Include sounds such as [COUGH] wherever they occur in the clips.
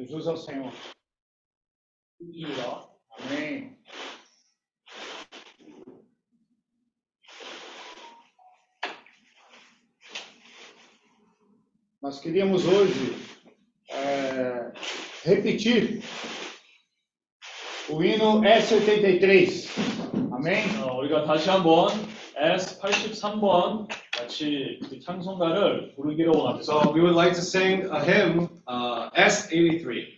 Jesus é o Senhor. Amém. Nós queríamos hoje é, repetir o hino S83. Amém? 어, 우리가 다시 한번 S83번 같이 그 찬송가를 부르기로 원합니다. So we would like to sing a hymn, uh, S83.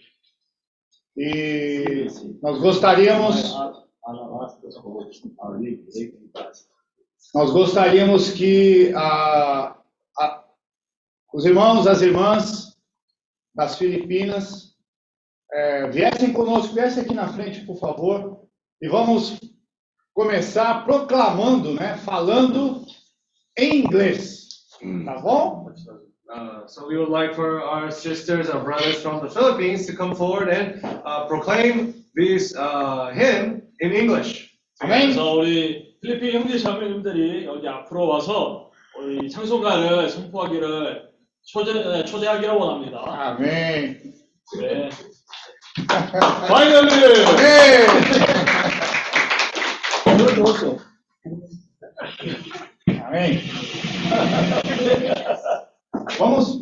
E nós gostaríamos, nós gostaríamos que a, a, os irmãos, as irmãs das Filipinas é, viessem conosco, viessem aqui na frente, por favor, e vamos começar proclamando, né, falando em inglês, tá bom? Uh, so we would like for our sisters, our brothers from the Philippines to come forward and uh, proclaim this uh, hymn in English. Amém? 그래서 우리 필리핀 형제 자매님들이 여기 앞으로 와서 우리 찬송가를 선포하기를 초대, 초대하기를 원합니다. Amém. 네. 파이널리! Amém. Amém. Vamos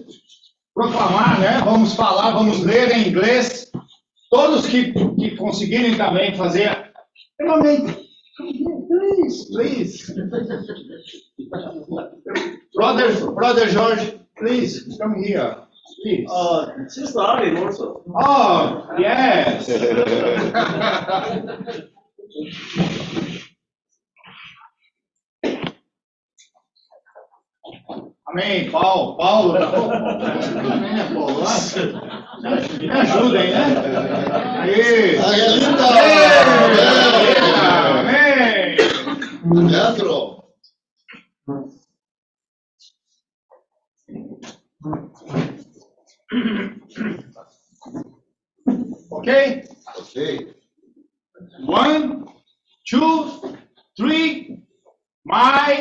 proclamar, né? Vamos falar, vamos ler em inglês. Todos que, que conseguirem também fazer. Pelo menos. Please, please. Brother, brother George, please come here. Please. Uh, Sister Arlene also. Oh, yes. [LAUGHS] Amém, Paulo, Paulo, tá? Amém, né, Paulo? Me ajudem, né? Aí. Amém. Teatro. Ok? Ok. One, two, three. My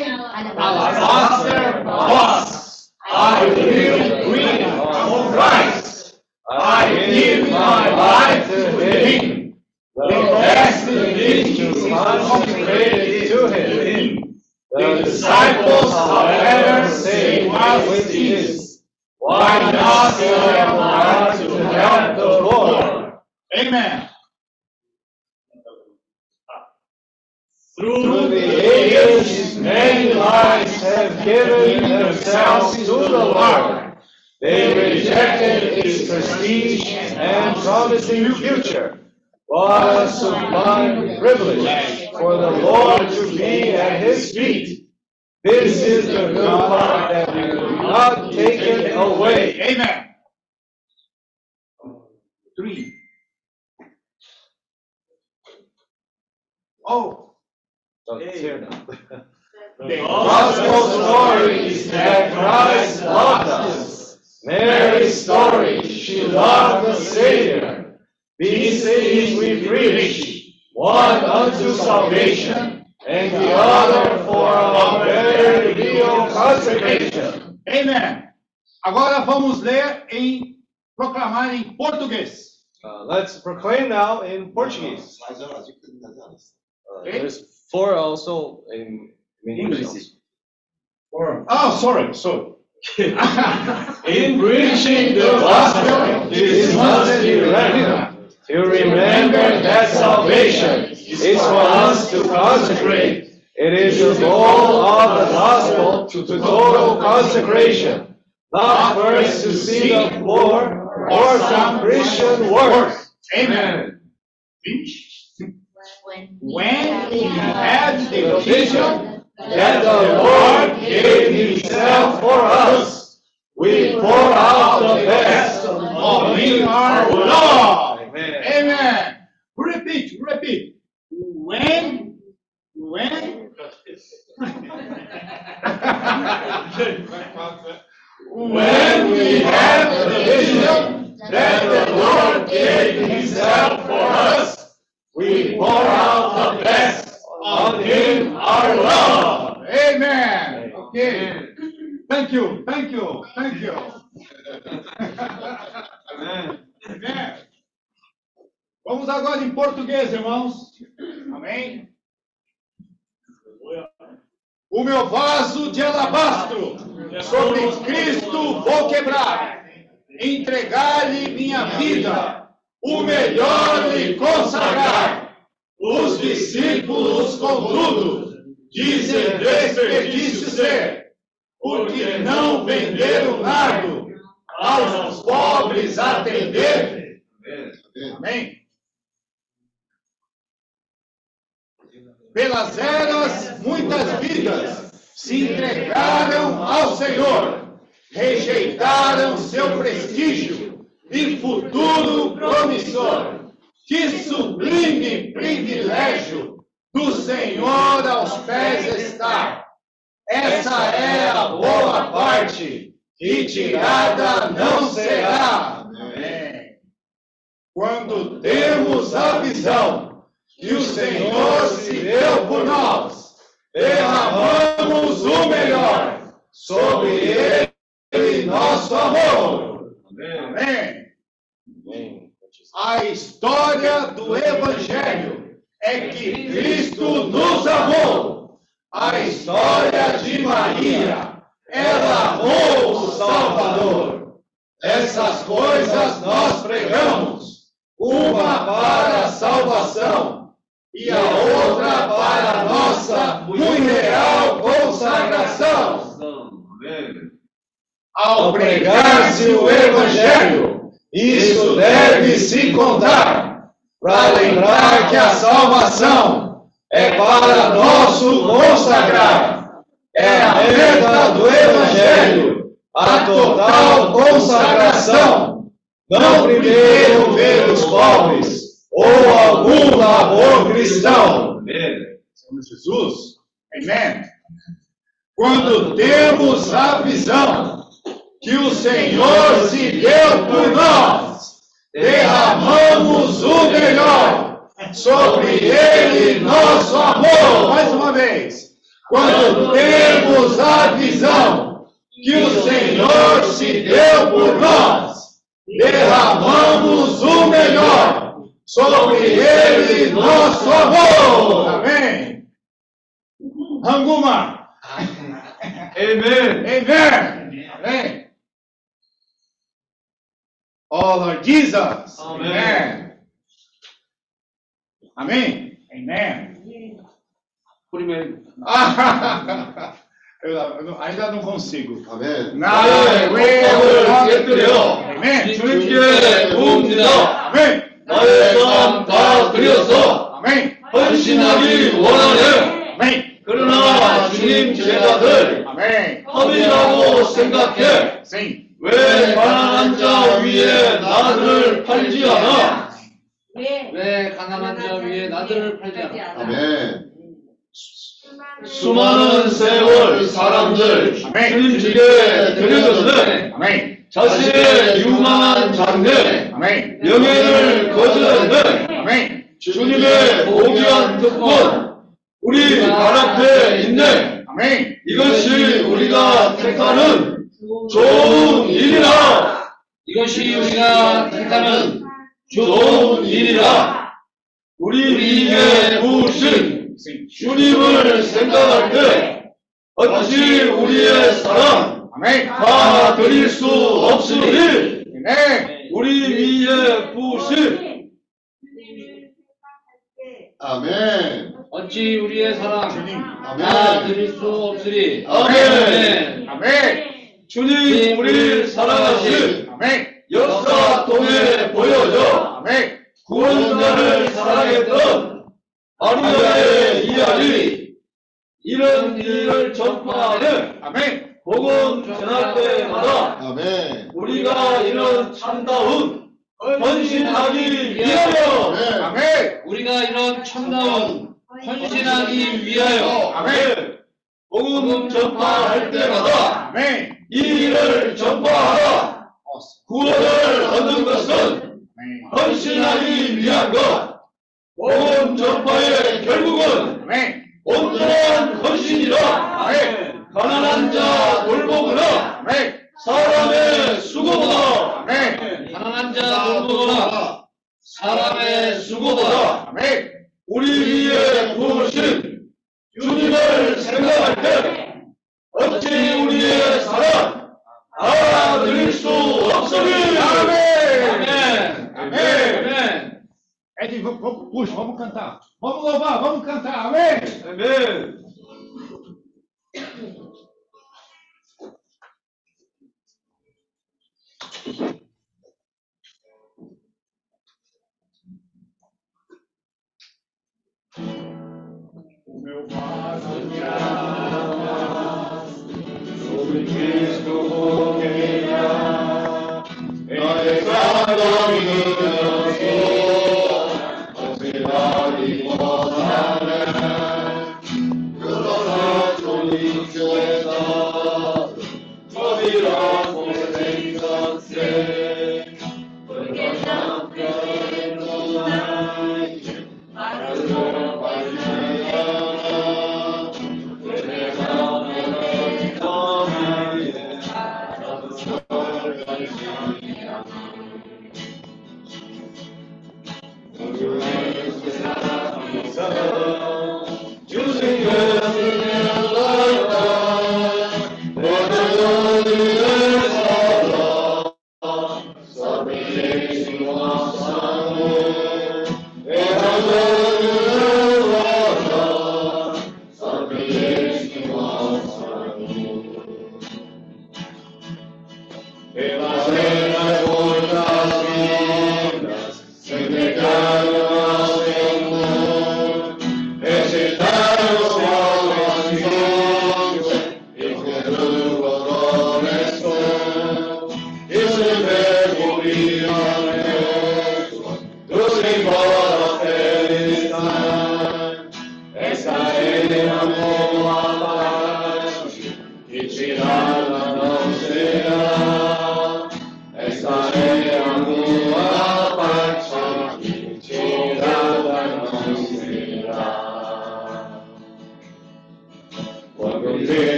alabaster box. I will bring of Christ. I give my life to him. The best is consecrated to him. The disciples, however, say, What is this? Why not their heart to help the Lord? Amen. Through the ages, many lives have given themselves to the Lord. They rejected its prestige and promising future. What a sublime privilege for the Lord to be at his feet. This is the good part that we will not take it away. Amen. Three. Oh, [LAUGHS] The Gospel story is that Christ loved us. Mary's story, she loved the Savior. These things we preach, one unto salvation, and the other for our very real consecration. Amen. Agora vamos ler em proclamar em português. Uh, let's proclaim now in Portuguese. Mas eu acho que não dá nada. Uh, there's four also in, in English. Oh, sorry, sorry. [LAUGHS] In preaching the gospel, this must be remembered. To remember that salvation is for us to consecrate. It is the goal of the gospel to total consecration, not first to see the poor or some Christian work. Amen. When When we had the vision, that the Lord gave Himself for us. We pour out the best of Him our Lord. Amen. Amen. Repeat, repeat. When, when, When we have the vision that the Lord gave Himself for us, we pour out the best of Him, our love. Amen. Okay. Thank you, thank you, thank you. Amen. Amen. Vamos agora em português, irmãos. Amém? O meu vaso de alabastro, sobre Cristo vou quebrar, entregar-lhe minha vida, o melhor lhe consagrar. Os discípulos, contudo, dizem desperdício ser, porque não venderam nardo, aos pobres atender. Amém? Pelas eras, muitas vidas se entregaram ao Senhor, rejeitaram seu prestígio e futuro promissor. Que sublime privilégio do Senhor aos pés estar. Essa é a boa parte, e tirada não será. Amém. Quando temos a visão que o Senhor se deu por nós, derramamos o melhor sobre ele nosso amor. Amém. A história do Evangelho é que Cristo nos amou. A história de Maria, ela amou o Salvador. Essas coisas nós pregamos, uma para a salvação e a outra para a nossa real consagração. Ao pregar-se o Evangelho, isso deve se contar, para lembrar que a salvação é para nosso consagrar. É a meta do Evangelho, a total consagração. Não primeiro ver os pobres, ou algum labor cristão. Senhor Jesus. Amém. Quando temos a visão que o Senhor se deu por nós, derramamos o melhor sobre ele nosso amor. Mais uma vez. Quando temos a visão que o Senhor se deu por nós, derramamos o melhor sobre ele nosso amor. Amém. Ranguma. Amen. Amen. Amém. Oh, Lord Jesus. Amen. Amém. Amém. Ah, eu, eu ainda não consigo. 아멘. 나의 영광을 깨뜨려 아멘. 주님께 부읍니다. 아멘. 나의 삶다 드렸어 아멘. 헌신하기 원하네 아멘. 그러나 주님 제자들 아멘. 합의라고 생각해 sim. 왜 가난한 자 위에 나를 팔지 않아 왜, 왜 가난한 자 위에 나들을 팔지 않아? 아멘. 수많은 세월 사람들 주님 집에 아멘. 자신의 유망한 장래. 명예를 아멘. 주님의 고귀한 특권 우리 발 앞에 있네. 이것이 우리가 택하는 좋은 일이라 이것이 우리가 택하는 좋은 일이라 우리 부으신 sim. 주님을 생각할 때 어찌 우리의 사랑 아멘. 다 드릴 수 없으니 아멘. 우리 위에 부으신 아멘. 어찌 우리의 사랑. 다 아멘. 드릴 수 없으리. 아멘. 아멘. 주님 우리를 사랑하신 아멘. 역사 통해 보여져 아멘. 구원자를 사랑했던 마리아의 이야기 이런 일을 전파하는 아멘. 복음 전할 때마다 아멘. 우리가 이런 참다운 헌신하기 위하여 아멘. 아멘. 우리가 이런 참다운 헌신하기 위하여 아멘 복음 전파할 때마다 아멘. 이 일을 전파하라 구원을 얻는 것은. 헌신하기 위한 것 복음 전파의 결국은. 온전한 헌신이라. 가난한 자 돌보거나 Amen.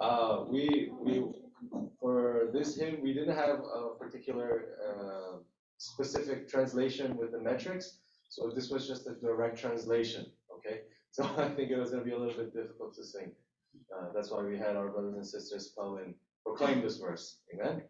Uh, we, we, for this hymn, we didn't have a particular, uh, specific translation with the metrics. So this was just a direct translation, okay? [LAUGHS] So I think it was gonna be a little bit difficult to sing. Uh, that's why we had our brothers and sisters come and proclaim this verse, amen?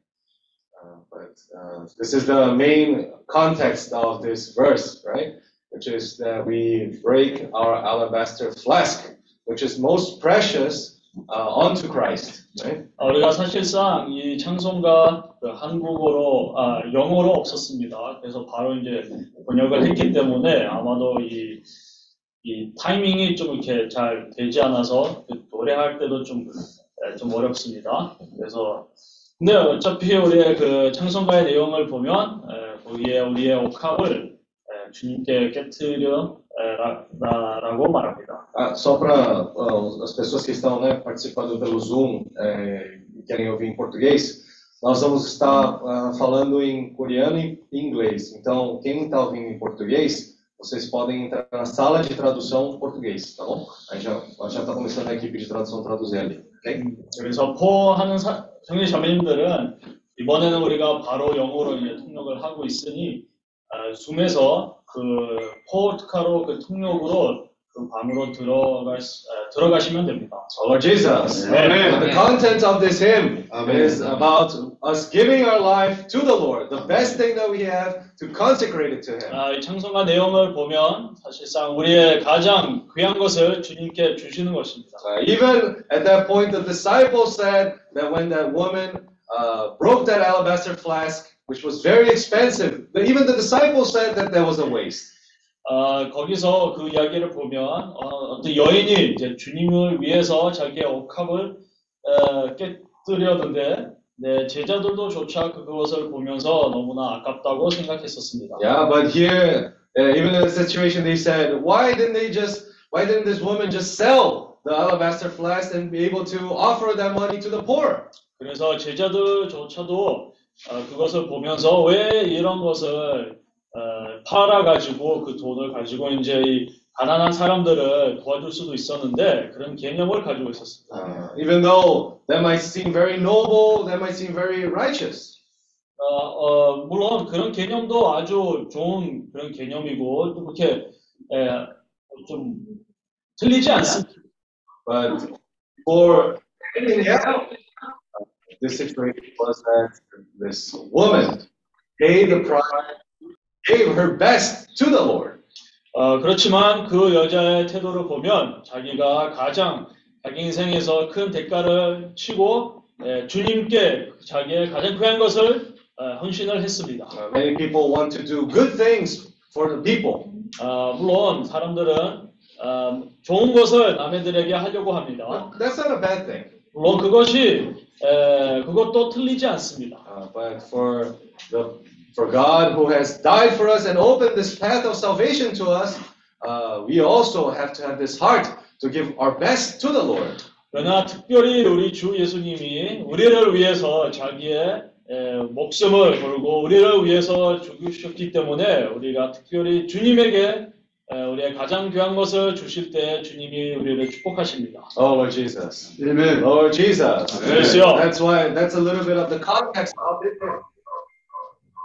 Uh, but, uh, this is the main context of this verse, right? Which is that we break our alabaster flask, which is most precious, uh, unto Christ, right? 어, 우리가 사실상 이 찬송가 그 한국어로, 아, 영어로 없었습니다. 그래서 바로 이제 번역을 했기 때문에 아마도 이, 이 타이밍이 좀 이렇게 잘 되지 않아서 그 노래할 때도 좀, 에, 좀 어렵습니다. 그래서, 근데 어차피 우리의 그 찬송가의 내용을 보면, 에, 거기에 우리의 옥합을 에, 주님께 깨뜨려 에, 라, 라, 라고 말합니다. Ah, só para as pessoas que estão né, participando pelo Zoom eh, e querem ouvir em português, nós vamos estar ah, falando em coreano e inglês. Então, quem está ouvindo em português, vocês podem entrar na sala de tradução português, tá bom? Aí já nós já está começando a equipe de tradução traduzir ali, ok? 그래서 포하는 사, 형님 자매님들은 이번에는 우리가 바로 영어로 이제 통역을 하고 있으니 아, 줌에서 그 포트카로 그 통역으로 그 방으로 들어가 들어가시면 됩니다. So, Lord Jesus, Amen. the content of this hymn Amen. is about us giving our life to the Lord, the best thing that we have to consecrate it to Him. 아, 이 찬송가 내용을 보면 사실상 우리의 가장 귀한 것을 주님께 주시는 것입니다. Uh, even at that point, the disciples said that when that woman uh, broke that alabaster flask, which was very expensive, but even the disciples said that that was a waste. 아, 거기서 그 이야기를 보면 어, 떤 여인이 이제 주님을 위해서 자기의 옥합을 어, 깨뜨렸는데 네, 제자들도 조차 그것을 보면서 너무나 아깝다고 생각했었습니다. Yeah, but here, uh, even in the situation, they said, why didn't they just, why didn't this woman just sell the alabaster flask and be able to offer that money to the poor? 그래서 제자들조차도 어, 그것을 보면서 왜 이런 것을 어, 팔아가지고 그 돈을 가지고 이제 이 가난한 사람들을 도와줄 수도 있었는데 그런 개념을 가지고 있었습니다. Uh, even though that might seem very noble, that might seem very righteous. 어, 어, 물론 그런 개념도 아주 좋은 그런 개념이고 또 그렇게 에, 좀 틀리지 않습니다. But for anything else, this situation was that this woman paid the price, gave her best to the Lord. 어, 그렇지만 그 여자의 태도를 보면 자기가 가장 자기 인생에서 큰 대가를 치고 에, 주님께 자기의 가장 귀한 것을 어, 헌신을 했습니다. Uh, many people want to do good things for the people. 어, 물론 사람들은 어, 좋은 것을 남들에게 하려고 합니다. That's not a bad thing. 물론 그것이 에, 그것도 틀리지 않습니다. Uh, but for the for God who has died for us and opened this path of salvation to us, uh, we also have to have this heart to give our best to the Lord. 그러나 특별히 우리 주 예수님이 우리를 위해서 자기의 에, 목숨을 걸고 우리를 위해서 죽으셨기 때문에 우리가 특별히 주님에게 에, 우리의 가장 귀한 것을 주실 때 주님이 우리를 축복하십니다. Oh Lord Jesus. Amen. Lord Jesus. Yes, That's why that's a little bit of the context of it.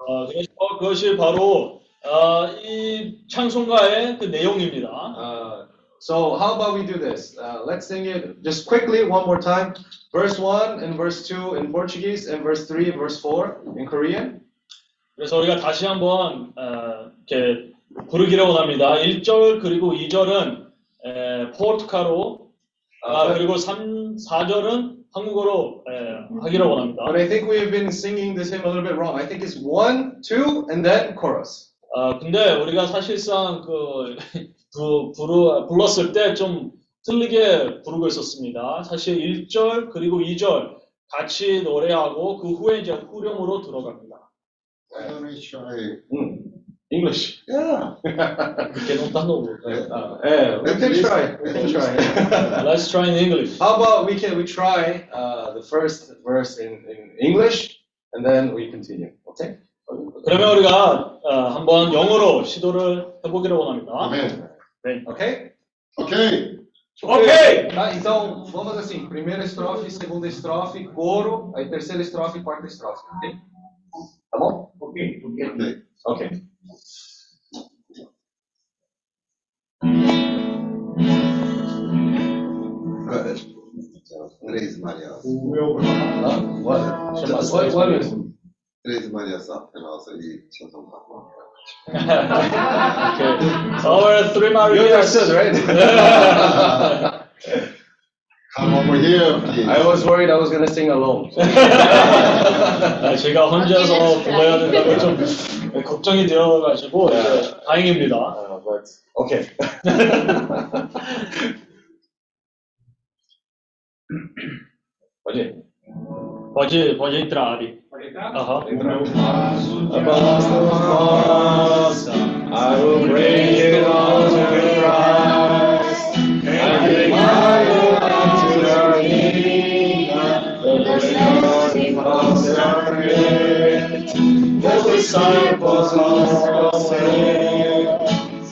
어, 그래서 그것이 바로 어, 이 찬송가의 그 내용입니다. Uh, so how about we do this? Uh, let's sing it just quickly one more time. Verse 1 and verse 2 in Portuguese and verse 3 and verse 4 in Korean. 그래서 우리가 다시 한번 어, 이렇게 부르기를 원합니다. 1절 그리고 2절은 에, 포르투갈로 아, Uh, 그리고 3, 4절은 한국어로 에, 하기를 원합니다. but I think we have been singing this hymn a little bit wrong. I think it's 1, 2, and then chorus. 아, 근데 우리가 사실상 그 부, 부르, 불렀을 때 좀 틀리게 부르고 있었습니다. 사실 1절 그리고 2절 같이 노래하고 그 후에 이제 후렴으로 들어갑니다. Why don't we try? Mm. English. Yeah. [LAUGHS] 이렇게 논단으로. Uh, yeah, we can try. We can try. [LAUGHS] Let's try in English. How about we can we try uh, the first verse in, in English and then we continue. Okay? 그러면 우리가 어, 한번 영어로 시도를 해보기를 원합니다. Amen. Okay? Okay. Ok! Tá, então, vamos assim, primeira estrofe, segunda estrofe, coro, aí terceira estrofe, quarta estrofe, ok? Tá bom? Ok, ok. Ok. Três Marias. O meu Tá? Bora. Chama Oi, oi, mesmo. Três Marias 앞에 나와서 이 찬송 받고. Okay. Our three You Marias. understood, right? [LAUGHS] Come over here, please. I was worried I was gonna sing alone. 아, 제가 혼자서 불러야 된다고 좀 걱정이 되어가지고 이제 다행입니다. Uh, but, okay. [LAUGHS] [LAUGHS] Pode. Pode, pode entrar, Ari. Pode entrar? Aham. Uhum. Eu faço.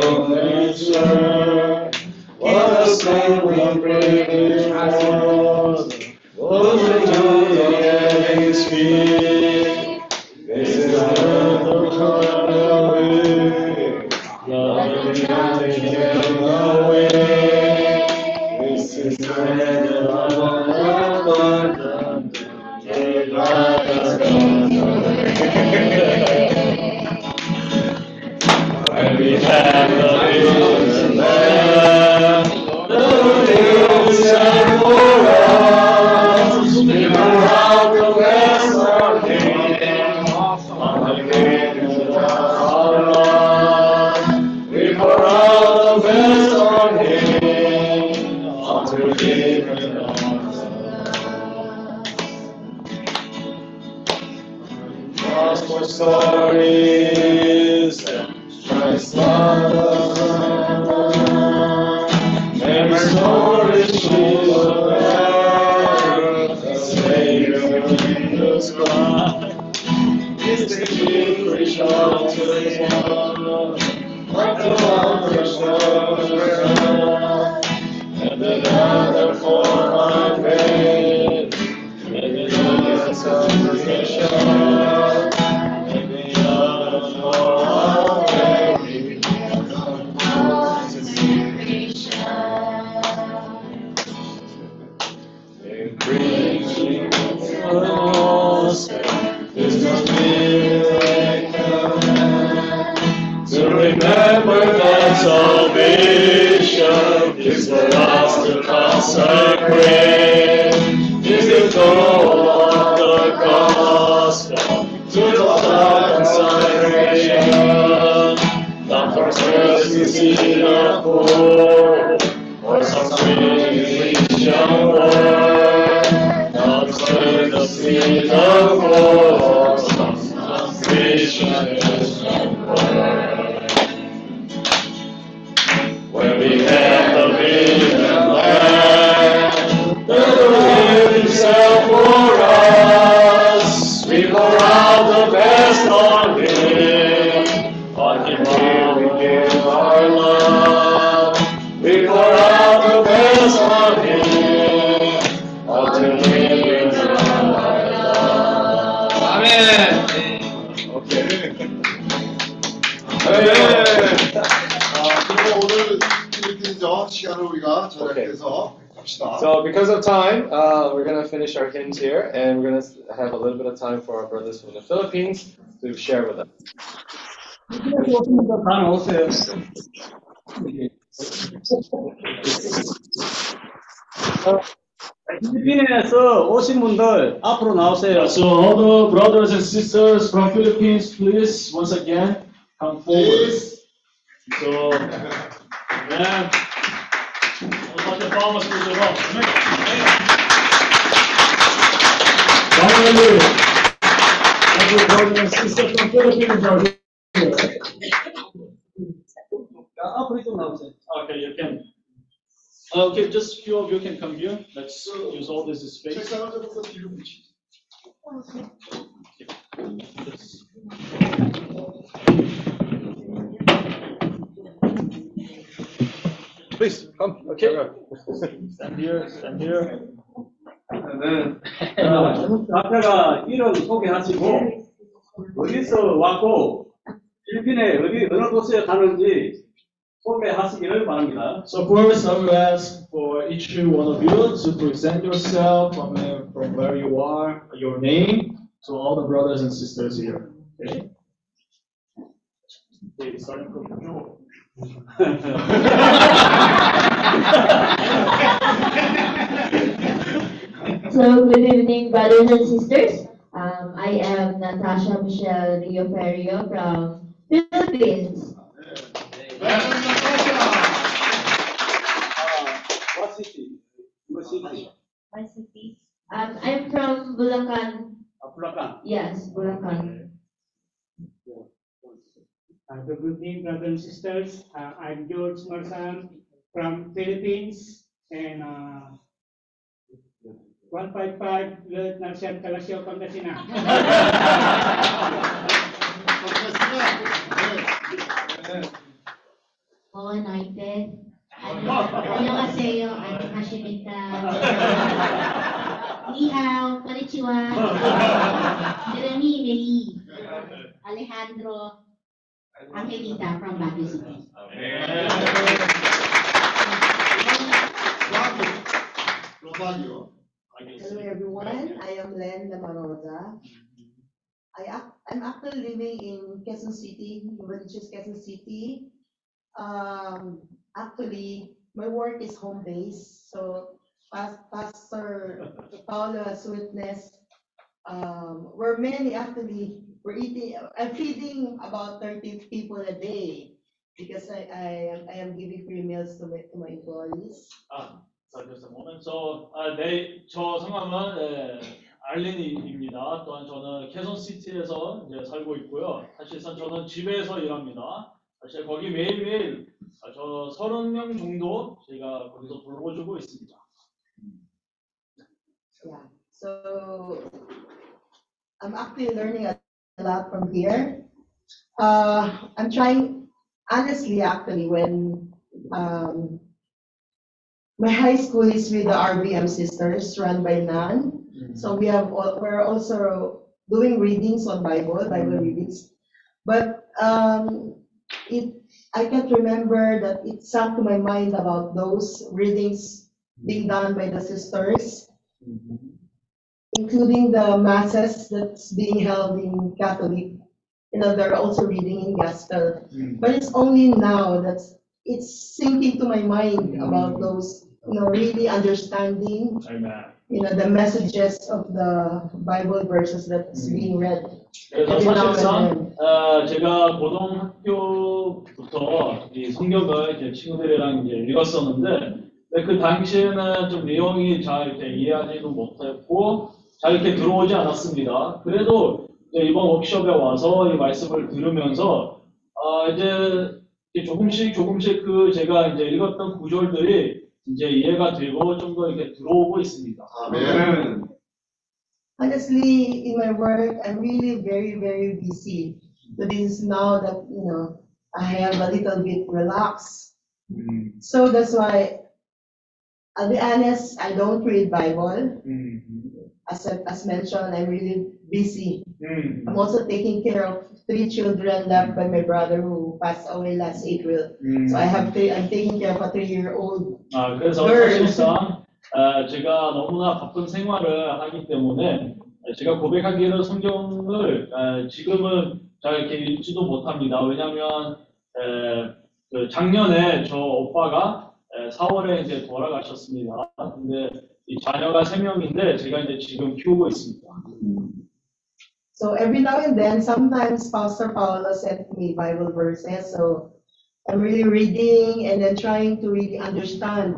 will. What a slam will break all. our hymns here, and we're gonna have a little bit of time for our brothers from the Philippines to share with us. 다 나오세요. 필리핀에서 오신 분들 앞으로 나오세요. So all the brothers and sisters from Philippines, please once again come forward. Please. So, amen. Let's let the Okay, you can. Okay, just few of you can come here. Let's use all this space. Please come. Okay. Stand here. Stand here. 앞에가 이름 소개하시고 어디서 왔고 필리핀에 어디 어느 도시에 가는지 소개하시기를 바랍니다. So first, I will ask for each one of you to present yourself from, uh, from where you are, your name, to all the brothers and sisters here. Okay? Okay, starting from you. So, good evening, brothers and sisters. Um, I am Natasha Michelle Rio Ferrio from Philippines. What city? What city? City. Um, I'm from Bulacan. Uh, Bulacan. Yes, Bulacan. Uh, good evening, brothers and sisters. Uh, I'm George Marsan from Philippines, and uh, 155 Lord Narsian Kalasyo, Pangasinan. [LAUGHS] Oo, anointed. Ano, annyeonghaseyo, ano, hashimita. [LAUGHS] Ni hao, konnichiwa. [LAUGHS] Jeremy, Meli. Alejandro, Angelita from Baguio City. Rosario. Hello everyone, I am Len Lamarosa. I I'm actually living in Quezon City, Novaliches, Quezon City. Um, actually, my work is home based, so Pastor Paulo has witnessed. Um, we're many actually, we're eating, I'm feeding about thirty people a day because I, I am, I am giving free meals to my, to my employees. 아, moment. So, 아, 네, 저 성함은 에, 알린입니다. 또한 저는 캐선 시티에서 이제 살고 있고요. 사실상 저는 집에서 일합니다. 사실 거기 매일매일 아, 저 30명 정도 제가 거기서 돌보주고 있습니다. Yeah, so I'm actually learning a lot from here. Uh, I'm trying, honestly, actually, when um, my high school is with the RBM sisters run by Nan. Mm-hmm. So we have, all we're also doing readings on Bible, Bible mm-hmm. readings. But um, it, I can't remember that it sunk to my mind about those readings being done by the sisters mm-hmm. including the masses that's being held in Catholic. You know, they're also reading in Gospel. But it's only now that's it's sinking to my mind about those, you know, really understanding, Amen. you know, the messages of the Bible verses that's being read. 그래서 every now and 사실상. 어, 제가 고등학교부터 이 성경을 이제 친구들이랑 이제 읽었었는데 근데 그 당시에는 좀 내용이 잘 이렇게 이해하지도 못했고 잘 이렇게 들어오지 않았습니다. 그래도 이제 이번 워크숍에 와서 이 말씀을 들으면서 아, 이제 조금씩 조금씩 그 제가 이제 읽었던 구절들이 이제 이해가 되고 좀 더 이렇게 들어오고 있습니다. 아멘. Honestly, in my work, I'm really very, very busy. So this is now that, you know, I have a little bit relaxed. So that's why, I'll be honest, I don't read Bible. As, as mentioned, I'm really busy. I'm also taking care of three children left by my brother who passed away last April. So I have, three- I'm taking care of a three-year-old. 아, 그래서 늘. 사실상 아, 제가 너무나 바쁜 생활을 하기 때문에 제가 고백하기를 성경을 아, 지금은 잘 이렇게 읽지도 못합니다. 왜냐하면 에, 그 작년에 저 오빠가 에, 4월에 이제 돌아가셨습니다. 근데 이 자녀가 세 명인데 제가 이제 지금 키우고 있습니다. So every now and then, sometimes Pastor Paolo sent me Bible verses, so I'm really reading and then trying to really understand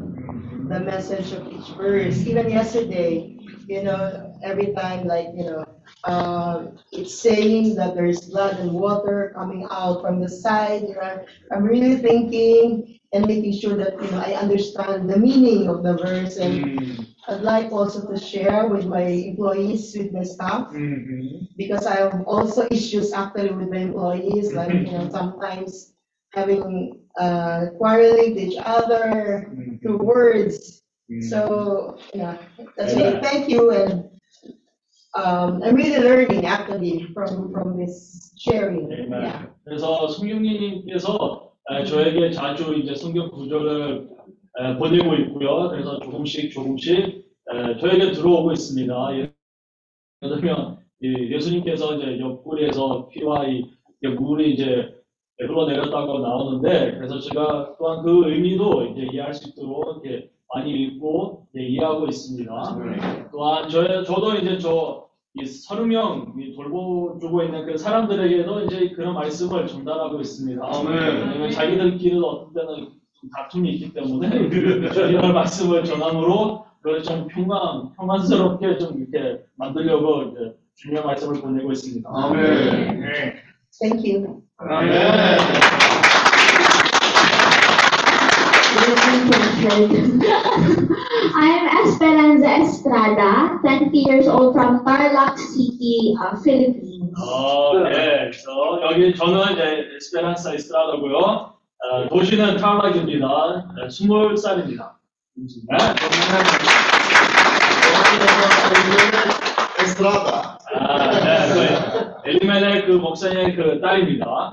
the message of each verse. Even yesterday, you know, every time like, you know, um, it's saying that there's blood and water coming out from the side, you know, I'm really thinking and making sure that, you know, I understand the meaning of the verse. And mm-hmm. I'd like also to share with my employees, with my staff, mm-hmm. because I have also issues actually with my employees, like, you know, mm-hmm. sometimes having, uh, quarreling with each other through words. So, yeah, that's why, thank you, and, um, I'm really learning actually from, from this sharing, Amen. yeah. 그래서 성경님께서 에, 저에게 자주 이제 성경 구절을 에, 보내고 있고요. 그래서 조금씩 조금씩 에, 저에게 들어오고 있습니다. 예를 들면 이 예수님께서 이제 옆구리에서 피와 이 물이 이제 흘러내렸다고 나오는데 그래서 제가 또한 그 의미도 이제 이해할 수 있도록 이렇게 많이 읽고 이제 이해하고 있습니다. 또한 저 저도 이제 저 이 서른 명 돌보주고 있는 그 사람들에게도 이제 그런 말씀을 전달하고 있습니다. 왜냐면 자기들끼리 어떤 때는 좀 다툼이 있기 때문에 [LAUGHS] 이런 말씀을 전함으로 그걸 좀 평안 평안스럽게 좀 이렇게 만들려고 이제 중요한 말씀을 보내고 있습니다. Thank you. [LAUGHS] I'm Esperanza Estrada, 20 years old from Tarlac City, uh, Philippines. 어, 네. 그래서 여기 저는 이제 에스페란사 이스트라더고요. 어, 도시는 탈락입니다. 네, 20살입니다. 네. 에스트라다. 아, 네. 그 엘리멜렉 그 목사님 그 딸입니다.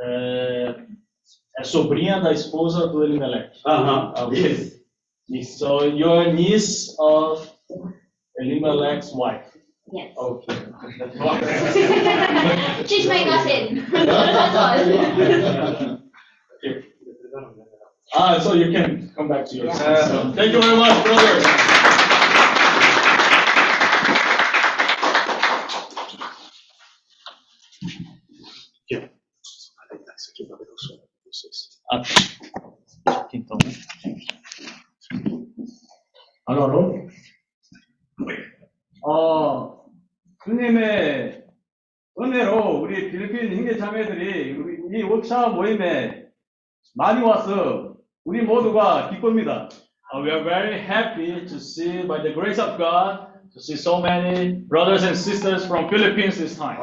é? É, é sobrinha da esposa do Elimelech. Aham, Okay. So you're niece of Elimelech's wife. Yes. Okay. [LAUGHS] She's my cousin. That's [LAUGHS] all. Ah, so you can come back to your seat. So, Thank you very much, brother. 알로. 어, 주님의 은혜로 우리 필리핀 형제 자매들이 우리 이 워크샵 모임에 많이 와서 우리 모두가 기쁩니다. Uh, we are very happy to see, by the grace of God, to see so many brothers and sisters from Philippines this time.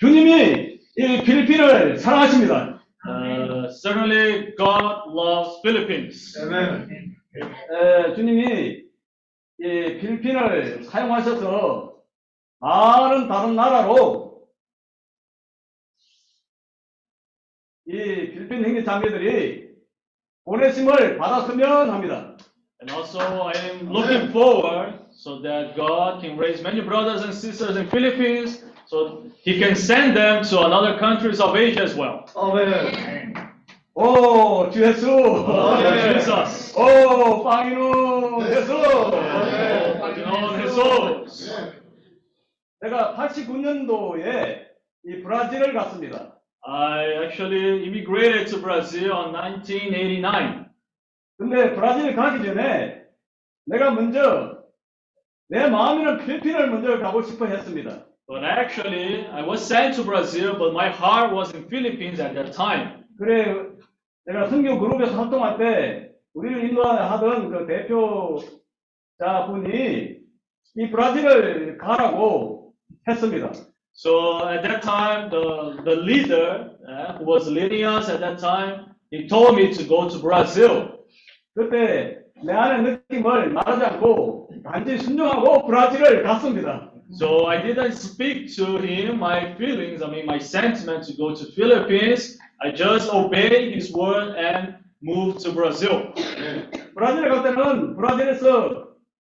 주님이 이 필리핀을 사랑하십니다. Uh, certainly, God loves Philippines. 에, 주님이 이 필리핀을 사용하셔서 다른 다른 나라로 이 필리핀 형제 자매들이 보내심을 받았으면 합니다. And also, I am looking forward so that God can raise many brothers and sisters in Philippines, so He can send them to other countries of Asia as well. 오, 주 예수! Oh, Jesus. 오, 빵이누 예수! Oh, Jesus. 제가 89년도에 이 브라질을 갔습니다. I actually immigrated to Brazil in 1989. 근데 브라질 가기 전에 내가 먼저 내 마음에는 필리핀을 먼저 가고 싶어 했습니다. But actually, I was sent to Brazil, but my heart was in Philippines at that time. 그래 내가 선교 그룹에서 활동할 때 우리를 인도하던 그 대표자분이 이 브라질을 가라고 했습니다. So at that time, the, the leader uh, who was leading us at that time, he told me to go to Brazil. 그때 내 안의 느낌을 말하지 않고 단지 순종하고 브라질을 갔습니다. So I didn't speak to him my feelings, I mean my sentiment to go to Philippines. I just obeyed his word and moved to Brazil. 브라질에 갈 때는 브라질에서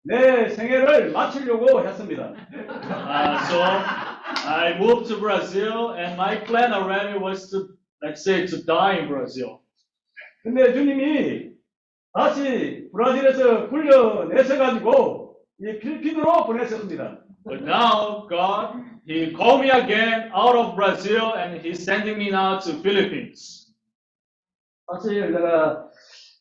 내 생애를 마치려고 했습니다. Uh, so I moved to Brazil, and my plan already was to, let's say, to die in Brazil. 근데 주님이 다시 브라질에서 불려내셔 가지고 이 필리핀으로 보내셨습니다. But now God, He called me again out of Brazil, and He's sending me now to Philippines. 사실 내가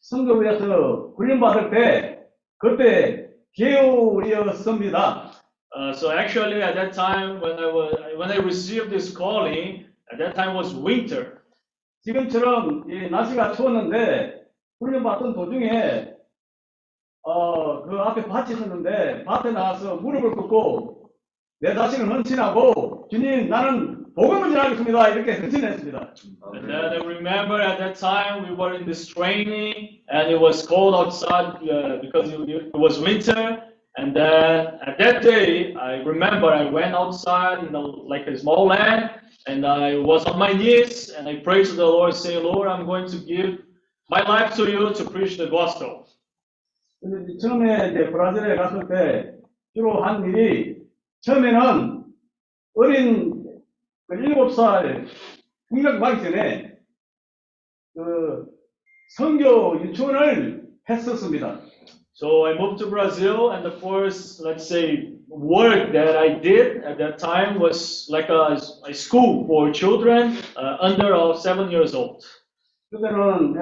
성교부에서 훈련 받을 때 그때 겨울이었습니다. Uh, so actually, at that time, when I was when I received this calling, at that time was winter. 지금처럼 이 날씨가 추웠는데 훈련 받던 도중에 어, 그 앞에 밭이 있었는데 밭에 나가서 무릎을 꿇고 내 자신을 헌신하고 주님 나는 복음을 전하겠습니다 이렇게 헌신했습니다. And then I remember at that time we were in this training, and it was cold outside uh, because it, it was winter. And then at that day, I remember I went outside in the, like a small land, and I was on my knees, and I prayed to the Lord, saying, Lord, I'm going to give my life to you to preach the gospel. 처음에 이제 브라질에 갔을 때 주로 한 일이 처음에는 어린 그 일곱 살 중学가기 전에 그 선교 유치원을 했었습니다. So I moved to Brazil, and the first, let's say, work that I did at that time was like a, a school for children uh, under uh, seven years old. 그때는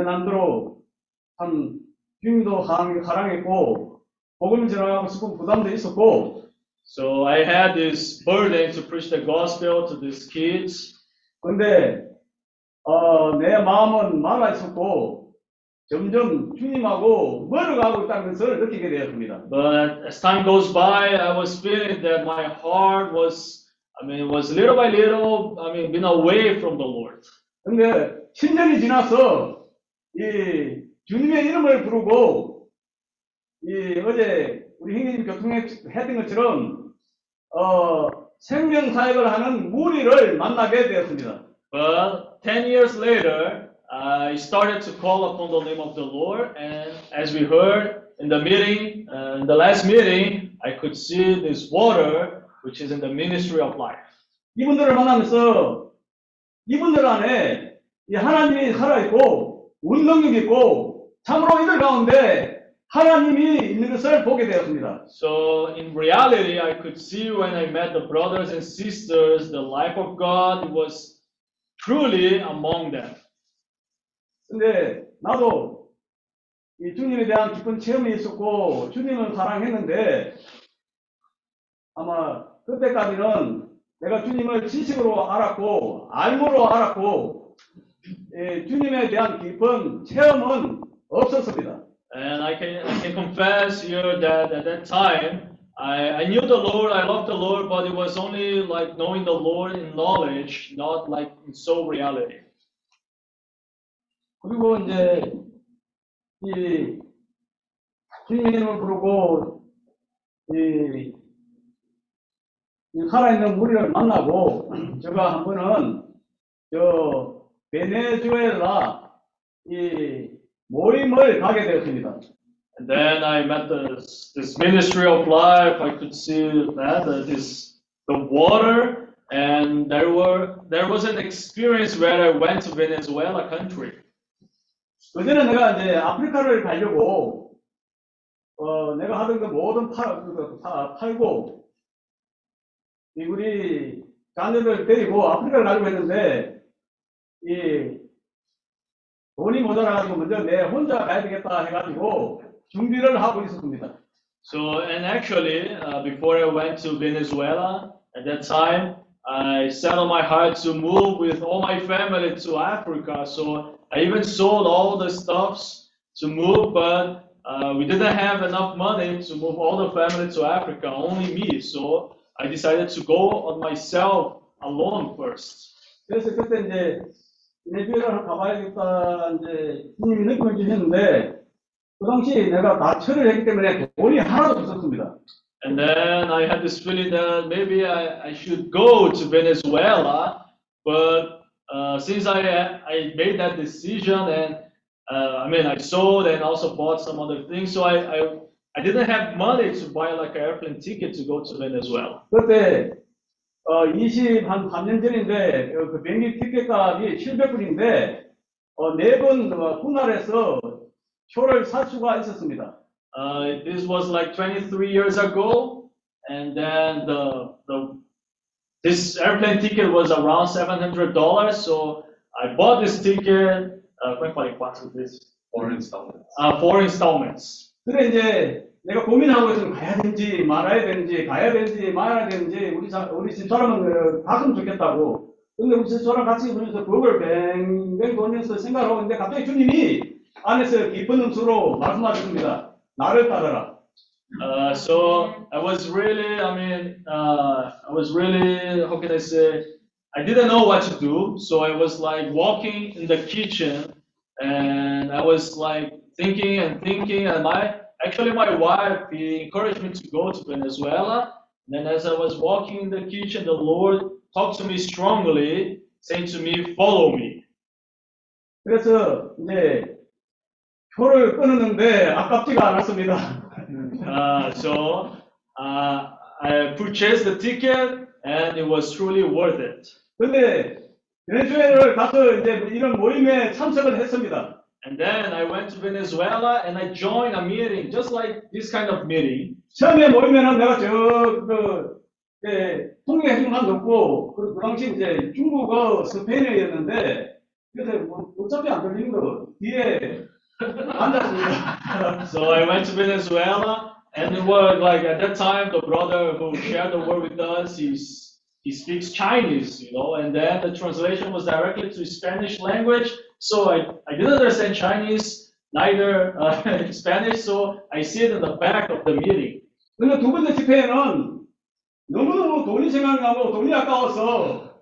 한 주님도 하랑- 하랑했고 복음 전하고 싶은 부담도 있었고 So I had this burden to preach the gospel to these kids. 근데 어, 내 마음은 말라 있었고 점점 주님하고 멀어가고 있다는 것을 느끼게 되었습니다. But as time goes by, I was feeling that my heart was, I mean, was little by little, I mean, been away from the Lord. 근데 10년이 지나서 이 주님의 이름을 부르고 이 어제 우리 형님 교통에 했던 것처럼 어 생명 사역을 하는 무리를 만나게 되었습니다. But 10 years later, I started to call upon the name of the Lord, and as we heard in the meeting, uh, in the last meeting, I could see this water, which is in the ministry of life. 이분들을 만나면서 이분들 안에 이 하나님이 살아있고 운동력 있고 참으로 이들 가운데 하나님이 있는 것을 보게 되었습니다. So in reality, I could see when I met the brothers and sisters, the life of God was truly among them. 근데 나도 이 주님에 대한 깊은 체험이 있었고 주님을 사랑했는데 아마 그때까지는 내가 주님을 지식으로 알았고 알므로 알았고 예, 주님에 대한 깊은 체험은 없었습니다. And I can, I can confess here that at that time, I, I knew the Lord, I loved the Lord, but it was only like knowing the Lord in knowledge, not like in soul reality. 그리고 이제 이 주님의 이름을 부르고 이, 이 살아있는 무리를 만나고 [CLEARS THROAT] 제가 한 번은 저 베네수엘라 이 모임을 가게 되었습니다. And then I met this, this ministry of life. I could see that uh, this the water, and there were there was an experience where I went to Venezuela country. 그전에 내가 이제 아프리카를 가려고 어 내가 하던 그 모든 팔, 그, 다 팔고 이 우리 자녀들 데리고 아프리카를 가려고 했는데 이 돈이 모자라가지고 먼저 내 혼자 가야 되겠다 해가지고 준비를 하고 있었습니다. So, and actually, uh, before I went to Venezuela, at that time, I set on my heart to move with all my family to Africa. So, I even sold all the stuffs to move, but uh, we didn't have enough money to move all the family to Africa, only me. So, I decided to go on myself alone first. 그래서 그때 이제 베네수엘라를 가봐야겠다 이제 주님이 느낌을 주셨는데 그 당시 내가 나처를 했기 때문에 돈이 하나도 없었습니다. And then I had this feeling that maybe I, I should go to Venezuela, but uh, since I I made that decision and uh, I mean I sold and also bought some other things, so I, I I didn't have money to buy like an airplane ticket to go to Venezuela. 그때 어, 20, 한 3년 전인데 어, 그 비행기 티켓 값이 700불인데 어, 네번 어, 분할해서 표를 살 수가 있었습니다. Uh, this was like 23 years ago, and then the the this airplane ticket was around 700 dollars. So I bought this ticket. Uh, como é que fala em quatro vezes? Four installments. Uh, four installments. 그래 이제 내가 고민하고 있으면 가야 되는지 말아야 되는지 가야 되는지 말아야 되는지 우리 사, 우리 집사람은 그 갔으면 좋겠다고 근데 우리 집사람 같이 그러면서 그걸 뱅뱅 돌면서 생각하고 있는데 갑자기 주님이 안에서 깊은 음소로 말씀하셨습니다 나를 따르라 Uh, so I was really, I mean, uh, I was really, how can I say? I didn't know what to do. So I was like walking in the kitchen, and I was like thinking and thinking. And my actually my wife he encouraged me to go to Venezuela. And then as I was walking in the kitchen, the Lord talked to me strongly, saying to me, "Follow me." 그래서 이제 표를 끊었는데 아깝지가 않았습니다 Uh, so uh, I purchased the ticket, and it was truly worth it. 근데 베네수엘을 가서 이제 이런 모임에 참석을 했습니다 And then I went to Venezuela and I joined a meeting, just like this kind of meeting. 처음에 모이면은 내가 저, 그, 예, 통역 해준만 넣고, 그, 그 당시 이제 중국어 스페인어였는데, 그래서 뭐, 어차피 안 들리는 거, 뒤에 앉았습니다. [LAUGHS] So I went to Venezuela, and it was like at that time the brother who shared the word with us, he's, he speaks Chinese, you know, and then the translation was directly to Spanish language. So I, I didn't understand Chinese, neither uh, [LAUGHS] Spanish, so I sit in the back of the meeting. 근데 두 번째 집회에는 너무너무 돈이 생각나고 돈이 아까워서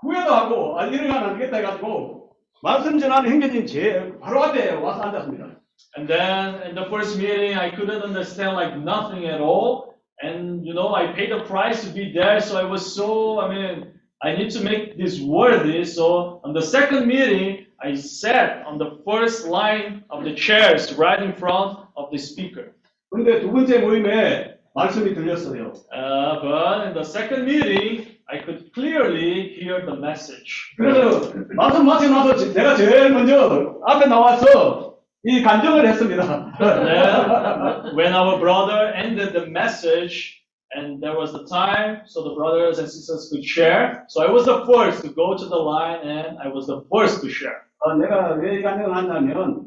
후회도 하고, 아, 이러면 안 되겠다 해가지고, 말씀 전하는 행제님 제 바로 앞에 와서 앉았습니다. And then in the first meeting, I couldn't understand like nothing at all. And you know, I paid the price to be there, so I was so, I mean, I need to make this worthy. So on the second meeting, I sat on the first line of the chairs right in front of the speaker. 근데 두 번째 모임에 말씀이 들렸어요. Uh, but in the second meeting, I could clearly hear the message. 그래서 말씀 마치고 나서 지- 내가 제일 먼저 앞에 나와서 이 간증을 했습니다. [LAUGHS] then when our brother ended the message and there was the time so the brothers and sisters could share so i was the first to go to the line and i was the first to share 어, 내가 왜 이 간증을 하냐면,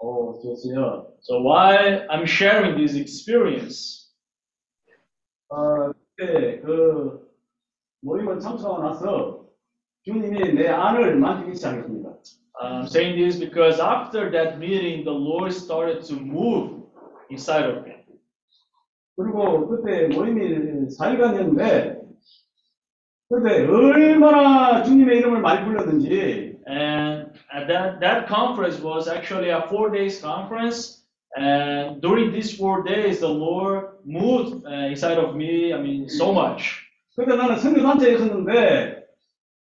어, 좋습니다. so why i'm sharing this experience 어, 그때 그 모임을 참석하고 나서 주님이 내 안을 만지기 시작했습니다. i'm saying this because after that meeting the lord started to move inside of me 그리고 그때 모임이 4일간이었는데, 그때 얼마나 주님의 이름을 많이 불렀는지, and at that that conference was actually a four days conference and during these four days the lord moved uh, inside of me i mean so much 그때 나는 선교단체에 있었는데,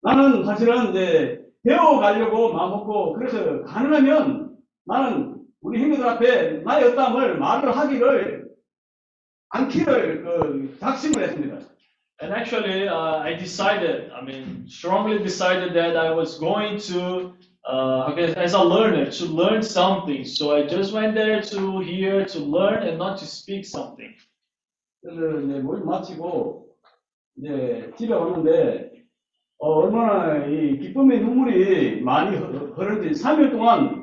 나는 사실은 이제 배워가려고 마음먹고, 그래서 가능하면 나는 우리 형님들 앞에 나의 어담을 말을 하기를, 않기를 그 작심을 했습니다. And actually, uh, I decided, I mean, strongly decided that I was going to, uh, okay, as a learner, to learn something. So I just went there to hear, to learn, and not to speak something. 그래서 이제 모임 마치고, 이제 집에 왔는데, 어, 얼마나 이 기쁨의 눈물이 많이 흐- 흐르는지 3일 동안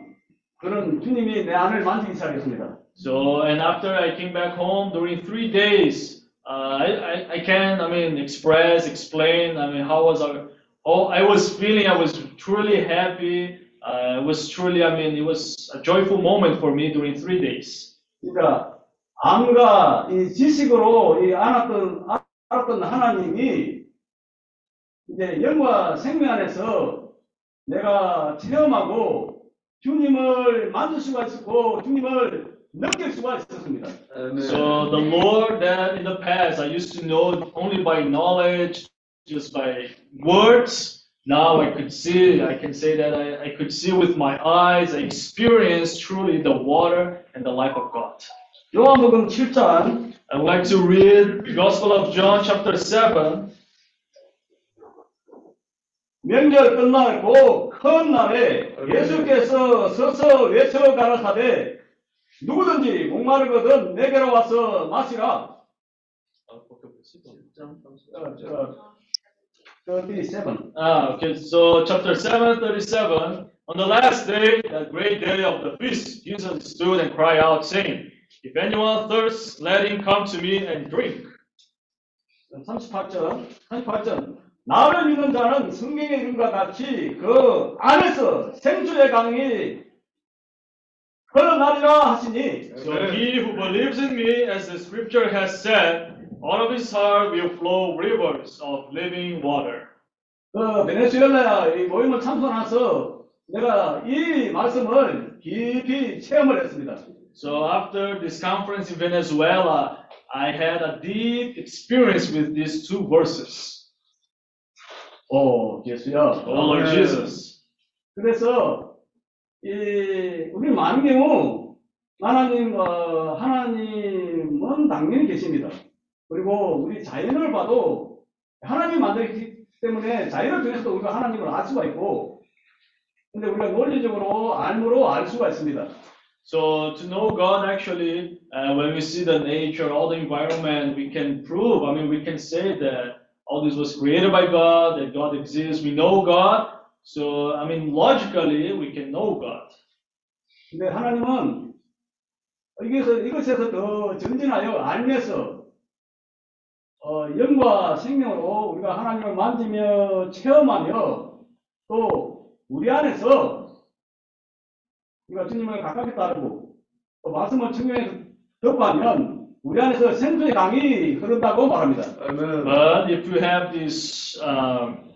그런 주님이 내 안을 만지기 시작했습니다. So, and after I came back home during three days, uh, I, I, I can, I mean, express, explain, I mean, how was I, oh, I was feeling, I was truly happy. Uh, it was truly, I mean, it was a joyful moment for me during three days. 그러니까 암과 이 지식으로 이 알았던 알았던 하나님이 이제 영과 생명 안에서 내가 체험하고 주님을 만질 수가 있었고 주님을 느낄 수가 있었습니다. So the Lord that in the past I used to know only by knowledge, just by words. now I could see, I can say that I, I could see with my eyes, I experienced truly the water and the life of God. 요한복음 7장 I would like to read the Gospel of John, chapter 7. 명절 끝나고 큰 날에 예수께서 서서 외쳐 가라사대 누구든지 목마르거든 내게로 와서 마시라. 어, 저, 37. Ah, okay, so chapter 7, 37. On the last day, that great day of the feast, Jesus stood and cried out, saying, If anyone thirsts, let him come to me and drink. 38절, 38절. 나를 믿는 자는 성경에 이름과 같이 그 안에서 생수의 강이 흘러나리라 하시니 So he who believes in me, as the scripture has said, out of his heart will flow rivers of living water. 그 베네수엘라 이 모임을 참석해서 내가 이 말씀을 깊이 체험을 했습니다. So after this conference in Venezuela, I had a deep experience with these two verses. 오, 예수야. Oh Lord Jesus. 그래서 이 우리 많은 경우 하나님 어, 하나님은 당연히 계십니다. 그리고 우리 자연을 봐도 하나님 만들기 때문에 자연을 통해서도 우리가 하나님을 알 수가 있고, 근데 우리가 논리적으로 알므로 알 수가 있습니다. So to know God actually, uh, when we see the nature, all the environment, we can prove, I mean, we can say that all this was created by God, that God exists, we know God. So, I mean, logically, we can know God. 근데 하나님은 이것에서, 이것에서 더 전진하여 알면서 어, 영과 생명으로 우리가 하나님을 만지며 체험하며 또 우리 안에서 우리가 주님을 가깝게 따르고 또 말씀을 증명해서 덮하면 우리 안에서 생수의 강이 흐른다고 말합니다. But if you have this um,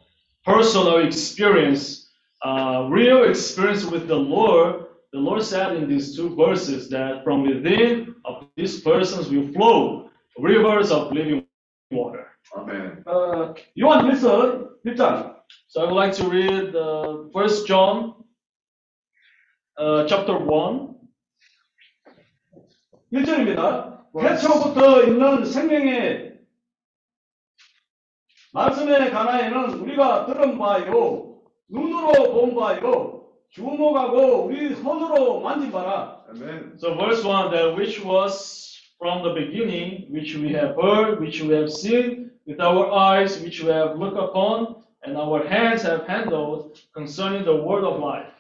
personal experience, uh, real experience with the Lord, the Lord said in these two verses that from within of these persons will flow rivers of living water. 아멘. 어, 요한 1서 1장 So I would like to read uh, First John, uh, chapter one. 1절입니다. 태초부터 있는 생명의 말씀에 관하여는 우리가 들은 바요, 눈으로 본 바요, 주목하고 우리 손으로 만진 바라. 아멘. So verse one, that which was from the beginning, which we have heard, which we have seen with our eyes, which we have looked upon, and our hands have handled concerning the word of life.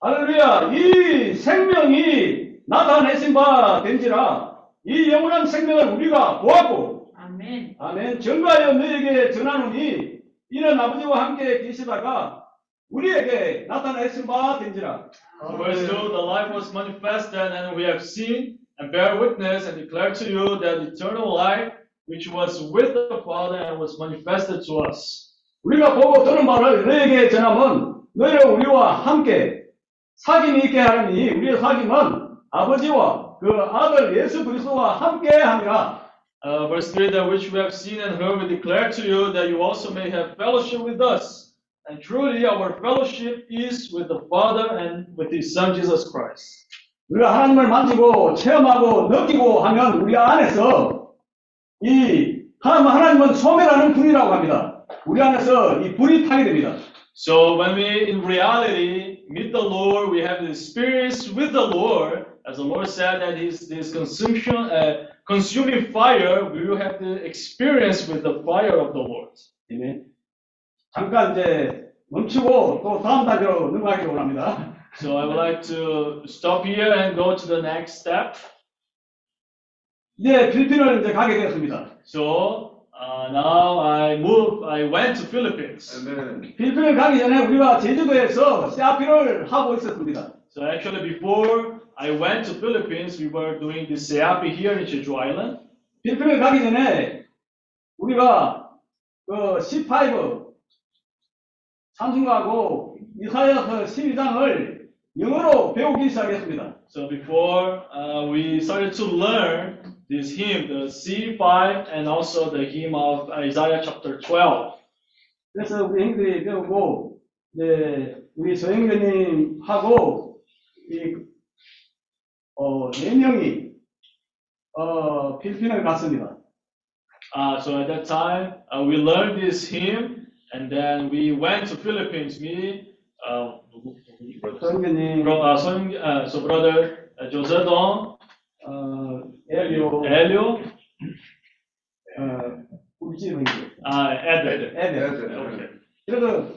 할렐루야! 이 생명이 나타내신 바 된지라 이 영원한 생명을 우리가 보았고 아멘. 아멘 전가하여 너에게 전하노니 이는 아버지와 함께 계시다가 우리에게 나타내신 바 된지라 So verse 2, the life was manifested, and we have seen and bear witness and declare to you that eternal life, which was with the Father and was manifested to us. 우리가 보고 들은 바를 너에게 전하면 너희는 우리와 함께 사귐이 있게 하려니 우리의 사귐은 아버지와 그 아들 예수 그리스도와 함께 함이라 Uh, verse 3, that which we have seen and heard, we declare to you that you also may have fellowship with us. And truly, our fellowship is with the Father and with His Son, Jesus Christ. 우리가 하나님을 만지고 체험하고 느끼고 하면 우리 안에서 이 하나님, 하나님은 소멸하는 불이라고 합니다. 우리 안에서 이 불이 타게 됩니다. So, when we in reality meet the Lord, we have the experience with the Lord, as the Lord said that His this consumption, uh, consuming fire, we will have the experience with the fire of the Lord. 아멘. 잠깐 이제 멈추고 또 다음 단계로 넘어가기를 원합니다. So, I would like to stop here and go to the next step. 이제 필리핀을 이제 가게 되었습니다. So, uh, now I moved, I went to Philippines. 아멘. 필리핀을 가기 전에 우리가 제주도에서 CRP를 하고 있었습니다. So actually, before I went to Philippines, we were doing the SEAPI here in Jeju Island. 필리핀을 가기 전에 우리가 그 C5 찬송가하고 이사야서 12장을 영어로 배우기 시작했습니다. So before uh, we started to learn this hymn, the C5, and also the hymn of Isaiah chapter 12. 그래서 우리 형들이 배우고, 이제, 우리 소형교님하고, 이, 어, 네 명이, 어, 필리핀을 갔습니다. Uh, so at that time, uh, we learned this hymn, and then we went to Philippines. Me, uh, 소형교님, bro, uh, so, uh, so brother uh, Jose Dong, 어, 엘리오, Helio, 어, 우리 형님, uh, Ed. 에드. Okay. 그래서,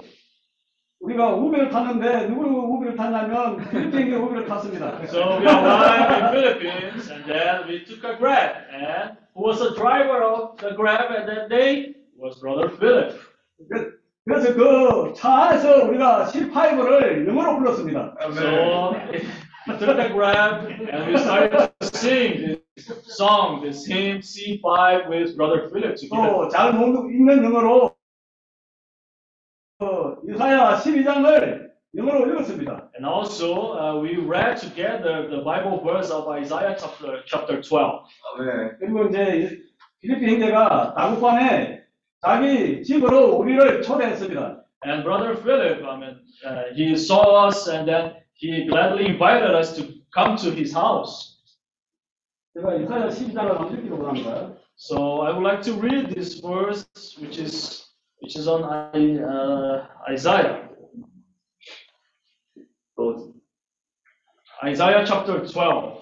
우리가 우비를 탔는데, 누구 우비를 탔냐면, 필리핀 우비를 탔습니다. So we arrived in Philippines, and then we took a Grab. And who was the driver of the Grab at that day? Was brother Philip. 그- 그래서 그 차 안에서 우리가 C5를 영어로 불렀습니다. So we took the Grab, and we started to sing this song, this hymn C5 with brother Philip together. 또잘 읽는 영어로 어, 이사야 12장을 영어로 읽었습니다. And also, uh, we read together the Bible verse of Isaiah chapter, chapter 12. 아멘. 그리고 이제 필리핀 형제가 다국반에 자기 집으로 우리를 초대했습니다. And brother Philip, I mean, uh, he saw us and then he gladly invited us to come to his house. 제가 이사야 12장을 한번 읽기로 원합니다. So I would like to read this verse, which is which is on uh, Isaiah. So, Isaiah chapter 12.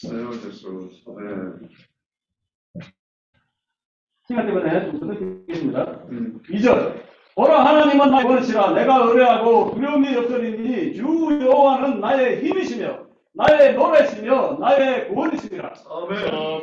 사용됐어. 아멘. 시간 때문에 좀 끊겠습니다. 2절. 보라 하나님은 나의 원시라 내가 의뢰하고 두려움이 없으리니 주 여호와는 나의 힘이시며 나의 노래시며 나의 구원이시니라. So,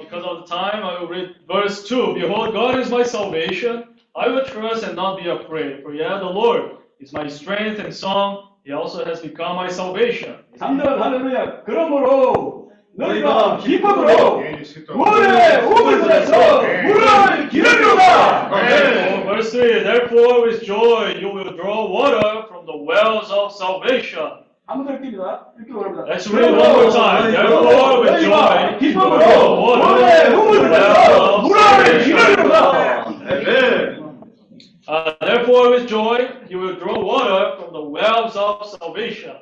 because of the time, I will read verse 2. Behold, God is my salvation. I will trust and not be afraid. For yeah, the Lord is my strength and song. He also has become my salvation. 3절 할렐루야. 그러므로 너희가 기쁨으로 구원의 우물들에서 물을 기르리로다. Therefore, verse 3. Therefore, with joy, you will draw water from the wells of salvation. 더 읽습니다. 읽기로 합니다. Let's read one more time. Therefore, with joy, you will draw 기쁨으로 water 구원의 from the 우물들에서 wells 물을 of 기르리로다. 아멘. Uh, therefore, with joy, you will draw water from the wells of salvation.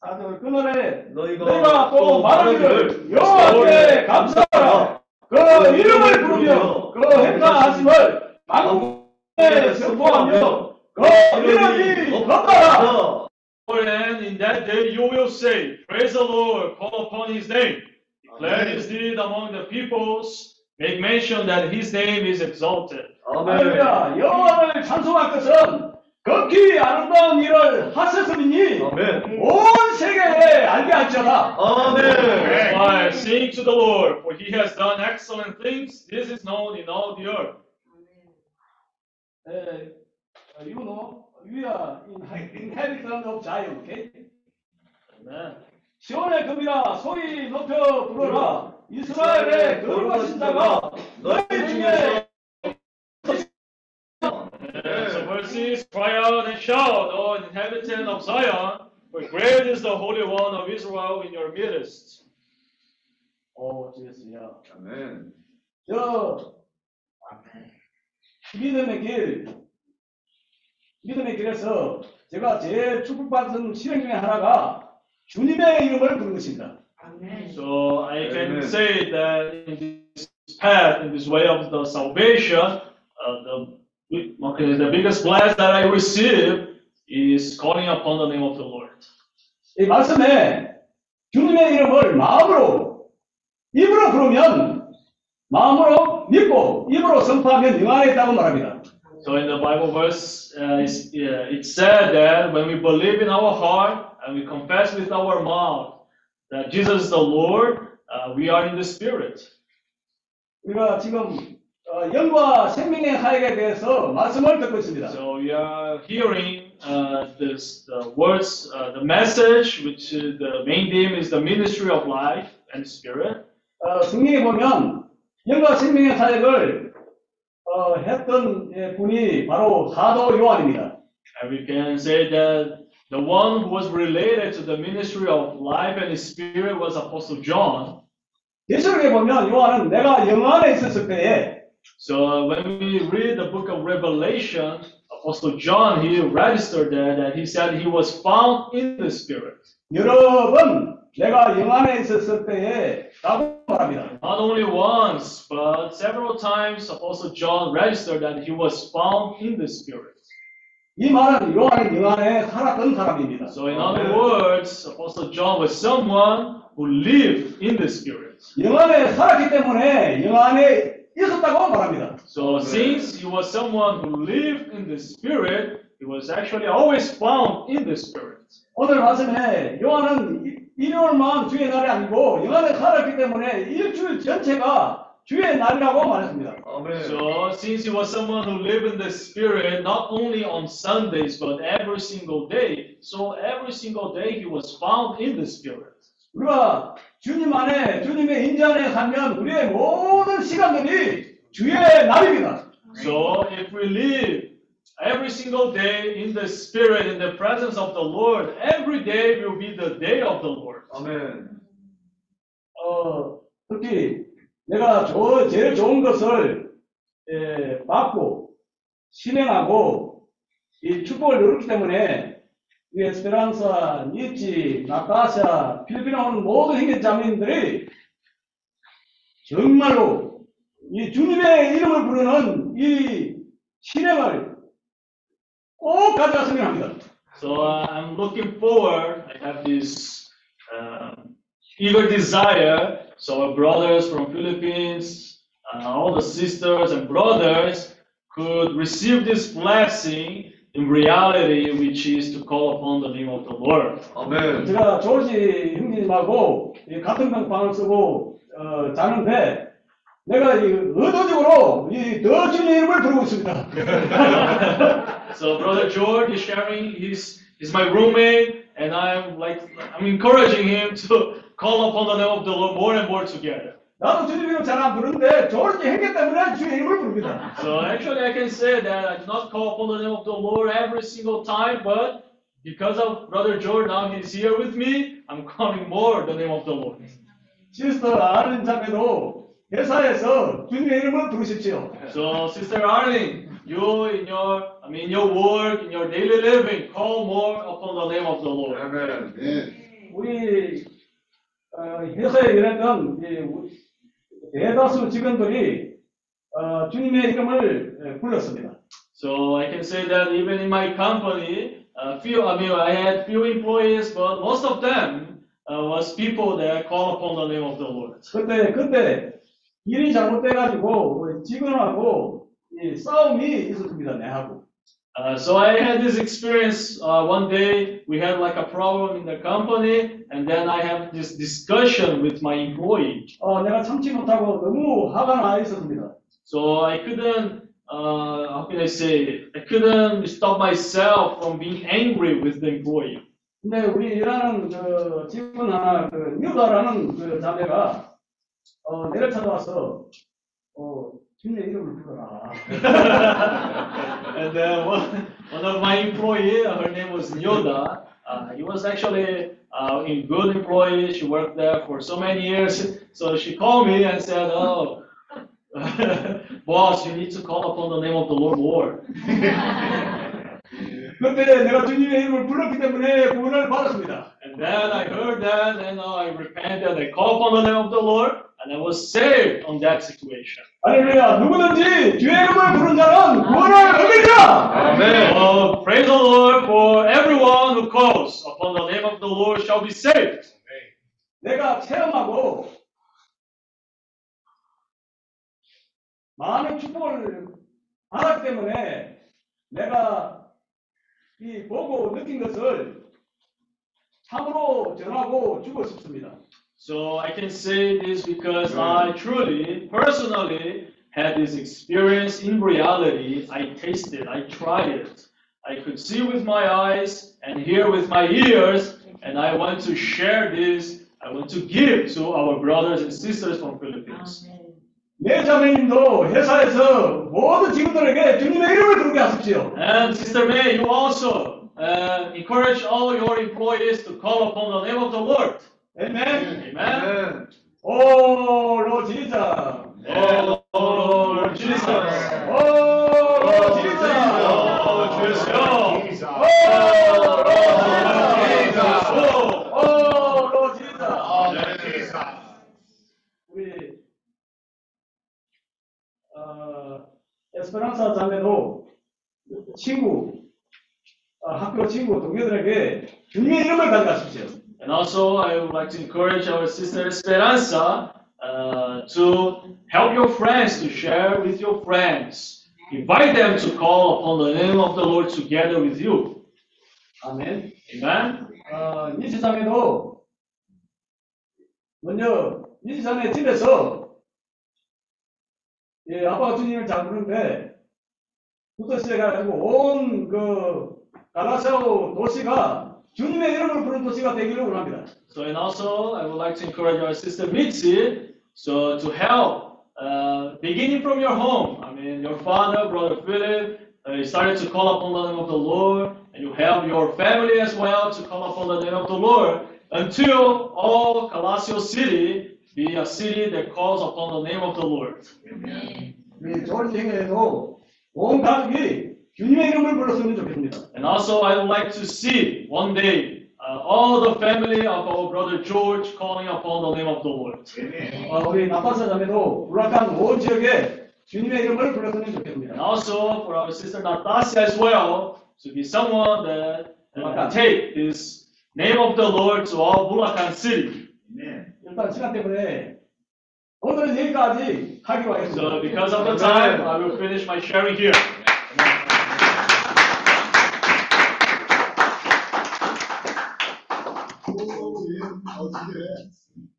4절 끊어내 너희가 너희가 또또 말하기를 여호와께 감사하라 그 이름을 부르며 그 행사하심을 만국에 선포하며 그 이름이 높아라 And in that day you will say, Praise the Lord, call upon his name, declare his deed among the peoples, make mention that his name is exalted. 할렐루야 여호와를 찬송할 것은 극히 아름다운 일을 하셨으니 아멘. 온 세계에 알게 할지어다 아멘. Why, sing to the Lord, for he has done excellent things. This is known in all the earth. 에, 어, you know we are in- inheritance of Zion okay? Amen. 시온의 금이라 소리 높여 부르라 이스라엘의 거룩하신 자가 너희 중에 And so verses, cry out and shout, O inhabitant of Zion, for great is the Holy One of Israel in your midst. 오 주였습니다 아멘. 저 믿음의 길 믿음의 길에서 제가 제일 축복받은 실행 중에 하나가 주님의 이름을 부르는 것입니다 So I can Amen. say that in this path, in this way of the salvation, uh, the, okay, the biggest bless that I receive is calling upon the name of the Lord. 이 말씀에 주님의 이름을 마음으로 입으로 부르면 마음으로 믿고 입으로 선포하면 영안에 있다고 말합니다 So in the Bible verse, uh, it's, yeah, it said that when we believe in our heart and we confess with our mouth that Jesus is the Lord, uh, we are in the Spirit. 우리가 지금 어, 영과 생명의 사역에 대해서 말씀을 듣고 있습니다. So we are hearing uh, this the words, uh, the message, which is the main theme is the ministry of life and spirit. 어, 성경에 보면 영과 생명의 사역을 어, 했던 예, 분이 바로 사도 요한입니다. And we can say that The one who was related to the ministry of life and spirit was Apostle John. 예수록에 보면 요한은 내가 영 안에 있었을 때에 So when we read the book of Revelation, Apostle John, he registered that, that he said he was found in the Spirit. 여러 번 내가 영 안에 있었을 때에 라고 말합니다. Not only once, but several times Apostle John registered that he was found in the Spirit. 이 말은 요한은 영 안에 살았던 사람입니다. So in other words, Apostle John was someone who lived in the Spirit. 영 안에 살았기 때문에 영 안에 있었다고 말합니다. So since he was someone who lived in the Spirit, he was actually always found in the Spirit. 오늘 말씀에 요한은 이- 일요일만 주의 날이 아니고 영 안에 살았기 때문에 일주일 전체가 주의 날이라고 말했습니다. So since he was someone who lived in the Spirit, not only on Sundays, but every single day, so every single day he was found in the Spirit. 우리가 주님 안에 주님의 인재 안에 살면 우리의 모든 시간들이 주의 날입니다. So if we live every single day in the Spirit, in the presence of the Lord, every day will be the day of the Lord. 아멘. 어, 특히 내가 저, 제일 좋은 것을 예, 받고 실행하고 이 축복을 누렸기 때문에 이 에스페란사, 니치, 나타샤, 필리핀에 오는 모든 형제 자매님들이 정말로 이 주님의 이름을 부르는 이 실행을 꼭 가져갔으면 합니다. So uh, I'm looking forward. I have this um, eager desire. So our brothers from Philippines, uh, all the sisters and brothers could receive this blessing in reality, which is to call upon the name of the Lord. 아멘. 제가 조지 형님하고 이 같은 방을 쓰고 어, 자는데 내가 이 의도적으로 이더 주님 이름을 부르고 있습니다. [LAUGHS] [LAUGHS] So brother George is sharing. He's he's my roommate, and I'm like I'm encouraging him to call upon the name of the Lord more and more together. 나도 주님 이름 잘 안 부르는데 조지 했기 때문에 주의 이름을 부릅니다. So actually, I can say that I do not call upon the name of the Lord every single time, but because of Brother George, now he's here with me, I'm calling more the name of the Lord. 시스터 아는 자매도 회사에서 주님의 이름을 부르십시오. So, Sister Arlene, you in your, I mean, your work, in your daily living, call more upon the name of the Lord. 네. 우리 어, 회사에 일했던 이 우리 대다수 직원들이 어, 주님의 이름을 예, 불렀습니다. So I can say that even in my company, uh, few, I mean, I had few employees, but most of them uh, was people that call upon the name of the Lord. 그때 그때 일이 잘못돼가지고 우리 직원하고 이 싸움이 있었습니다. 내하고. Uh, so I had this experience uh, one day. We had like a problem in the company, and then I had this discussion with my employee. 어, 내가 참지 못하고 너무 화가 나 있었습니다. So I couldn't, uh, how can I say, I couldn't stop myself from being angry with the employee. 근데 우리 일하는 그 직원 하나 그 뉴다라는 그 자매가 어, 내를 찾아와서 어, [LAUGHS] and uh, one, one of my employee, her name was Yoda. Uh, he was actually uh, a good employee. She worked there for so many years. So she called me and said, "Oh, [LAUGHS] boss, you need to call upon the name of the Lord, Lord." [LAUGHS] and then I heard that, and I repented. I called upon the name of the Lord. And I was saved on that situation. 할렐루야 누구든지 주의 이름을 부른 자는 구원을 얻으리라. 아멘. Oh, praise the Lord for everyone who calls upon the name of the Lord shall be saved. 내가 체험하고 많은 축복을 받았기 때문에 내가 이 보고 느낀 것을 참으로 전하고 주고 싶습니다. So I can say this because I truly, personally, had this experience in reality. I tasted, I tried it. I could see with my eyes and hear with my ears, and I want to share this. I want to give to our brothers and sisters from Philippines. 내 자매님도 회사에서 모든 직원들에게 주님의 이름을 부르게 하십시오. And Sister May, you also and encourage all your employees to call upon the name of the Lord. Amen. Amen. Oh, Lord Jesus. Oh, Lord Jesus. Oh, Lord Jesus. Oh, Jesus. Oh, Lord Jesus. Oh, Lord Jesus. 우리 어, 에스페란사 자매도 친구, 어, 학교 친구, 동료들에게 주님의 이름을 가져가십시오. And also, I would like to encourage our sister Esperanza uh, to help your friends to share with your friends. Invite them to call upon the name of the Lord together with you. 아멘. Amen. 어, 니스 자매도 먼저 니스 자매 집에서 예, 아빠가 주님을 잘 부르는데 부터 시작해가지고 온 그 갈라시아오 도시가 주님의 이름을 부르는 도시가 되기를 원합니다. So, and also, I would like to encourage our sister Mitzi so to help, uh, beginning from your home. I mean, your father, brother Philip, uh, he started to call upon the name of the Lord, and you help your family as well to call upon the name of the Lord until all Calassio city be a city that calls upon the name of the Lord. 우리 좋은 생애에도 온 가족이 주님의 이름을 불렀으면 좋겠습니다. And also, I would like to see one day uh, all the family of our brother George calling upon the name of the Lord. 어, 우리 나파사 자매도 불락한 온 지역에 주님의 이름을 불렀으면 And 좋겠습니다. also for our sister Natasha as well, to be someone that uh, take this name of the Lord to all Bulacan city. 일단 시간 때문에 오늘은 여기까지 하기로 하겠습니다. So because of the time, I will finish my sharing here.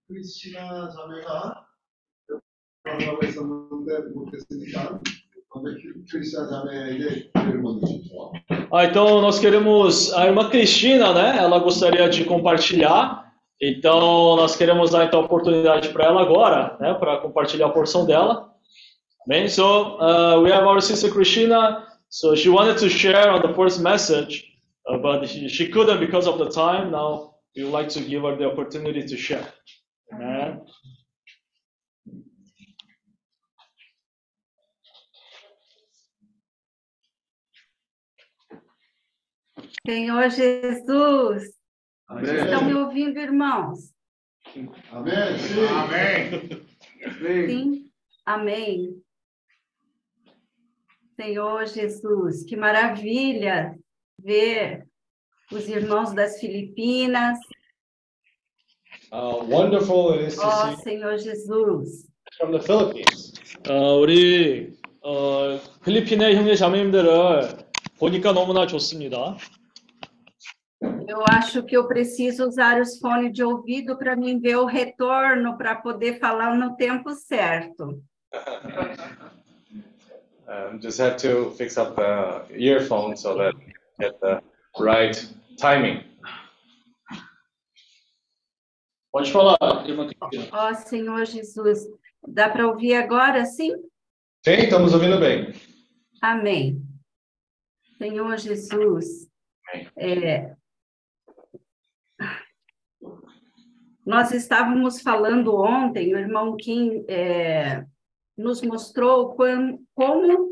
Krishna Jamela, eu estava conversando com o sindicato, ah, então nós queremos a irmã Cristina, né? Ela gostaria de compartilhar. Então nós queremos dar então a oportunidade para ela agora, né? Para compartilhar a porção dela. Bem, so uh, we have our sister Cristina. So she wanted to share on the first message, uh, but she, she couldn't because of the time. Now we would like to give her the opportunity to share. Amen. Senhor Jesus, Amém. estão me ouvindo, irmãos? Amém. Sim. Amém. Sim? Amém. Senhor Jesus, que maravilha ver os irmãos das Filipinas. Uh, wonderful it is to Ó see Senhor Jesus, from the Philippines. 어, 우리 어, 필리핀의 형제 자매님들을 보니까 너무나 좋습니다. eu acho que eu preciso usar os fones de ouvido para mim ver o retorno, para poder falar no tempo certo. [LAUGHS] Um, just have to fix up the earphone so that we get the right timing. Pode falar, irmã Cristina. Ó Senhor Jesus, dá para ouvir agora, sim? Sim, estamos ouvindo bem. Amém. Senhor Jesus, é, nós estávamos falando ontem, o irmão Kim é, nos mostrou como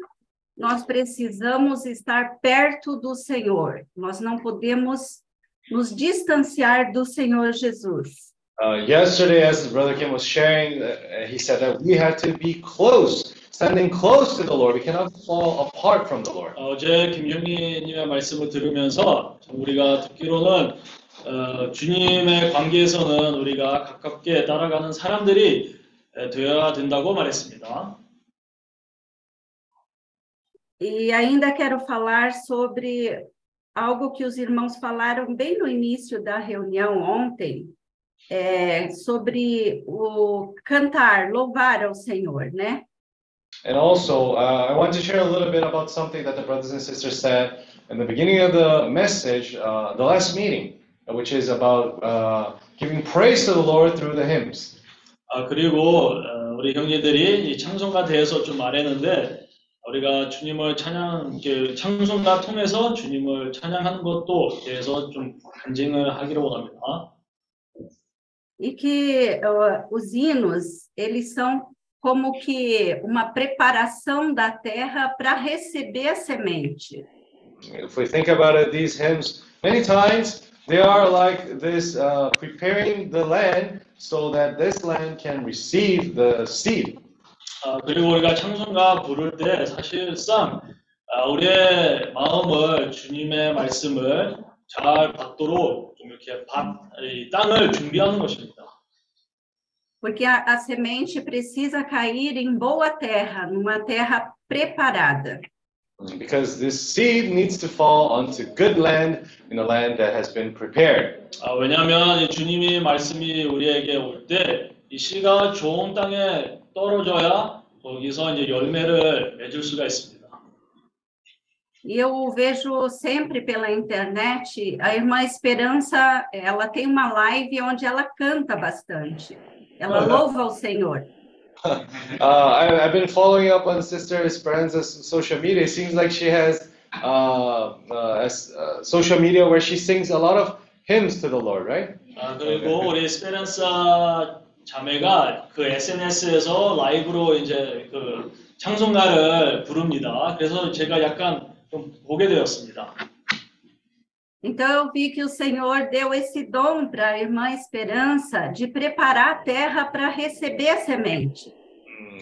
nós precisamos estar perto do Senhor. Nós não podemos nos distanciar do Senhor Jesus. Uh, yesterday, as Brother Kim was sharing, uh, he said that we had to be close, standing close to the Lord. We cannot fall apart from the Lord. 어, 어제 김영희님의 말씀을 들으면서 우리가 듣기로는 어, 주님의 관계에서는 우리가 가깝게 따라가는 사람들이 에, 되어야 된다고 말했습니다. E ainda quero falar sobre algo que os irmãos falaram bem no início da reunião ontem, é, sobre o cantar, louvar ao Senhor, né? And also, uh, I want to share a little bit about something that the brothers and sisters said in the beginning of the message, uh, the last meeting, which is about uh, giving praise to the Lord through the hymns. 아, 그리고 어, 우리 형제들이 이 찬송가 대해서 좀 말했는데 우리가 주님을 찬양, 찬송가 통해서 주님을 찬양하는 것도 대해서 좀 간증을 하기를 원합니다. E que ó, os hinos, eles são como que uma preparação da terra para receber a semente. If we think about it, these hymns, many times they are like this uh, preparing the land so that this land can receive the seed. 아, 그리고 우리가 찬송가 부를 때 사실상 아, 우리의 마음을 주님의 말씀을 잘 받도록 좀 이렇게 밭, 이 땅을 준비하는 것입니다. Porque a, a semente precisa cair em boa terra, numa terra preparada. Because this seed needs to fall onto good land in a land that has been prepared. 아, 왜냐하면 이 주님이 말씀이 우리에게 올 때 이 씨가 좋은 땅에 떨어져야 거기서 이제 열매를 맺을 수가 있습니다. E eu vejo sempre pela internet, a irmã Esperança, ela tem uma live onde ela canta bastante. Ela [LAUGHS] louva o Senhor. [LAUGHS] Uh, I, I've been following up on Sister Esperanza's social media. It seems like she has uh, uh, as- uh, social media where she sings a lot of hymns to the Lord, right? 아, 그리고 우리 스페란사 자매가 그 SNS에서 라이브로 이제 그 찬송가를 부릅니다. 그래서 제가 약간 좀 보게 되었습니다. Então eu vi que o Senhor deu esse dom para a irmã Esperança de preparar a terra para receber a semente.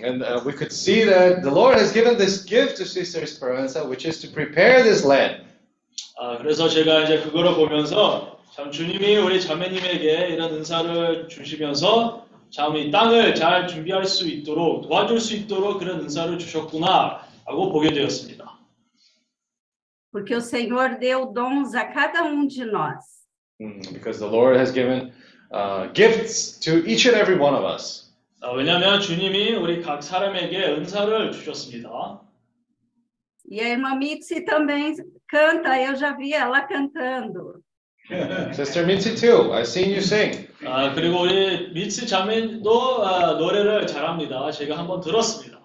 And uh, we could see that the Lord has given this gift to Sister Esperanza, which is to prepare this land. 아, 그래서 제가 이제 그거를 보면서 참 주님이 우리 자매님에게 이런 은사를 주시면서 참 이 땅을 잘 준비할 수 있도록 도와줄 수 있도록 그런 은사를 주셨구나 하고 보게 되었습니다. Porque o Senhor deu dons a cada um de nós. Mm, Because the Lord has given uh, gifts to each and every one of us. 아, 왜냐하면 주님이 우리 각 사람에게 은사를 주셨습니다. E a irmã Mitzi também canta, eu já vi ela cantando. Sister Mitzi too. I've seen you sing. 아, 그리고 우리 미츠 자매도 아, 노래를 잘합니다. 제가 한번 들었습니다.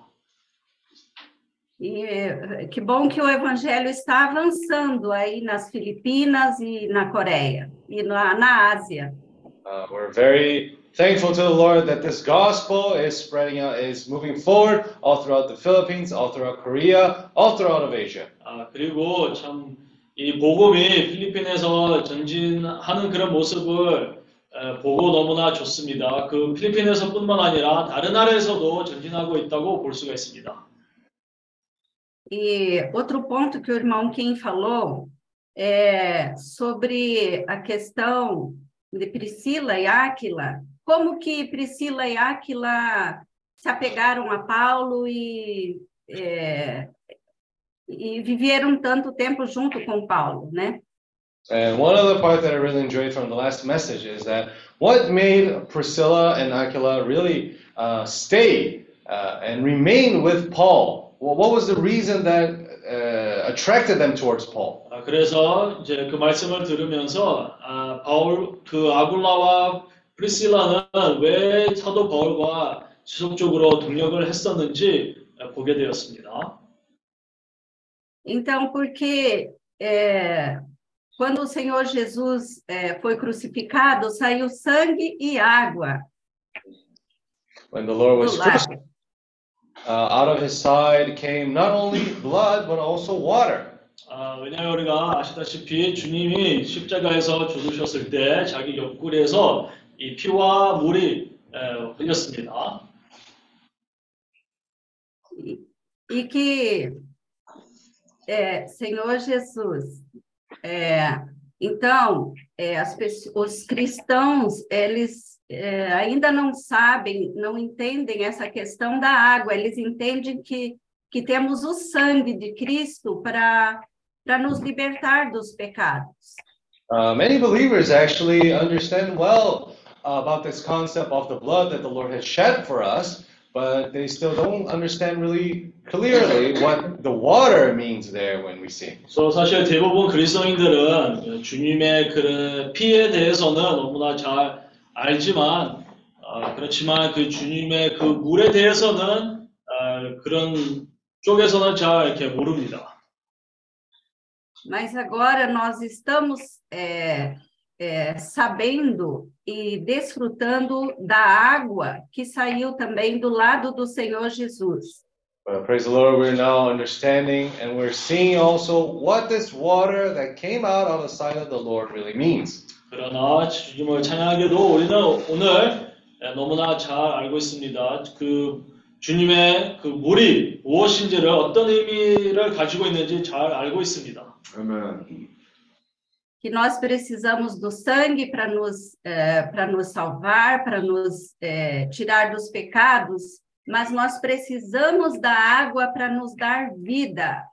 E eh, que bom que o evangelho está avançando aí nas Filipinas e na Coreia e na, na Ásia. Uh, we're very thankful to the Lord that this gospel is spreading out, is moving forward all throughout the Philippines, all throughout Korea, all throughout of Asia. 아, 그리고 참 이 복음이 필리핀에서 전진하는 그런 모습을 에, 보고 너무나 좋습니다. 그 필리핀에서뿐만 아니라 다른 나라에서도 전진하고 있다고 볼 수가 있습니다. E outro ponto que o irmão Kim falou é sobre a questão de Priscila e Áquila. Como que Priscila e Áquila se apegaram a Paulo e, é, e viveram tanto tempo junto com Paulo, né? And one other part that I really enjoyed from the last message is that what made Priscilla and Aquila really uh, stay uh, and remain with Paul? Well, what was the reason that uh, attracted them towards Paul? 아, 그래서 이제 그 말씀을 들으면서 아, 바울 그 아굴라와 프리실라는 왜 사도 바울과 지속적으로 동력을 했었는지 아, 보게 되었습니다. Então, porque é, quando o Senhor Jesus é, foi crucificado, saiu sangue e água When the Lord do was lado. crucified, uh, out of his side came not only blood but also water. 아, 왜냐하면 우리가 아시다시피 주님이 십자가에서 죽으셨을 때 자기 옆구리에서 이 피와 물이 에, 흘렸습니다. E que, é, Senhor Jesus, é, então, é, as pessoas, os cristãos, eles é, ainda não sabem, não entendem essa questão da água, eles entendem que, que temos o sangue de Cristo para nos libertar dos pecados. Uh, many believers actually understand well about this concept of the blood that the Lord has shed for us, but they still don't understand really clearly what the water means there when we sing. 그래서 사실 대부분 그리스도인들은 주님의 그 피에 대해서는 너무나 잘 알지만 어, 그렇지만 그 주님의 그 물에 대해서는 어, 그런 쪽에서는 잘 이렇게 모릅니다. Mas agora nós estamos é, é, sabendo e desfrutando da água que saiu também do lado do Senhor Jesus. But praise the Lord, we're now understanding and we're seeing also what this water that came out on the side of the Lord really means. 그러나 주님을 찬양하게도 우리는 오늘 너무나 잘 알고 있습니다. 그 주님의 그 물이 무엇인지를 어떤 의미를 가지고 있는지 잘 알고 있습니다. Amen. Que nós precisamos do sangue para nos, eh, para nos salvar, para nos eh, tirar dos pecados, mas nós precisamos da água para nos dar vida.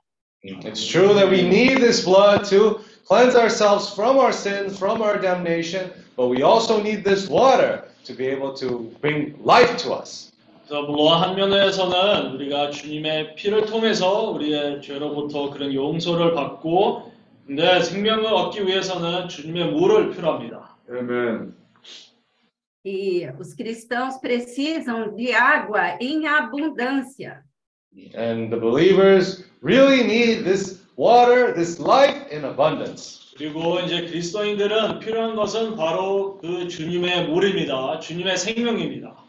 It's true that we need this blood to cleanse ourselves from our sins, from our damnation, but we also need this water to be able to bring life to us. 그래서 물론 한 면에서는 우리가 주님의 피를 통해서 우리의 죄로부터 그런 용서를 받고 근데 생명을 얻기 위해서는 주님의 물을 필요합니다. Amen. E os cristãos precisam de água em abundância. And the believers really need this water, this life in abundance. 그리고 이제 그리스도인들은 필요한 것은 바로 그 주님의 물입니다. 주님의 생명입니다.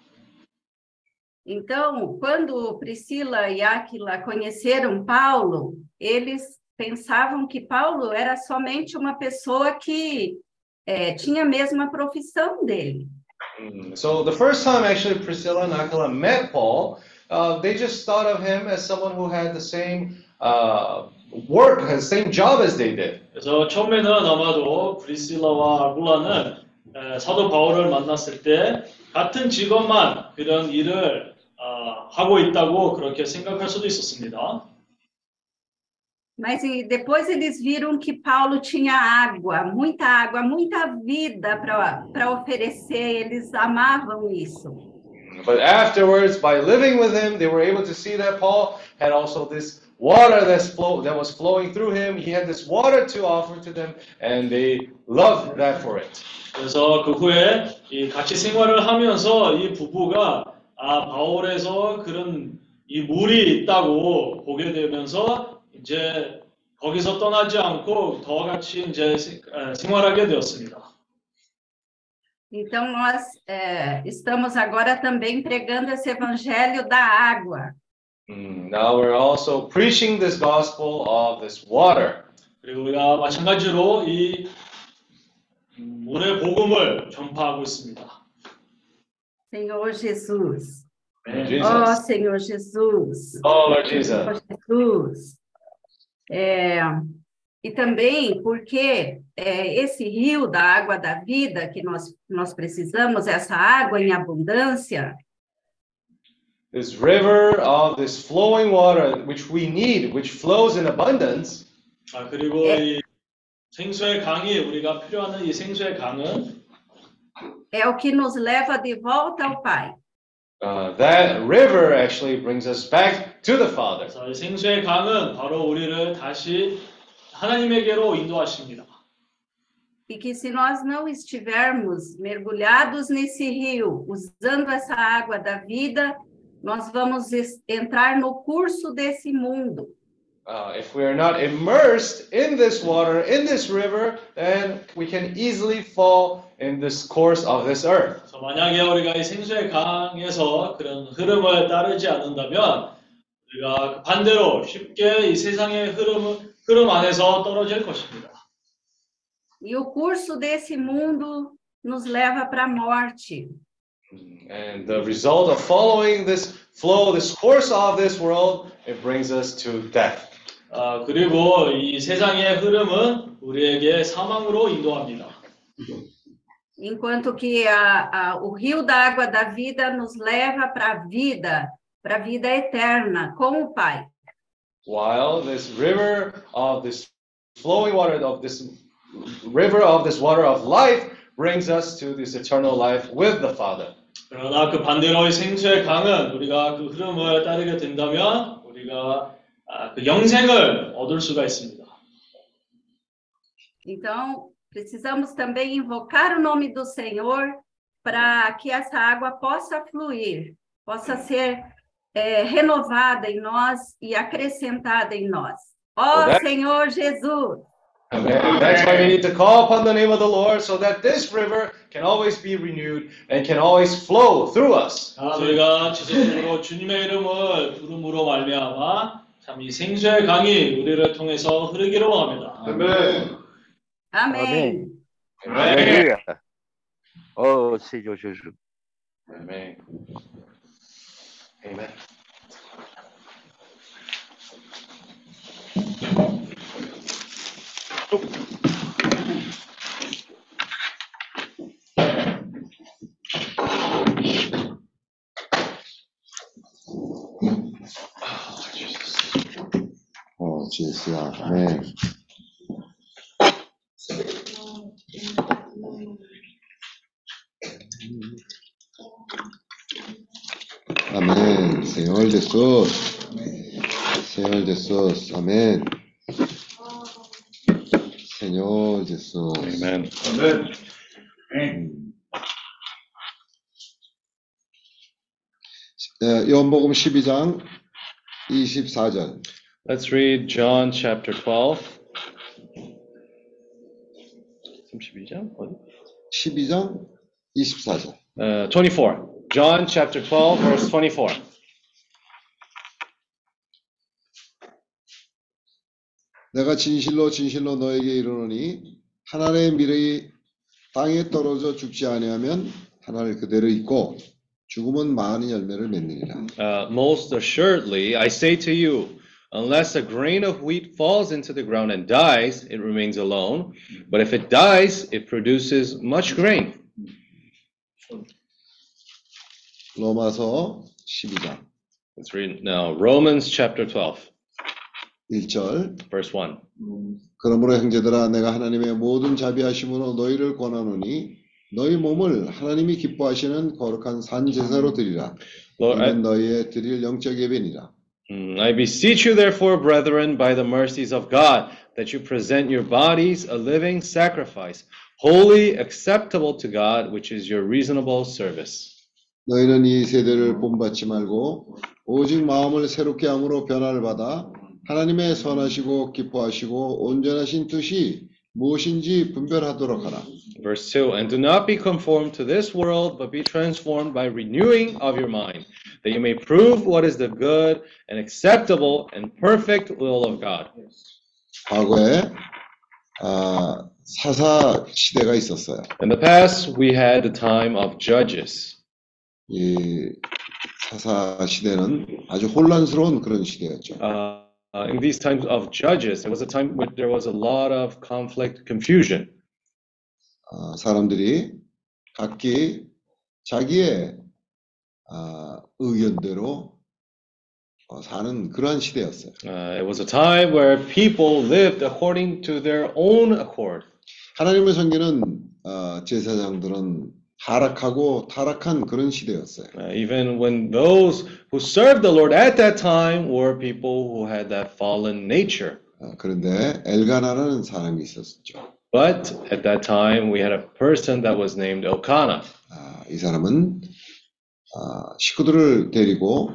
Então, quando Priscila e Áquila conheceram Paulo, eles pensavam que Paulo era somente uma pessoa que eh, tinha a mesma profissão dele. Mm, So the first time actually Priscilla and Aquila met Paul, uh, they just thought of him as someone who had the same uh, work, the same job as they did. 그래서 처음에는 아마도 브리실라와 아굴라는 에, 사도 바울을 만났을 때 같은 직업만 그런 일을 아, 하고 있다고 그렇게 생각할 수도 있었습니다. Mas e depois eles viram que Paulo tinha água, muita água, muita vida para oferecer, eles amavam isso. But afterwards, by living with him, they were able to see that Paul had also this water that's flow, that was flowing through him. He had this water to offer to them, and they loved that for it. 그래서 그 후에 이 같이 생활을 하면서 이 부부가 아 바울에서 그런 이 물이 있다고 보게 되면서 이제 거기서 떠나지 않고 더 같이 이제 생활하게 되었습니다. Então, nós eh, estamos agora também pregando esse evangelho da água. Mm, Now we're also preaching this gospel of this water. 그리고 우리가 마찬가지로 이 물의 복음을 전파하고 있습니다. Senhor Jesus. Oh. Senhor Jesus. Oh, Lord Jesus. Senhor Jesus. É, e também porque é, esse rio da água da vida que nós, nós precisamos, essa água em abundância, This river of this flowing water, which we need, which flows in abundance, 아 그리고 이 생수의 강이 우리가 필요하는 이 생수의 강은 é o que nos leva de volta ao Pai. uh, that river actually brings us back to the Father. 그래서 이 생수의 강은 바로 우리를 다시 하나님에게로 인도하십니다. E que se nós não estivermos mergulhados nesse rio, usando essa água da vida, nós vamos es- entrar no curso desse mundo. Uh, if we are not immersed in this water, in this river, then we can easily fall in this course of this earth. 만약에 우리가 이 생수의 강에서 그런 흐름을 따르지 않는다면 우리가 반대로 쉽게 이 세상의 흐름 흐름 안에서 떨어질 것입니다. E o curso desse mundo nos leva para a morte. And the result of following this flow, this course of this world, it brings us to death. 아, 그리고 이 세상의 흐름은 우리에게 사망으로 인도합니다. Enquanto que a, a, o rio da água da vida nos leva para a vida, para a vida eterna com o Pai. While this river of this flowing water, of this river of this water of life, brings us to this eternal life with the Father. 그러나 그 반대로 이 생수의 강은 우리가 그 흐름을 따르게 된다면 우리가 아, 그 영생을 얻을 수가 있습니다. Então, precisamos também invocar o nome do Senhor para que essa água possa fluir, possa ser é, renovada em nós e acrescentada em nós. Ó Verdade. Senhor Jesus, Amen. That's why we need to call upon the name of the Lord so that this river can always be renewed and can always flow through us. 저희가 지속적으로 주님의 이름을 부름으로 말미암아 참 이 생수의 강이 우리를 통해서 흐르기를 원합니다. 아멘. Amen. Amen. Oh Seigneur Jésus. Amen. Amen. Oh. Oh, Jesus. Oh, Jesus. Amen. Señor Jesús. Señor Jesús. Amén. Señor Jesús. Amen. 예, 요한복음 12장 24절. Let's read John chapter 12. 32장? 어디? 12장 24절. Uh, 24. John chapter 12, verse 24. 내가 진실로 진실로 너에게 이르노니 하나님의 미래이 땅에 떨어져 죽지 아니하면 하나를 그대로 있고 죽음은 많은 열매를 맺느니라. Uh, most assuredly, I say to you, unless a grain of wheat falls into the ground and dies, it remains alone. But if it dies, it produces much grain. 로마서 12장 Let's read now Romans chapter 12, 1절 verse 1. 그러므로 형제들아 내가 하나님의 모든 자비하심으로 너희를 권하노니 너희 몸을 하나님이 기뻐하시는 거룩한 산 제사로 드리라. Lord, I, 너희의 드릴 영적 예배니라. Mm, I beseech you, therefore, brethren, by the mercies of God, that you present your bodies a living sacrifice, holy, acceptable to God, which is your reasonable service. 너희는 이 세대를 본받지 말고 오직 마음을 새롭게 함으로 변화를 받아 하나님의 선하시고 기뻐하시고 온전하신 뜻이 무엇인지 분별하도록 하라. Verse 2 And do not be conformed to this world, but be transformed by renewing of your mind, that you may prove what is the good and acceptable and perfect will of God. 과거에 아, 사사 시대가 있었어요. In the past, we had the time of judges. 이 사사 시대는 아주 혼란스러운 그런 시대였죠. Uh, uh, in these times of judges, there was a time when there was a lot of conflict, confusion. 아, 사람들이 각기 자기의 아, 의견대로 어, 사는 그러한 시대였어요. Uh, it was a time where people lived according to their own accord. 하나님을 섬기는 어, 제사장들은 타락하고 타락한 그런 시대였어요. Uh, even when those who served the Lord at that time were people who had that fallen nature. 어, 그런데 엘가나라는 사람이 있었죠. But at that time, we had a person that was named Elkanah. 아, 이 사람은 아, 식구들을 데리고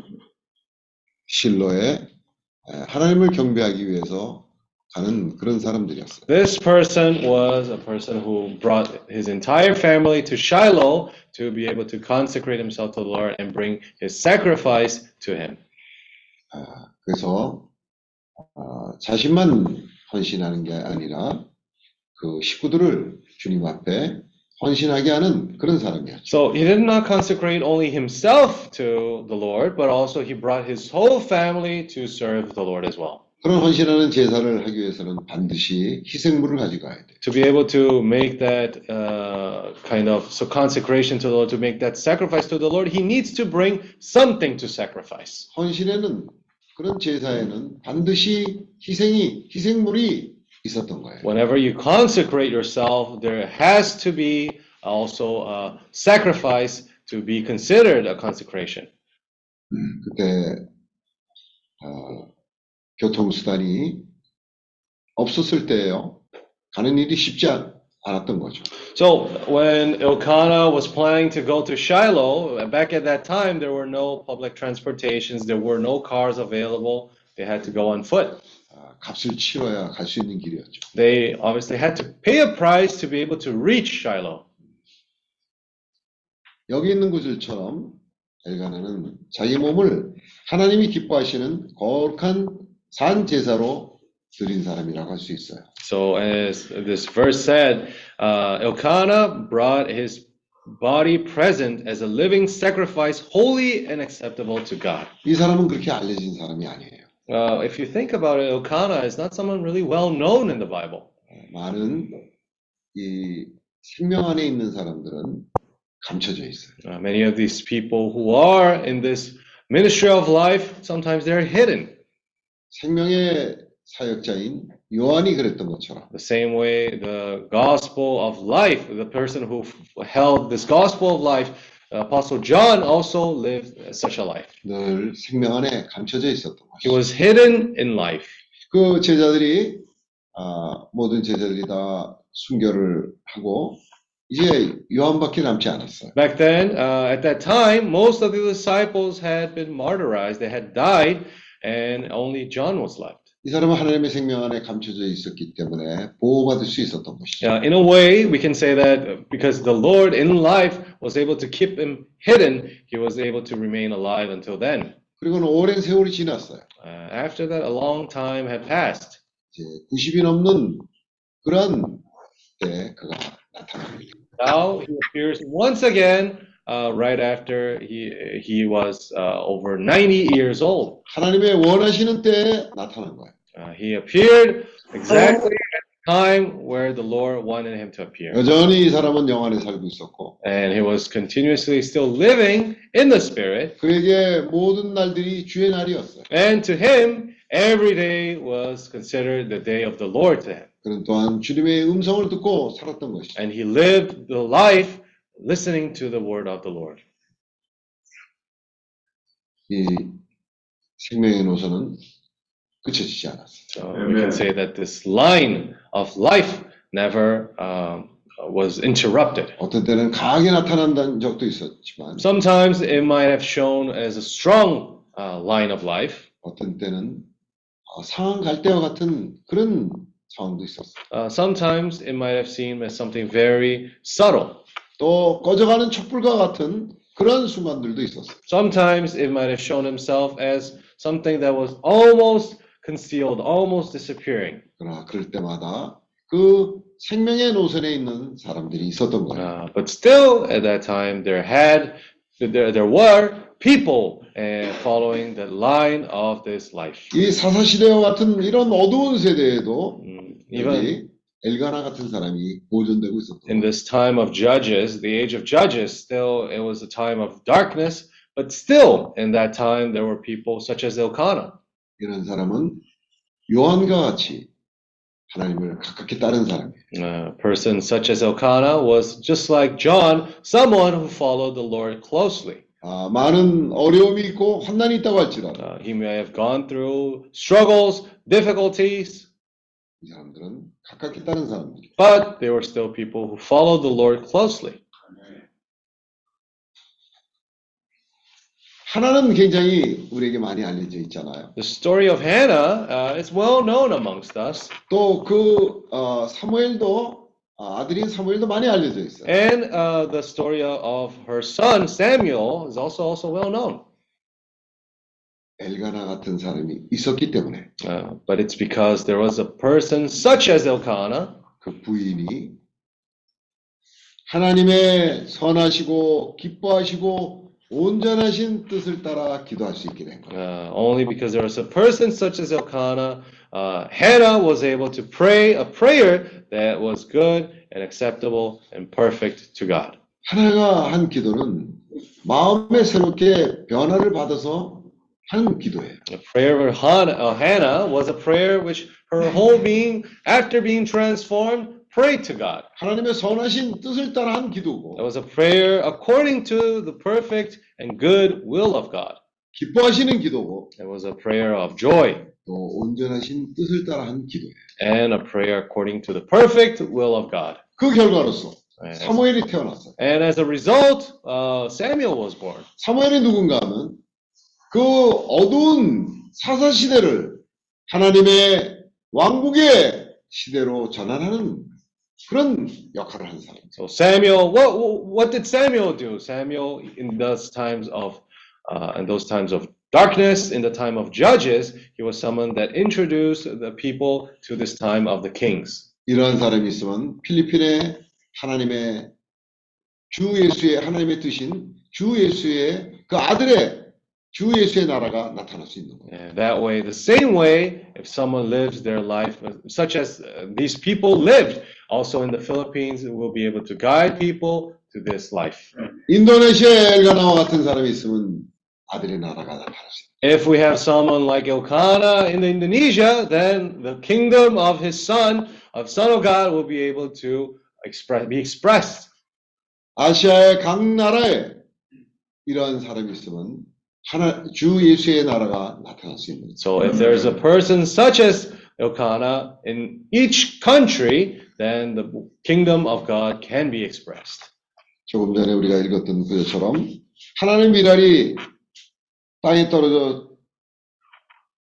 실로에 에, 하나님을 경배하기 위해서 가는 그런 사람들이었어요. This person was a person who brought his entire family to Shiloh to be able to consecrate himself to the Lord and bring his sacrifice to him. 아, 그래서 아, 자신만 헌신하는 게 아니라 그 식구들을 주님 앞에 헌신하게 하는 그런 사람이었죠. So he did not consecrate only himself to the Lord, but also he brought his whole family to serve the Lord as well. 그런 헌신하는 제사를 하기 위해서는 반드시 희생물을 가져가야 돼요. To be able to make that uh, kind of so consecration to the Lord, to make that sacrifice to the Lord, he needs to bring something to sacrifice. 헌신에는 그런 제사에는 반드시 희생이 희생물이 있었던 거예요. Whenever you consecrate yourself, there has to be also a sacrifice to be considered a consecration. 그때 어, 교통수단이 없었을 때예요. 가는 일이 쉽지 않, 않았던 거죠. So when Elkanah was planning to go to Shiloh, back at that time, there were no public transportations, there were no cars available. They had to go on foot. 아, 값을 치러야 갈 수 있는 길이었죠. They obviously had to pay a price to be able to reach Shiloh. 여기 있는 구절처럼 엘가나는 자기 몸을 하나님이 기뻐하시는 거룩한 산 제사로 드린 사람이라고 할 수 있어요. So as this verse said, uh, Elkanah brought his body present as a living sacrifice, holy and acceptable to God. 이 사람은 그렇게 알려진 사람이 아니에요. Uh, if you think about it, Elkanah is not someone really well known in the Bible. 많은 이 생명 안에 있는 사람들은 감춰져 있어요. Uh, many of these people who are in this ministry of life, sometimes they're hidden. 생명의 사역자인 요한이 그랬던 것처럼 The same way the gospel of life, the person who held this gospel of life, Apostle John also lived such a life. 늘 생명 안에 감춰져 있었던 He 것이죠. was hidden in life. 그 제자들이 아, 모든 제자들이 다 순교를 하고 이제 요한밖에 남지 않았어요. Back then, uh, at that time, most of the disciples had been martyrized, they had died, and only John was left. 이 사람은 하나님의 생명 안에 감춰져 있었기 때문에 보호받을 수 있었던 것이죠. Uh, in a way, we can say that because the Lord in life was able to keep him hidden, he was able to remain alive until then. 그리고는 오랜 세월이 지났어요. Uh, after that, a long time had passed. 이제 90이 넘는 그런 때 그가 나타납니다. Now he appears once again uh, right after he he was uh, over 90 years old. 하나님의 원하시는 때에 나타난 거예요. Uh, he appeared exactly at the time where the Lord wanted him to appear. 여전히 이 사람은 영 안에 살고 있었고 And he was continuously still living in the Spirit. 그에게 모든 날들이 주의 날이었어요. And to him, every day was considered the day of the Lord to him. 그는 또한 주님의 음성을 듣고 살았던 것이죠. And he lived the life listening to the word of the Lord. 이 생명의 노선은 그쳐지지 않았어요. So we can say that this line of life never um, was interrupted. 어떤 때는 강하게 나타난다는 적도 있었지만 Sometimes it might have shown as a strong uh, line of life. 어떤 때는 어, 상한 갈대와 같은 그런 상황도 있었어요. Uh, sometimes it might have seemed as something very subtle. 또 꺼져가는 촛불과 같은 그런 순간들도 있었어요. Sometimes it might have shown himself as something that was almost concealed, almost disappearing. 그러나 그럴 때마다 그 생명의 노선에 있는 사람들이 있었던 거예요. Uh, but still, at that time, there had there there were people uh, following the line of this life. 이 사사 시대와 같은 이런 어두운 세대에도 Mm, Even 여기 엘가나 같은 사람이 보존되고 있었던 in 거예요. this time of Judges, the age of Judges, still it was a time of darkness. But still, in that time, there were people such as Elkanah. 이런 사람은 요한과 같이 하나님을 가깝게 따른 사람이에요. A person such as Elkanah was just like John, someone who followed the Lord closely. 아, 많은 어려움이 있고 환난이 있다고 할지라도 Uh, he may have gone through struggles, difficulties, 이 사람들은 가깝게 따른 사람들이에요. but they were still people who followed the Lord closely. 하나는 굉장히 우리에게 많이 알려져 있잖아요. The story of Hannah uh, is well known amongst us, 또그 어, 사무엘도 아, 아들인 사무엘도 많이 알려져 있어요. and uh, the story of her son Samuel is also also well known. 엘가나 같은 사람이 있었기 때문에 Uh, but it's because there was a person such as Elkanah, 그 부인이 하나님의 선하시고 기뻐하시고 온전하신 뜻을 따라 기도할 수 있게 된 거예요. uh, only because there was a person such as Elkanah, uh, Hannah was able to pray a prayer that was good and acceptable and perfect to God. 하나가 한 기도는 마음에 새롭게 변화를 받아서 하는 기도예요. The prayer of Han- uh, Hannah was a prayer which her whole being, after being transformed, prayed to God. 하나님의 선하신 뜻을 따라 한 기도고 It was a prayer according to the perfect and good will of God. 기뻐하시는 기도고 It was a prayer of joy 또 온전하신 뜻을 따라 한 기도예요. and a prayer according to the perfect will of God. 그 결과로서 And, 사무엘이 태어났어요. and as a result, uh, Samuel was born. 사무엘이 누군가 하면 그 어두운 사사 시대를 하나님의 왕국의 시대로 전환하는 그런 역할을 한 사람. So Samuel, what what did Samuel do? Samuel, in those times of, uh, in those times of darkness, in the time of judges, he was someone that introduced the people to this time of the kings. 이러한 사람이 있으면 필리핀에 하나님의 주 예수의 하나님의 뜻인 주 예수의 그 아들의 주 예수의 나라가 나타날 수 있는 거예요. And that way, the same way, if someone lives their life uh, such as uh, these people lived, also in the Philippines, will be able to guide people to this life. 인도네시아의 엘가나와 같은 사람이 있으면 아들의 나라가 나타날 수 있어요. If we have someone like Elkanah in Indonesia, then the kingdom of his son, of Son of God, will be able to express, be expressed. 아시아의 각 나라에 이러한 사람이 있으면 하나 주 예수의 나라가 나타날 수 있는 거죠. So if there's a person such as Elkanah in each country, then the kingdom of God can be expressed. 조금 전에 우리가 읽었던 그처럼 하나님 미랄이 땅에 떨어져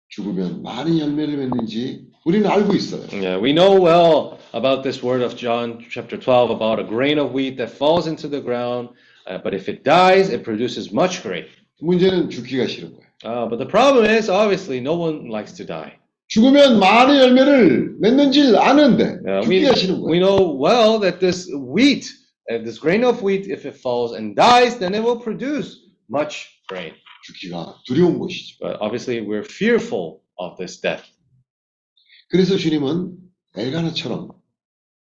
죽으면 많은 열매를 맺는지 우리는 알고 있어요. Yeah, we know well about this word of John chapter 12 about a grain of wheat that falls into the ground, uh, but if it dies, it produces much grain. 문제는 죽기가 싫은 거예요. Uh, but the problem is, obviously, no one likes to die. 죽으면 많은 열매를 맺는지 아는데 Uh, we, 죽기가 싫은 we 거예요. know well that this wheat, uh, this grain of wheat, if it falls and dies, then it will produce much grain. 죽기가 두려운 것이죠. But obviously, we're fearful of this death. 그래서 주님은 엘가나처럼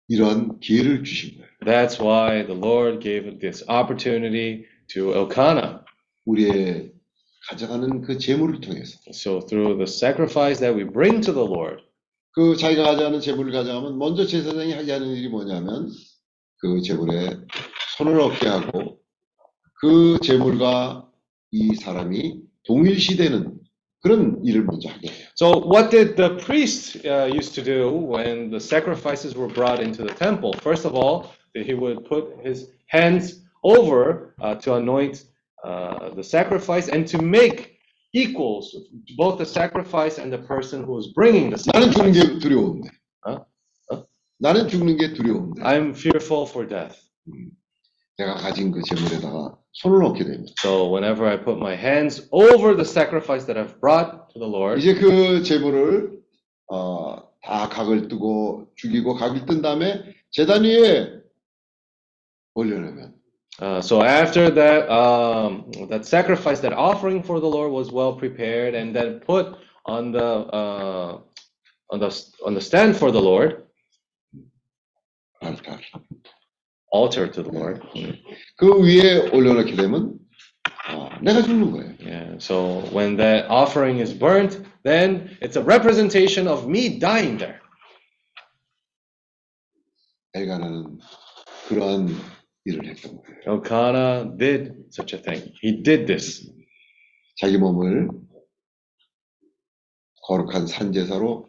이러한 기회를 주신 거예요. That's why the Lord gave this opportunity to Elkanah. 우리의 가져가는 그 재물을 통해서 So through the sacrifice that we bring to the Lord, 그 자기가 가져가는 재물을 가져가면 먼저 제사장이 하게 하는 일이 뭐냐면 그 재물에 손을 얻게 하고 그 재물과 이 사람이 동일시되는 그런 일을 먼저 하게 해요. So, what did the priest uh, used to do when the sacrifices were brought into the temple? First of all, he would put his hands over uh, to anoint uh, the sacrifice and to make equals both the sacrifice and the person who was bringing the 나는 죽는 sacrifice. 게 두려운데. 어? 어? 나는 죽는 게 두려운데. I'm fearful for death. 내가 가진 그 재물에다가 손을 넣게 되면 So, whenever I put my hands over the sacrifice that I've brought to the Lord, 이제 그 재물을 어, 다 각을 뜨고 죽이고 각을 뜬 다음에 재단 위에 올려놓으면 Uh, so after that, um, that sacrifice, that offering for the Lord was well prepared, and then put on the uh, on the on the stand for the Lord, 알tar. altar to the Lord. 그 위에 올려놓게 되면 어, 내가 죽는 거예요. Yeah. So when that offering is burnt, then it's a representation of me dying there. 엘가나는 그러한 일을 했던 거예요. Elkanah did such a thing. He did this. 자기 몸을 거룩한 산제사로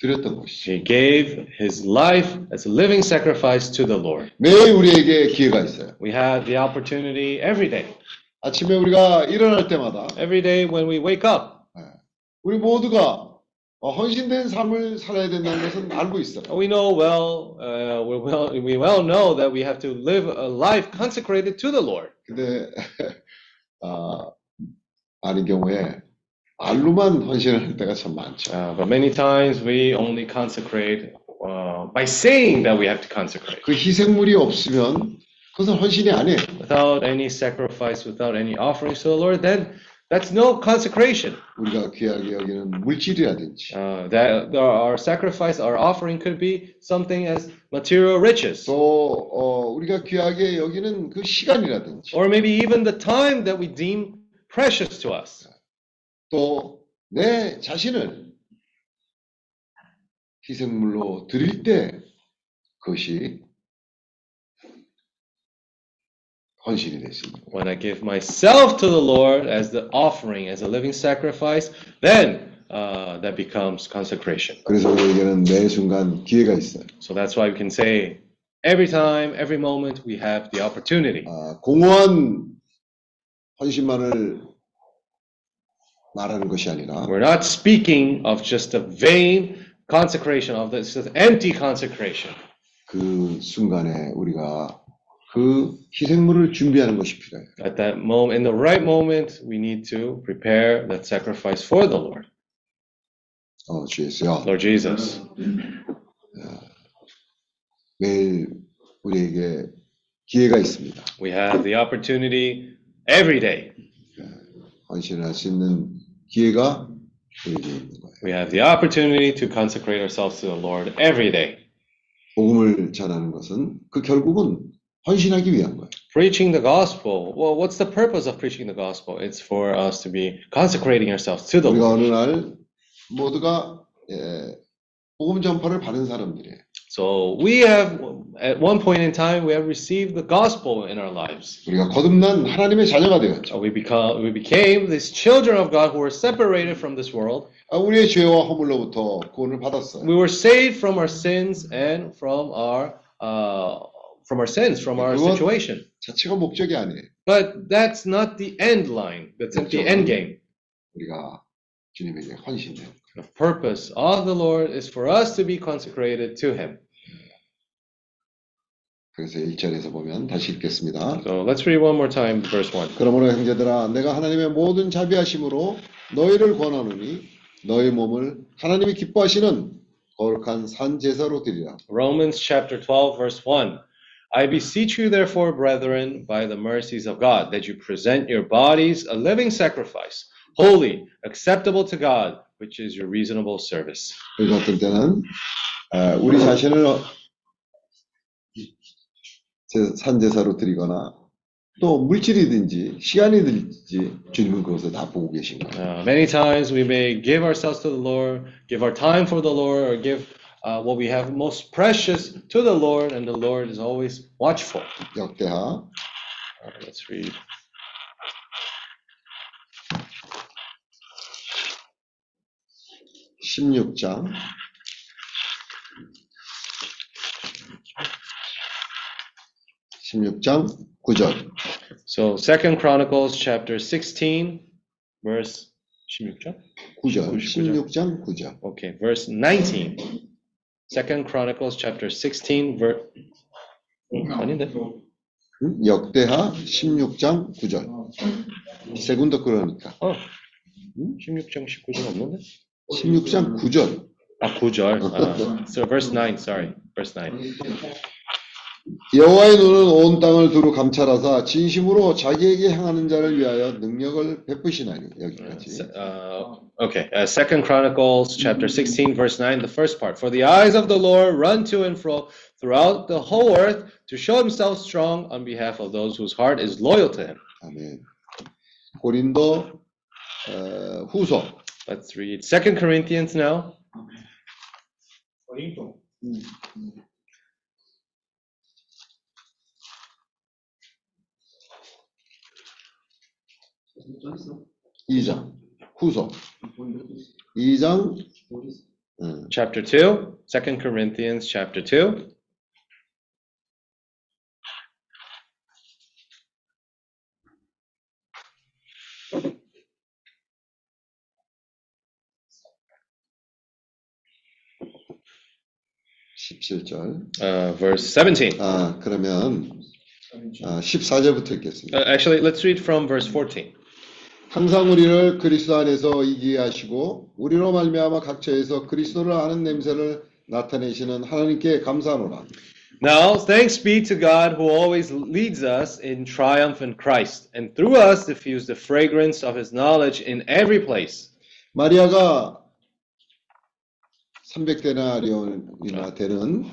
드렸던 것이죠. He gave his life as a living sacrifice to the Lord. 매일 우리에게 기회가 있어요. We have the opportunity every day. 아침에 우리가 일어날 때마다 Every day when we wake up, 우리 모두가 어, 헌신된 삶을 살아야 된다는 것은 알고 있어요. We know well, uh, we well, we well know that we have to live a life consecrated to the Lord. 근데 아, 아닌 경우에 말로만 헌신을 할 때가 참 많죠. Uh, but many times we only consecrate uh, by saying that we have to consecrate. 그 희생물이 없으면 그것은 헌신이 아니에요. Without any sacrifice, without any offerings to the Lord, then that's no consecration. 우리가 귀하게 여기는 물질이라든지 Uh, that our sacrifice, our offering could be something as material riches, 또 어, 우리가 귀하게 여기는 그 시간이라든지 or maybe even the time that we deem precious to us. 또 내 자신을 희생물로 드릴 때 그것이 When I give myself to the Lord as the offering, as a living sacrifice, then uh, that becomes consecration. 그래서 우리에게는 매 순간 기회가 있어요. So that's why we can say Every time, every moment, we have the opportunity. 아, 공허한 헌신만을 말하는 것이 아니라 We're not speaking of just a vain consecration of this just empty consecration. 그 순간에 우리가 그 희생물을 준비하는 것이 필요해요. At that moment, in the right moment, we need to prepare that sacrifice for the Lord, 어, 주 예수여. Lord Jesus. 매일 우리에게 기회가 있습니다. We have the opportunity every day. 헌신할 수 있는 기회가 우리에게 있는 거예요. We have the opportunity to consecrate ourselves to the Lord every day. 복음을 전하는 것은 그 결국은 헌신하기 위한 거예요. Preaching the gospel. Well, what's the purpose of preaching the gospel? It's for us to be consecrating ourselves to the 우리가 Lord. 어느 날 모두가 예, 복음 전파를 받은 사람들이에요. So we have, at one point in time, we have received the gospel in our lives. 우리가 거듭난 하나님의 자녀가 되었죠. So we become, we became these children of God who were separated from this world. 아, 우리의 죄와 허물로부터 구원을 받았어요. We were saved from our sins and from our, uh, from our sins, from our situation. 자체가 목적이 아니에요. But that's not the end line. That's not the end game. 우리가 주님에게 헌신해요. The purpose of the Lord is for us to be consecrated to Him. 그래서 1절에서 보면 다시 읽겠습니다. So let's read one more time, verse 1. 그러므로 형제들아 내가 하나님의 모든 자비하심으로 너희를 권하노니 너희 몸을 하나님이 기뻐하시는 거룩한 산 제사로 드리라. Romans chapter 12, verse 1. I beseech you, therefore, brethren, by the mercies of God, that you present your bodies a living sacrifice, holy, acceptable to God, which is your reasonable service. 그래서 어떤 때는 어, 우리 자신을 어, 제- 산 제사로 드리거나 또 물질이든지 시간이든지 주님은 그것을 다 보고 계신 거예요. Uh, many times we may give ourselves to the Lord, give our time for the Lord, or give uh, what we have most precious to the Lord, and the Lord is always watchful. 역대하 Uh, let's read. 십육 장 16장 9절. So, Second Chronicles chapter 16, verse 16장? 9절. 16장 9절. Okay, verse 19. Second Chronicles chapter 16, verse. 아닌데? 응? 역대하 16장 9절. 세군더 그러니까. 어. 16장 19절 없는데? 16장 9절. 아, 9절. 아, so verse 9, sorry. Verse 9. 여호와의 눈은 온 땅을 두루 감찰하사 진심으로 자기에게 향하는 자를 위하여 능력을 베푸시나니 여기까지. Uh, okay, uh, Second Chronicles chapter 16, verse 9, the first part. For the eyes of the Lord run to and fro throughout the whole earth to show himself strong on behalf of those whose heart is loyal to him. 아멘. 고린도 어, 후서 Let's read Second Corinthians now. 이장 후서 2장 어, chapter 2, 2 Corinthians chapter 2. 십칠 절 Uh, verse 17. 아, 그러면 아, 14절부터 읽겠습니다. Uh, actually, let's read from verse 14. 항상 우리를 그리스도 안에서 이기게 하시고 우리로 말미암아 각처에서 그리스도를 아는 냄새를 나타내시는 하나님께 감사하노라. Now, thanks be to God who always leads us in triumph in Christ, and through us diffuse the fragrance of his knowledge in every place. 마리아가 300데나리온이나 되는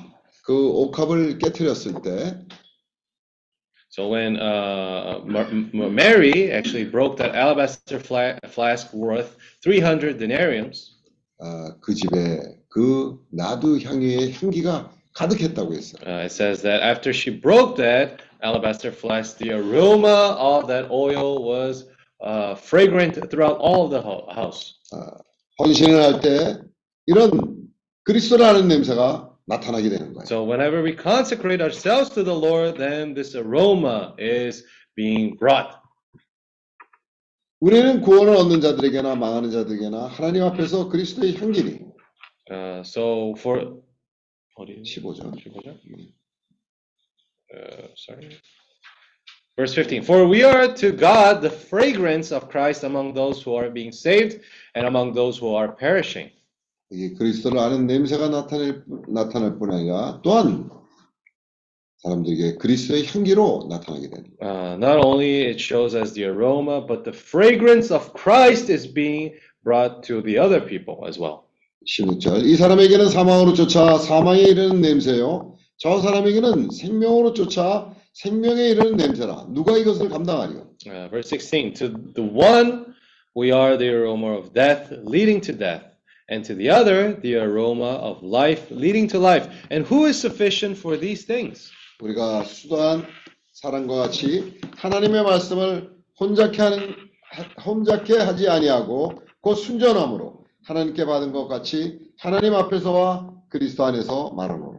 그 옥합을 깨뜨렸을 때 So when uh, Ma- Ma- Mary actually broke that alabaster fla- flask worth 300 denariums, 아, 그 집에 그 나두 향유의 향기가 가득했다고 했어요. uh, it says that after she broke that alabaster flask, the aroma of that oil was uh, fragrant throughout all of the ho- house. 아, 헌신을 할 때 이런 그리스도라는 냄새가 나타나게 되는 거예요. So whenever we consecrate ourselves to the Lord, then this aroma is being brought. 우리는 구원을 얻는 자들에게나 망하는 자들에게나 하나님 앞에서 그리스도의 향기니 Uh, so for 어디 15절 15절? Uh, sorry. Verse 15. For we are to God the fragrance of Christ among those who are being saved and among those who are perishing. 이 그리스도를 아는 냄새가 나타낼, 나타날 뿐 아니라 또한 사람들에게 그리스도의 향기로 나타나게 거예요. Uh, not only it shows as the aroma, but the fragrance of Christ is being brought to the other people as well. 16절 이 사람에게는 사망으로 쫓아 사망에 이르는 냄새요 저 사람에게는 생명으로 쫓아 생명에 이르는 냄새라 누가 이것을 감당하리요 Uh, verse 16. To the one, we are the aroma of death leading to death, and to the other, the aroma of life leading to life. And who is sufficient for these things? 우리가 수도한 사람과 같이 하나님의 말씀을 혼잡케 하는 혼잡케 하지 아니하고 곧 순전함으로 하나님께 받은 것 같이 하나님 앞에서와 그리스도 안에서 말하노라.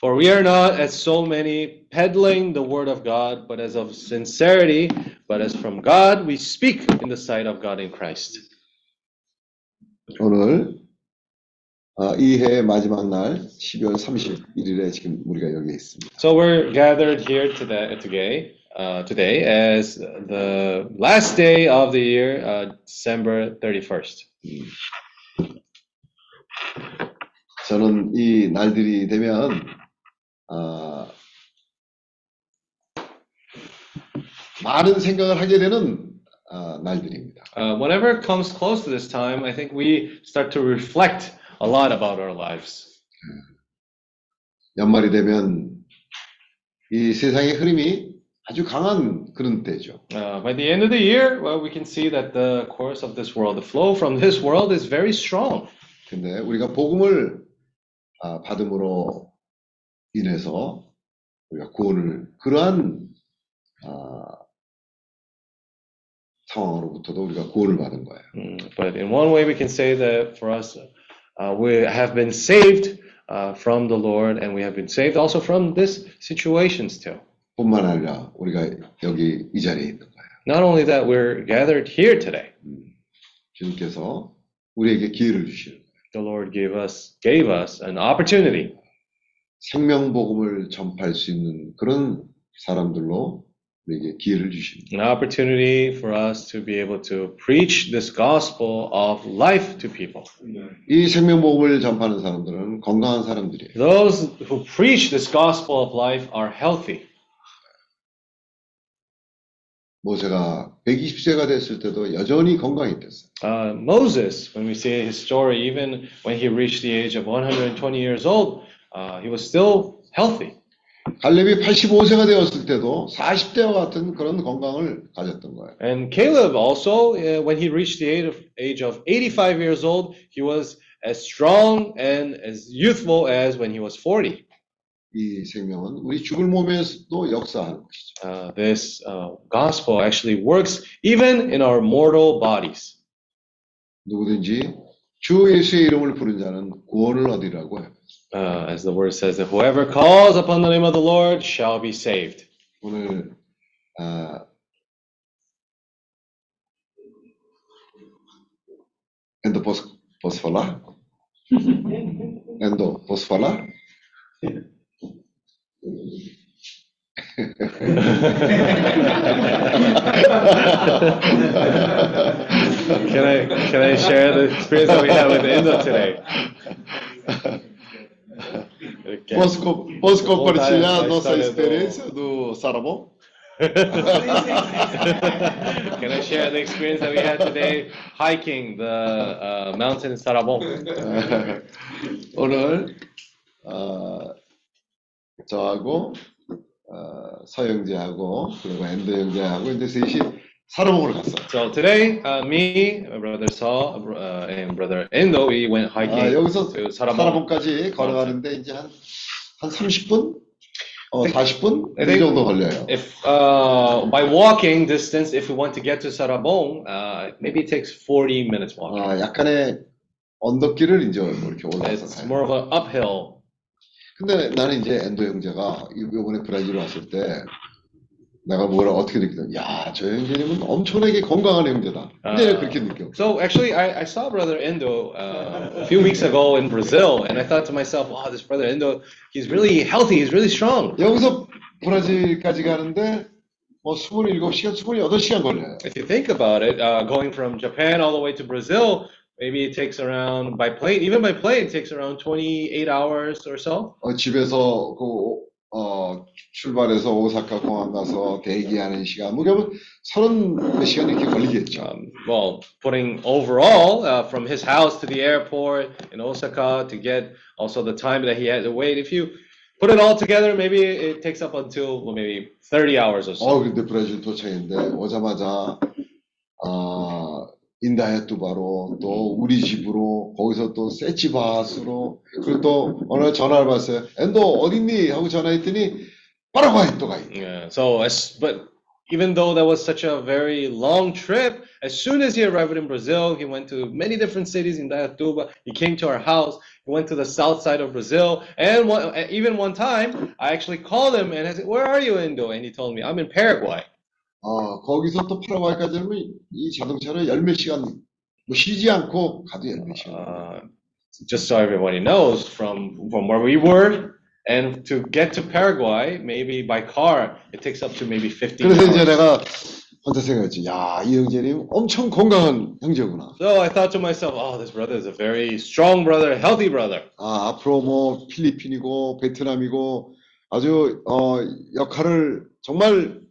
For we are not as so many peddling the word of God, but as of sincerity, but as from God we speak in the sight of God in Christ. 오늘 아, 이 해의 마지막 날 12월 31일에 지금 우리가 여기 있습니다. So we're gathered here today, today, uh, today as the last day of the year, uh, December 31st. 저는 이 날들이 되면 아, 많은 생각을 하게 되는 아, 날들입니다. Uh, whenever it comes close to this time, I think we start to reflect a lot about our lives. 연말이 되면 이 세상의 흐름이 아주 강한 그런 때죠. Uh, by the end of the year, well, we can see that the course of this world, the flow from this world is very strong. 근데 우리가 복음을 아, 받음으로 인해서 우리가 구원을 그러한 아, 상황으로부터도 우리가 구원을 받은 거예요. Mm, But in one way, we can say that for us, uh, we have been saved uh, from the Lord, and we have been saved also from these situations too. 뿐만 아니라 우리가 여기 이 자리에 있는 거예요. Not only that, we're gathered here today. 주님께서 우리에게 기회를 주시는 거예요. The Lord gave us gave us an opportunity 생명 복음을 전파할 수 있는 그런 사람들로 우리에게 기회를 주십니다. an opportunity for us to be able to preach this gospel of life to people. 이 생명 복음을 전파하는 사람들은 건강한 사람들이에요. Those who preach this gospel of life are healthy. 모세가 120세가 됐을 때도 여전히 건강했댔어요. Uh, Moses, when we see his story, even when he reached the age of 120 years old, uh, he was still healthy. 갈렙이 85세가 되었을 때도 40대와 같은 그런 건강을 가졌던 거예요. And Caleb also, uh, when he reached the age of, age of 85 years old, he was as strong and as youthful as when he was 40. 이 생명은 우리 죽을 몸에서도 역사하는 것이죠. Uh, this uh, gospel actually works even in our mortal bodies. 누구든지 주 예수의 이름을 부른 자는 구원을 얻으리라고 해요. Uh, as the word says, that whoever calls upon the name of the Lord shall be saved. 오늘 아, 엔도 보스 보스팔라 엔도 보스팔라 [LAUGHS] Can I can I share the experience that we had with Indo today? Okay. Posso, co- posso compartilhar Contar a nossa história do- experiência do Sarabon? [LAUGHS] Can I share the experience that we had today hiking the uh, mountain in Sarabon? 오늘 어, 저하고 어, 서영재하고 그리고 엔도 형제하고 이제 셋이 사러봉을 갔어. So today, uh, me, brother Saul, uh, and brother Endo, we went hiking 아, 여기서 to Sarabon. 사러봉까지 걸어가는데 이제 한, 한 30분? 어, 40분? I 이 정도 걸려요. If uh, by walking distance, if we want to get to Sarabon, uh, maybe it takes 40 minutes walking. 아, 약간의 언덕길을 이제 뭐 이렇게 올라서 It's 가요. more of an uphill. 근데 나는 이제 엔도 형제가 이번에 브라질 왔을 때 내가 뭐라 어떻게 느끼냐. 야, 저 형제님은 엄청나게 건강한 형제다. 근데 아. 그렇게 느껴. So actually, I, I saw Brother Endo uh, a few weeks ago in Brazil, and I thought to myself, wow, this Brother Endo, he's really healthy, he's really strong. 여기서 브라질까지 가는데 뭐 27시간, 28시간 걸려요. If you think about it, uh, going from Japan all the way to Brazil, maybe it takes around, by plane, even by plane, it takes around 28 hours or so. 어, 집에서 그 어, 출발해서 오사카 공항 가서 대기하는 시간, 뭐 그러면 서른 몇 시간 이렇게 걸리겠죠. Um, well, putting overall uh, from his house to the airport in Osaka to get also the time that he had to wait, if you put it all together, maybe it takes up until well, maybe 30 hours or so. 어, 근데 브라질 도착했는데 오자마자 아, 인다야뚜바로 또 우리 집으로 거기서 또 세치바스로 그리고 또 어느 날 전화를 받았어요. 엔도 어딨니? 하고 전화했더니 파라과이 또 가 있. Yeah. So, as, but even though that was such a very long trip, as soon as he arrived in Brazil, he went to many different cities in Dayatuba. He came to our house. He went to the south side of Brazil, and one, even one time, I actually called him and I said, "Where are you, Indo?" And he told me, "I'm in Paraguay." 어, 거기서 또 파라과이까지 하면 이 자동차를 열몇 시간 뭐 쉬지 않고 가도 열몇 시간. Uh, just so everybody knows, from from where we were and to get to Paraguay, maybe by car, it takes up to maybe 15 그래서 이제. 내가 혼자 생각했지. 야, 이 형제님 엄청 건강한 형제구나. So I thought to myself, oh, this brother is a very strong brother, healthy brother. 아, 앞으로 뭐 필리핀이고 베트남이고 아주 어, 역할을 정말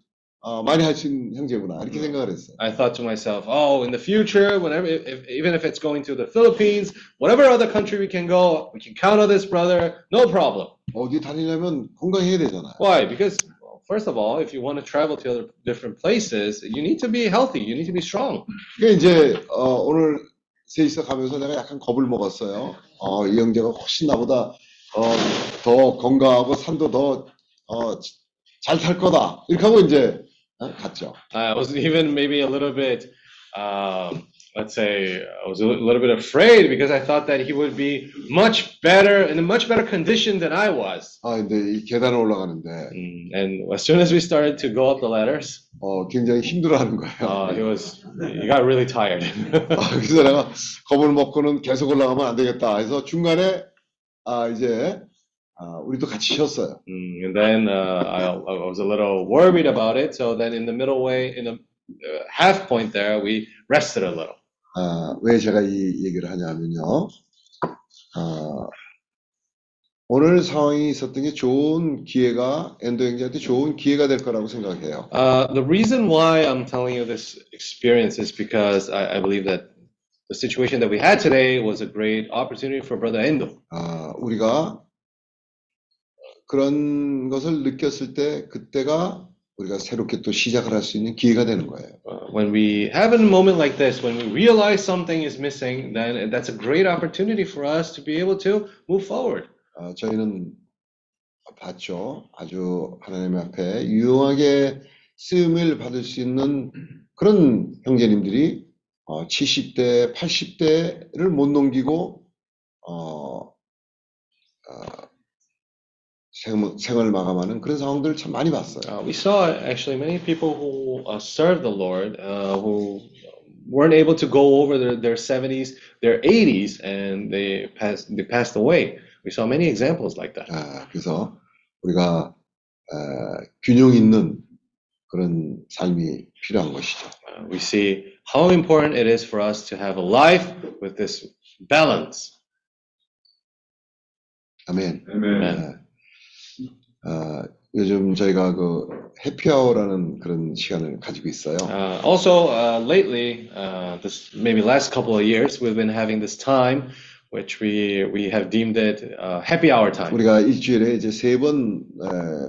어, 많이 할 수 있는 형제구나 이렇게 생각을 했어요. I thought to myself, oh, in the future, whenever, if, even if it's going to the Philippines, whatever other country we can go, we can count on this brother, no problem. 어디 다니려면 건강해야 되잖아요. Why? Because first of all, if you want to travel to other different places, you need to be healthy, you need to be strong. 그게 이제 어, 오늘 셋이서 가면서 내가 약간 겁을 먹었어요. 어, 이 형제가 훨씬 나보다 어, 더 건강하고 산도 더 어, 잘 탈 거다. 이렇게 하고 이제 어, 갔죠. I was even maybe a little bit, um, let's say, I was a li- little bit afraid because I thought that he would be much better in a much better condition than I was. 아, 근데 이 계단을 올라가는데 Mm, And as soon as we started to go up the ladders, 어, 굉장히 힘들어하는 거예요. uh, he was, he got really tired. [LAUGHS] 아, 그래서 내가 겁을 먹고는 계속 올라가면 안 되겠다 해서 중간에 아 이제 아, 우리도 같이 쉬었어요. Mm, and then uh, I, I was a little worried about it. So then in the middle way, in the uh, half point there, we rested a little. 아, 왜 제가 이 얘기를 하냐면요. 아, 오늘 상황이 있었던 게 좋은 기회가 엔도 형제한테 좋은 기회가 될 거라고 생각해요. Uh, the reason why I'm telling you this experience is because I, I believe that the situation that we had today was a great opportunity for Brother Endo. 아, 우리가 그런 것을 느꼈을 때 그때가 우리가 새롭게 또 시작을 할 수 있는 기회가 되는 거예요. Uh, when we have a moment like this, when we realize something is missing, then that's a great opportunity for us to be able to move forward. 아, 저희는 봤죠. 아주 하나님 앞에 유용하게 쓰임을 받을 수 있는 그런 형제님들이 어, 70대, 80대를 못 넘기고 어, 어, 생, 생을 마감하는 그런 상황들을 참 많이 봤어요. Uh, we saw actually many people who uh, served the Lord uh, who weren't able to go over their, their 70s, their 80s, and they passed they passed away. We saw many examples like that. 아, 그래서 우리가 어, 균형 있는 그런 삶이 필요한 것이죠. Uh, we see how important it is for us to have a life with this balance. 아멘. Amen. 어, 요즘 저희가 그 해피아워라는 그런 시간을 가지고 있어요. Uh, also, uh, lately, uh, this maybe last couple of years, we've been having this time, which we we have deemed it uh, happy hour time. 우리가 일주일에 이제 세번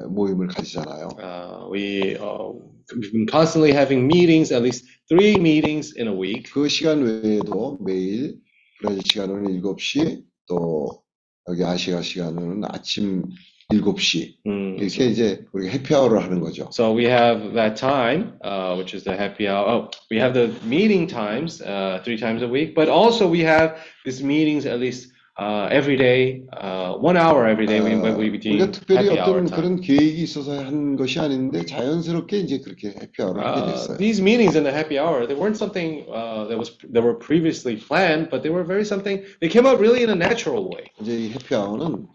모임을 가지잖아요. Uh, we uh, we've been constantly having meetings, at least three meetings in a week. 그 시간 외에도 매일 브라질 시간으로는 7시 또 여기 아시아 시간으로는 아침 7시 Mm. 이렇게 이제 우리가 해피아워를 하는 거죠. So we have that time, uh, which is the happy hour. Oh, we have the meeting times uh, three times a week, but also we have these meetings at least uh, every day, uh, one hour every day, we, when we 우리가 do 특별히 happy hour 어떤 time. 그런 계획이 있어서 한 것이 아닌데 자연스럽게 이제 그렇게 해피아워를 하게 Uh, 됐어요. these meetings in the happy hour, they weren't something uh, that was that were previously planned, but they were very something. They came out really in a natural way. 이제 이 해피아워는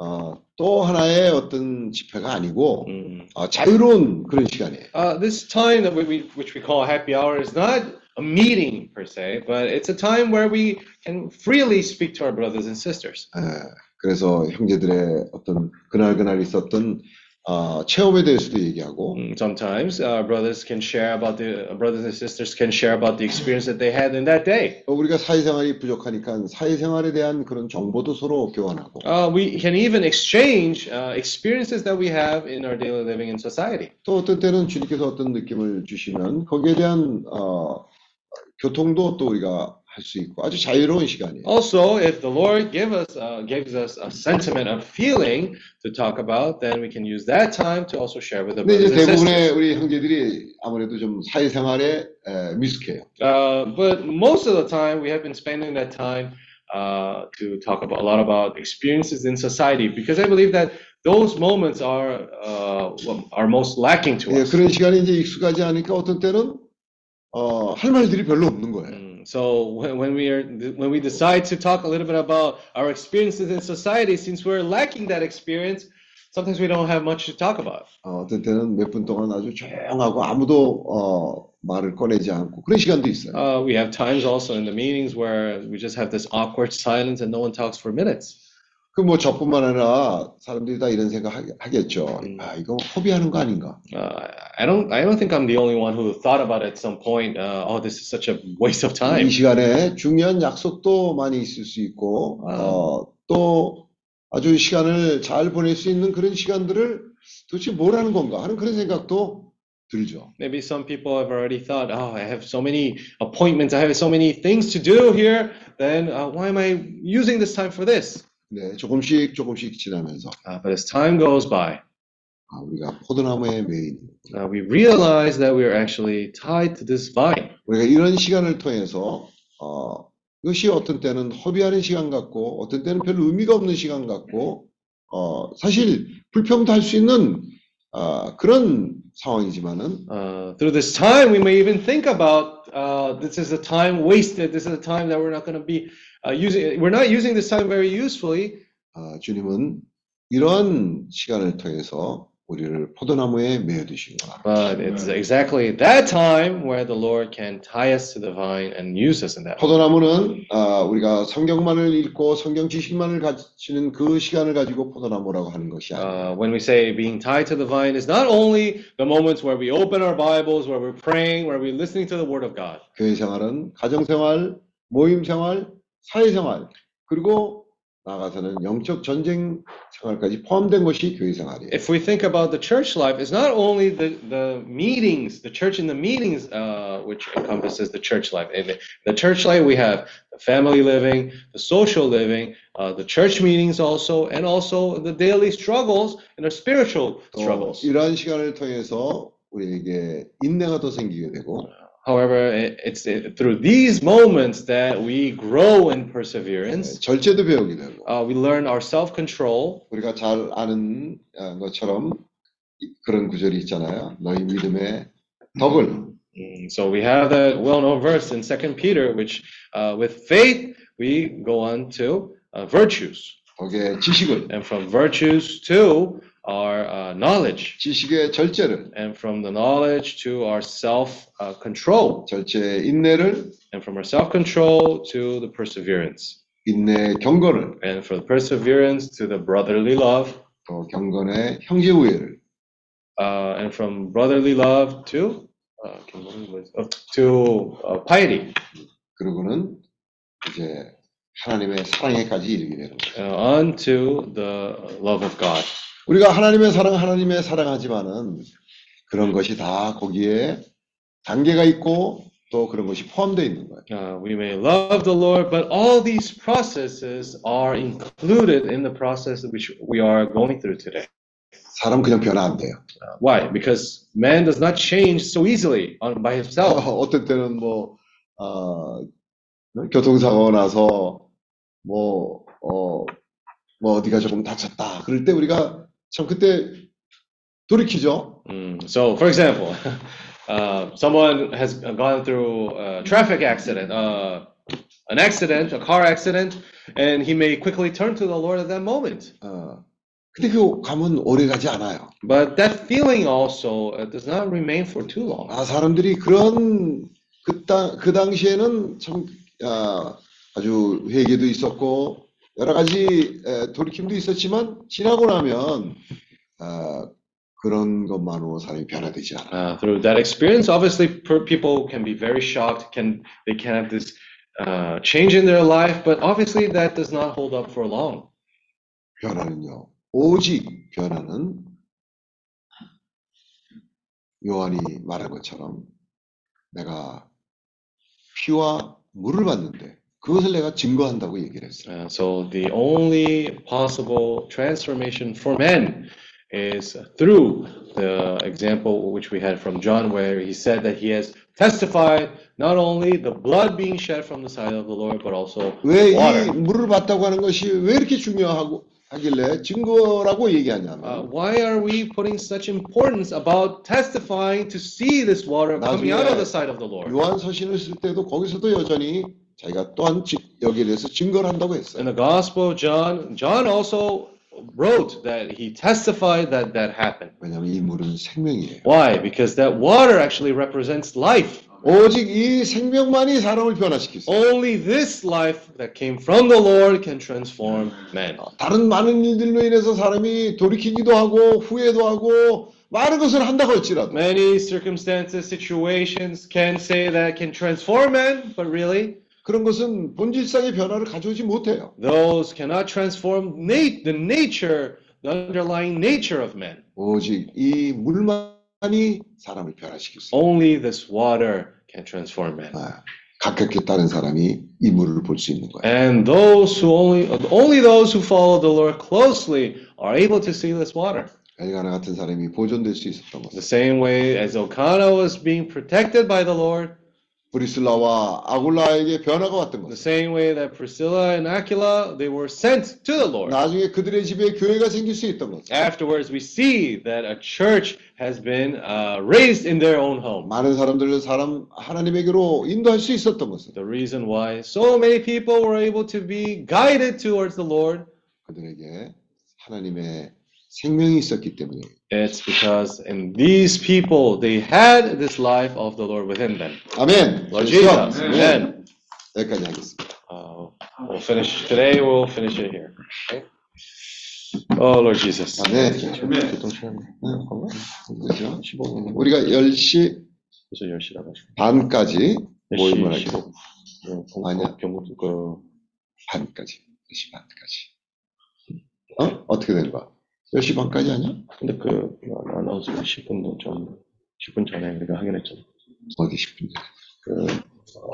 어, 또 하나의 어떤 집회가 아니고 어, 자유로운 그런 시간이에요. Uh, this time that we, we which we call happy hour is not a meeting per se, but it's a time where we can freely speak to our brothers and sisters. 예, 그래서 형제들의 어떤 그날 그날 있었던 어, 체험에 대해서도 얘기하고 Mm, Sometimes uh, brothers can share about the uh, brothers and sisters can share about the experience that they had in that day. 또 우리가 사회생활이 부족하니까 사회생활에 대한 그런 정보도 서로 교환하고 Uh, we can even exchange uh, experiences that we have in our daily living in society. 또 어떤 때는 주님께서 어떤 느낌을 주시면 거기에 대한 어, 교통도 또 우리가 할 수 있고 아주 자유로운 시간이에요. Also, if the Lord give us uh, gives us a sentiment of feeling to talk about, then we can use that time to also share with the 근데 brothers 이제 and 대부분의 sisters. 우리 형제들이 아무래도 좀 사회생활에 에, 미숙해요. Uh, but most of the time, we have been spending that time uh, to talk about a lot about experiences in society because I believe that those moments are uh, what are most lacking to 예, us. 그런 시간에 이제 익숙하지 않으니까 어떤 때는 어, 할 말들이 별로 없는 거예요. Mm, So when, when we are when we decide to talk a little bit about our experiences in society, since we're lacking that experience, sometimes we don't have much to talk about. 어, 어떤 때는 몇 분 동안 아주 조용하고 아무도 어, 말을 꺼내지 않고 그런 시간도 있어요. Uh, we have times also in the meetings where we just have this awkward silence and no one talks for minutes. 그 뭐 저뿐만 아니라 사람들이 다 이런 생각 하- 하겠죠. 아, 이거 허비하는 거 아닌가? Uh, I don't I don't think I'm the only one who thought about it at some point. Uh, oh, this is such a waste of time. 이 시간에 중요한 약속도 많이 있을 수 있고, 어, 또 아주 시간을 잘 보낼 수 있는 그런 시간들을 도대체 뭘 하는 건가 하는 그런 생각도 들죠. Maybe some people have already thought, oh, I have so many appointments, I have so many things to do here. Then uh, why am I using this time for this? 네, 조금씩 조금씩 지나면서 Uh, but as time goes by, 아, 우리가 포도나무에 매인 uh, we realize that we are actually tied to this vine. 우리가 이런 시간을 통해서 어, 이것이 어떤 때는 허비하는 시간 같고 어떤 때는 별로 의미가 없는 시간 같고 어, 사실 불평도 할 수 있는 어, 그런 상황이지만은 Uh, through this time, we may even think about uh, this is a time wasted. This is a time that we're not going to be uh, using. We're not using this time very usefully. 어, 주님은 이런 시간을 통해서 우리를 포도나무에 매어 두시구나. But it's exactly that time where the Lord can tie us to the vine and use us in that. way. 포도나무는 아, 우리가 성경만을 읽고 성경 지식만을 가지는 그 시간을 가지고 포도나무라고 하는 것이 아니에요. Uh, when we say being tied to the vine is not only the moments where we open our Bibles, where we're praying, where we're listening to the Word of God. 교회 생활은 가정 생활, 모임 생활, 사회 생활, 그리고 나가서는 영적 전쟁 생활까지 포함된 것이 교회 생활이에요. If we think about the church life, it's not only the, the meetings, the church in the meetings, uh, which encompasses the church life. In the, church life, we have the family living, the social living, uh, the church meetings also, and also the daily struggles and our spiritual 또 struggles. 이러한 시간을 통해서 우리에게 인내가 더 생기게 되고 However, it- it's through these moments that we grow in perseverance. 절제도 배우게 되고 Uh, we learn our self-control. 우리가 잘 아는 어, 것처럼 이- 그런 구절이 있잖아요. 너희 믿음의 덕을 Mm, So we have that well-known verse in Second Peter, which uh, with faith we go on to uh, virtues, 거기에 지식을 and from virtues to our uh, knowledge, 지식의 절제를 and from the knowledge to our self-control, 절제의 인내를 and from our self-control to the perseverance, 인내의 경건을 and from the perseverance to the brotherly love, 또 경건의 형제 우애를 uh, and from brotherly love to uh, to uh, piety, 그러고는 이제 하나님의 사랑에까지 이르게 되는 거예요. uh, unto the love of God. 우리가 하나님의 사랑, 하나님의 사랑하지만은 그런 것이 다 거기에 단계가 있고 또 그런 것이 포함되어 있는 거예요. Uh, we may love the Lord, but all these processes are included in the process which we are going through today. 사람 그냥 변화 안 돼요. Uh, why? Because man does not change so easily on, by himself. 어, 어떤 때는 뭐 어, 교통사고 나서 뭐 어, 뭐 어디가 조금 다쳤다. 그럴 때 우리가 참 그때 돌이키죠. Mm, So, for example, [LAUGHS] uh, someone has gone through a traffic accident, uh, an accident, a car accident, and he may quickly turn to the Lord at that moment. 어, 근데 그 감은 오래 가지 않아요. But that feeling also uh, does not remain for too long. 아, 사람들이 그런 그, 당, 그 당시에는 참 아, 아주 회개도 있었고 여러 가지 에, 돌이킴도 있었지만 지나고 나면 아, 그런 것만으로 사람이 변화되지 않아. Uh, through that experience, obviously, people can be very shocked. Can they can have this uh, change in their life, but obviously that does not hold up for long. 변화는요. 오직 변화는 요한이 말한 것처럼 내가 피와 물을 받는데 그것을 내가 증거한다고 얘기를 했어요. Uh, so the only possible transformation for men is through the example which we had from John, where he said that he has testified not only the blood being shed from the side of the Lord, but also 왜이 water. 물을 받다고 하는 것이 왜 이렇게 중요하고 하길래 증거라고 얘기하냐면 Uh, why are we putting such importance about testifying to see this water coming out of the side of the Lord? 요한 서신을 쓸 때도 거기서도 여전히 자기가 또한 지- 여기에 대해서 증거를 한다고 했어요. In the Gospel of John, John also wrote that he testified that that happened. 왜냐하면 이 물은 생명이에요. Why? Because that water actually represents life. 오직 이 생명만이 사람을 변화시킬 수 있어요. Only this life that came from the Lord can transform man. 다른 많은 일들로 인해서 사람이 돌이키기도 하고 후회도 하고 많은 것을 한다고 할지라도 Many circumstances, situations can say that can transform man, but really, 그런 것은 본질상의 변화를 가져오지 못해요. those cannot transform nat- the nature, the underlying nature of man. 오직 이 물만이 사람을 변화시킬 수 있어요. Only this water can transform man. 아, 가깝게 따른 사람이 이 물을 볼 수 있는 거예요. And those who only, only those who follow the Lord closely are able to see this water. 엘가나 같은 사람이 보존될 수 있었던 것은 The same way as Elkanah was being protected by the Lord, 브리슬라와 아굴라에게 변화가 왔던 the 것은 same way that Priscilla and Aquila, they were sent to the Lord. 나중에 그들의 집에 교회가 생길 수 있던 것은 Afterwards, we see that a church has been uh, raised in their own home. 많은 사람들을 사람 하나님에게로 인도할 수 있었던 것은 The reason why so many people were able to be guided towards the Lord, 그들에게 하나님의 생명이 있었기 때문에 it's because in these people, they had this life of the Lord within them. 아멘. Lord Jesus, 네, amen. 여기까지 하겠습니다. Uh, we'll finish today. We'll finish it here. Okay? Oh, Lord Jesus. 네. 그죠? 우리가 10시 벌써 10시라고 반까지 모임을 10시 하겠습니다. 15분. 아니야. 경고 그 반까지. 10시 반까지. 어? 어떻게 되는 거야? 10시 반까지 아니야? 근데 그 아나운서 10분 좀 10분 전에 우리가 확인했잖아. 어디 10분 전에? 그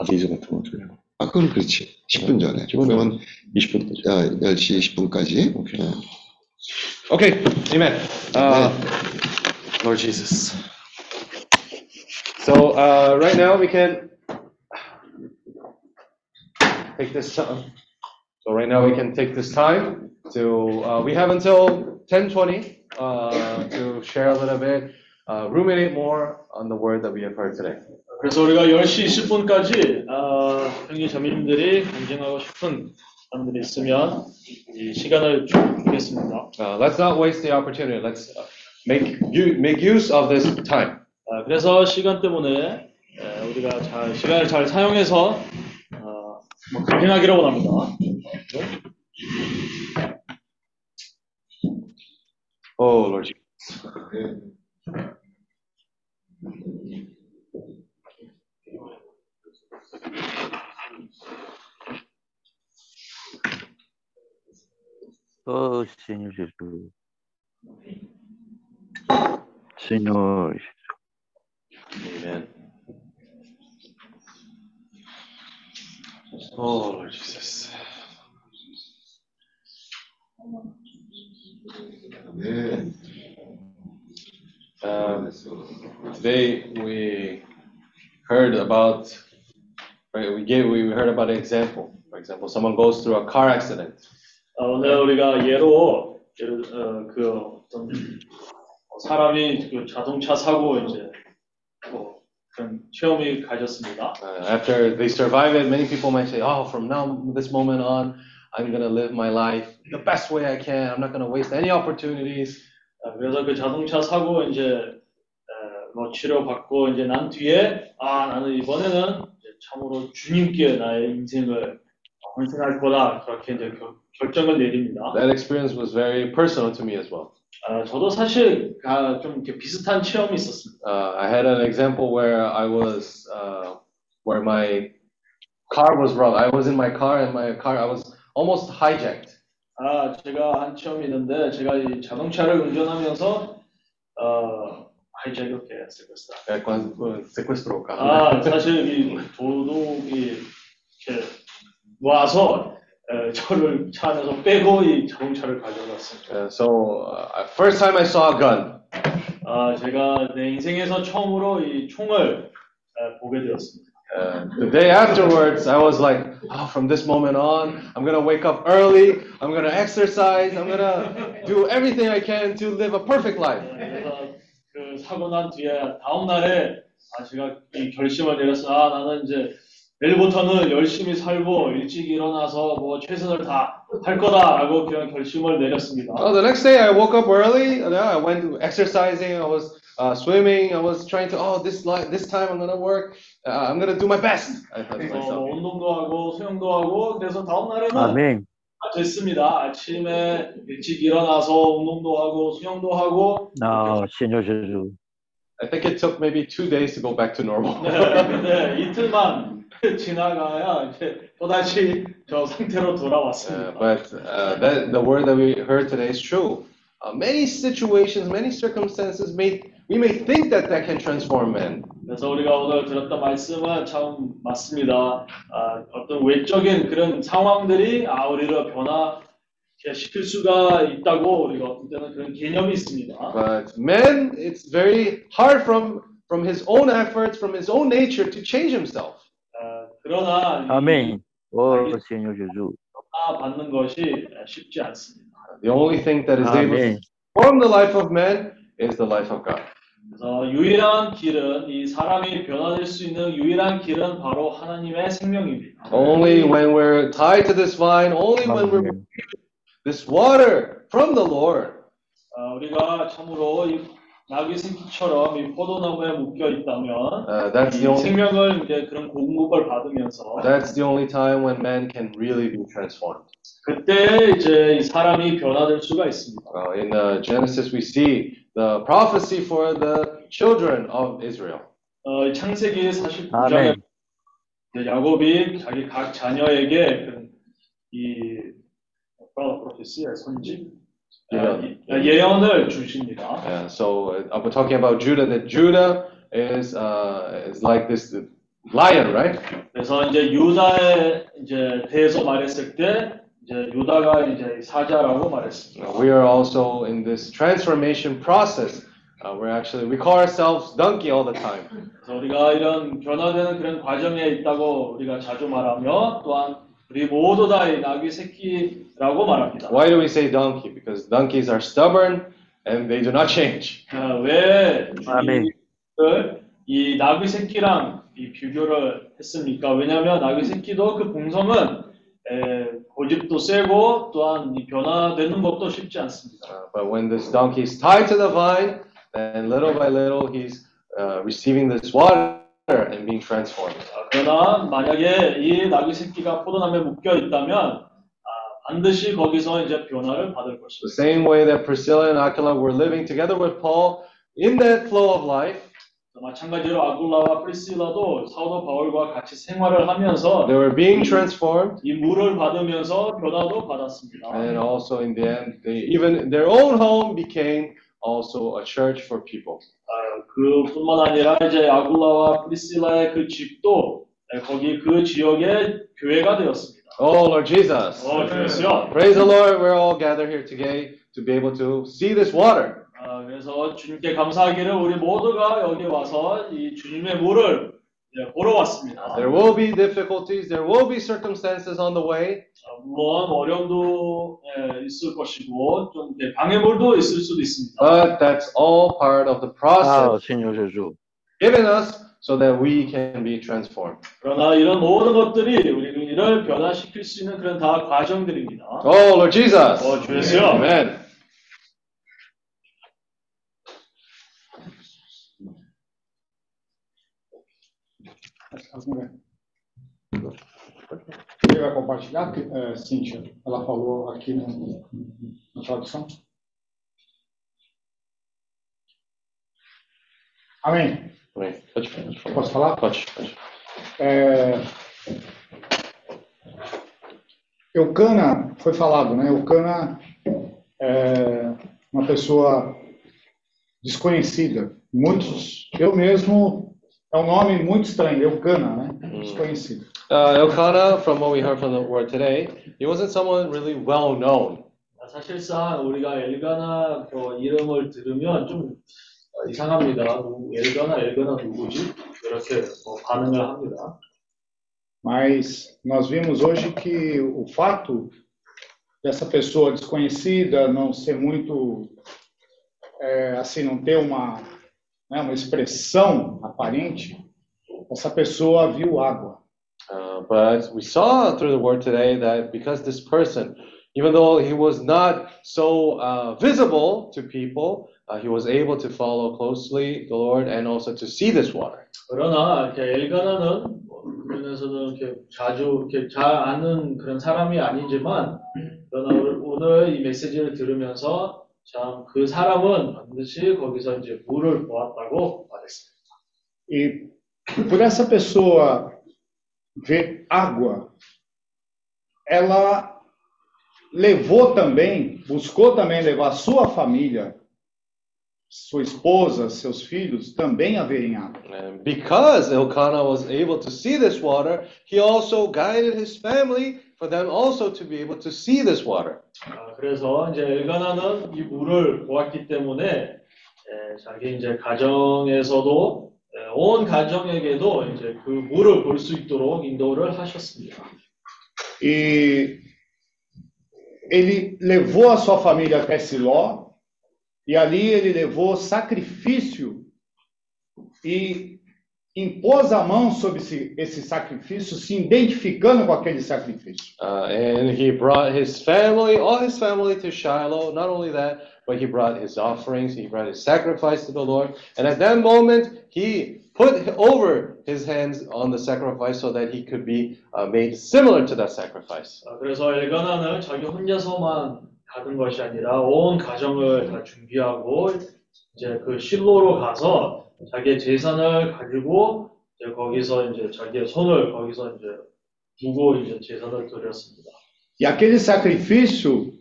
아비즈 같은 거 좀. 아, 그건 그렇지. 10분 전에. 10분 그러면 20분 전. 어, 10시 10분까지. 오케이. Okay, amen. Uh, Lord Jesus. So uh, right now we can take this time. So right now we can take this time to. Uh, we have until 10:20 uh, to share a little bit, uh, ruminate more on the word that we have heard today. 그래서 우리가 10시 20분까지 어, 형제 자매님들이 경쟁하고 싶은 사람들이 있으면 이 시간을 좀 주겠습니다. Uh, let's not waste the opportunity. Let's uh, make you make use of this time. 아, 그래서 시간 때문에 에, 우리가 잘 시간을 잘 사용해서 어, 뭐 경쟁하기를 원합니다. Oh Lord. Oh, Senhor Jesus. Senhor. Amen. Oh Lord today we heard about, right, we gave, we heard about an example. For example, someone goes through a car accident. 어, 오늘 우리가 예로 예를 어, 그 어떤 사람이 그 자동차 사고 이제 뭐 그런 체험이 가졌습니다. Uh, after they survive it, many people might say, "Oh, from now this moment on, I'm gonna live my life the best way I can. I'm not gonna waste any opportunities." 아, 그래서 그 자동차 사고 이제 에, 뭐 치료 받고 이제 난 뒤에 아 나는 이번에는 참으로 주님께 나의 인생을 헌신할 거다 그렇게 이제 결, 결정을 내립니다. That experience was very personal to me as well. 아, 저도 사실 아, 좀 이렇게 비슷한 체험이 있었습니다. Uh, I had an example where I was, uh, where my car was robbed. I was in my car, and my car, I was almost hijacked. 아, 제가 한 체험이 있는데 제가 이 자동차를 운전하면서 어, 하이잭 이렇게 했었어요. É, quando sequestrou o carro. 아, 사실 이 도둑이 이렇게 와서 에, 저를 차 안에서 빼고 이 자동차를 가져갔습니다. Uh, so, uh, first time I saw a gun, 아, 제가 내 인생에서 처음으로 이 총을 에, 보게 되었습니다. Uh, the day afterwards, I was like, oh, from this moment on, I'm gonna wake up early, I'm gonna exercise, I'm gonna do everything I can to live a perfect life. 그 사고 난 뒤에 다음 날에 아, 제가 이 결심을 내렸어. 아, 나는 이제 내일부터는 열심히 살고 일찍 일어나서 뭐 최선을 다 할 거다라고 그런 결심을 내렸습니다. Oh, the next day I woke up early. and, I went to exercising. I was uh, swimming. I was trying to. Oh, this li- this time I'm gonna work. Uh, I'm gonna do my best. I thought to myself. 뭐 운동도 하고 수영도 하고 그래서 다음 날에는 아멘. 아, 됐습니다. 아침에 일찍 일어나서 운동도 하고 수영도 하고 아, Senhor Jesus. I think it took maybe two days to go back to normal. [LAUGHS] 네, 근데 이틀만 [LAUGHS] 지나가야 이제 또다시 저 상태로 Uh, 돌아왔습니다. but uh, that, the word that we heard today is true. Uh, many situations, many circumstances may we may think that that can transform men, 그래서 우리가 오늘 들었던 말씀은 참 맞습니다. 아, 어떤 외적인 그런 상황들이 아 우리를 변화 시킬 수가 있다고 우리가 어떤 때는 그런 개념이 있습니다. but men, it's very hard from from his own efforts, from his own nature, to change himself. 아, 그러나 이 아멘. 오, Senhor Jesus. 변화 받는 것이 쉽지 않습니다. The only thing that is able to 아멘. transform the life of man is the life of God. 그래서 유일한 길은 이 사람이 변화될 수 있는 유일한 길은 바로 하나님의 생명입니다. Only when we're tied to this vine, only when we're this water from the Lord, 아, 우리가 참으로 이 나귀 새끼처럼 이 포도나무에 묶여 있다면 uh, that's 이 the only 생명을 이제 그런 공급을 받으면서 that's the only time when man can really be transformed. 그때 이제 이 사람이 변화될 수가 있습니다. Uh, in uh, Genesis, we see the prophecy for the children of Israel. 어, 이 창세기 49장에 아멘. 야곱이 자기 각 자녀에게 그런 이 프로페시의 선지 아, 예언. 이- 아, 예언을 주십니다. Uh, so uh, we're talking about Judah. That Judah is uh, is like this lion, right? 그래서 이제 유다에 이제 대해서 말했을 때 이제 유다가 이제 사자라고 말했습니다. Uh, we are also in this transformation process. Uh, we're actually we call ourselves donkey all the time. 그래서 우리가 이런 변화되는 그런 과정에 있다고 우리가 자주 말하며 또한 우리 모두 다이 나귀 새끼라고 말합니다. Why do we say donkey? Because donkeys are stubborn and they do not change. 아, 왜 아멘. 이 나귀 새끼랑 이 비교를 했습니까? 왜냐하면 나귀 새끼도 그 봉성은 에, 고집도 세고 또한 이 변화되는 것도 쉽지 않습니다. Uh, but when this donkey is tied to the vine, then little by little he's uh, receiving this water and being transformed. 아, 그러나 만약에 이 나귀 새끼가 포도나무에 묶여 있다면 아, 반드시 거기서 이제 변화를 받을 것입니다. The same way that Priscilla and Aquila were living together with Paul in that flow of life, 마찬가지로 아굴라와 프리실라도 사도 바울과 같이 생활을 하면서 they were being transformed, 이 물을 받으면서 변화도 받았습니다. and also in the end, they even their own home became also a church for people. 아, 그뿐만 아니라 이제 아굴라와 프리실라의 그 집도 네, 거기 그 지역의 교회가 되었습니다. Oh Lord Jesus. 어, 주여. Praise the Lord, we're all gathered here today to be able to see this water. 아, 그래서 주님께 감사하기를 우리 모두가 여기 와서 이 주님의 물을 예, 보러 왔습니다. There will be difficulties, there will be circumstances on the way, 아, 물론 어려움도 예, 있을 것이고 좀 예, 방해물도 있을 수도 있습니다. but that's all part of the Ah, process Senhor Jesus. given us so that we can be transformed. 그러나 이런 모든 것들이 우리를 변화시킬 수 있는 그런 다 과정들입니다. Oh, Lord Jesus. 어, 주 예수요. Amen. Você vai compartilhar, eh, Cíntia? Ela falou aqui na, na tradução. Amém. Wait, pode, pode falar. Posso falar? Pode, pode. É... Eucana, foi falado, né? Eucana é uma pessoa desconhecida. Muitos, eu mesmo, é um nome muito estranho, Eucana, né? Desconhecido. Uh, Elkanah, from what we heard from the word today, he wasn't someone really well known. 사실상 우리가 엘가나 그 이름을 들으면 좀 어, 이상합니다. 누구- 엘가나 엘가나 누구지? 이렇게 뭐 반응을 합니다. Mas nós vimos hoje que o fato dessa pessoa desconhecida não ser muito, é, assim, não ter uma, né, uma expressão aparente, essa pessoa viu água. Uh, but we saw through the word today that because this person, even though he was not so uh, visible to people, uh, he was able to follow closely the Lord and also to see this water. 그러나 이렇게 엘가나는 그러면서는 이렇게 자주 이렇게 잘 아는 그런 사람이 아니지만 그러나 오늘- 오늘 이 메시지를 들으면서 참 그 사람은 반드시 거기서 이제 물을 보았다고 말했습니다. E por essa pessoa ver água, ela levou também, buscou também levar sua família, sua esposa, seus filhos também a verem água. And because Elkanah was able to see this water, he also guided his family for them also to be able to see this water. 아, 그래서 이제 엘가나는 이 물을 보았기 때문에 에, 자기 이제 가정에서도 에, 온 가정에게도 이제 그 물을 볼 수 있도록 인도를 하셨습니다. E ele levou a sua família até Siló, e ali ele levou sacrifício e impôs a mão sobre esse, esse sacrifício, se identificando com aquele sacrifício. Uh, and he brought his family, all his family to Shiloh. Not only that, but he brought his offerings, he brought his sacrifice to the Lord. And at that moment, he put over his hands on the sacrifice so that he could be uh, made similar to that sacrifice. 아, 그래서 엘가나는 자기 혼자서만 가는 것이 아니라 온 가정을 다 준비하고 이제 그 실로로 가서 자기의 재산을 가지고 이제 거기서 이제 자기의 손을 거기서 이제 두고 이제 재산을 드렸습니다. E aquele sacrifício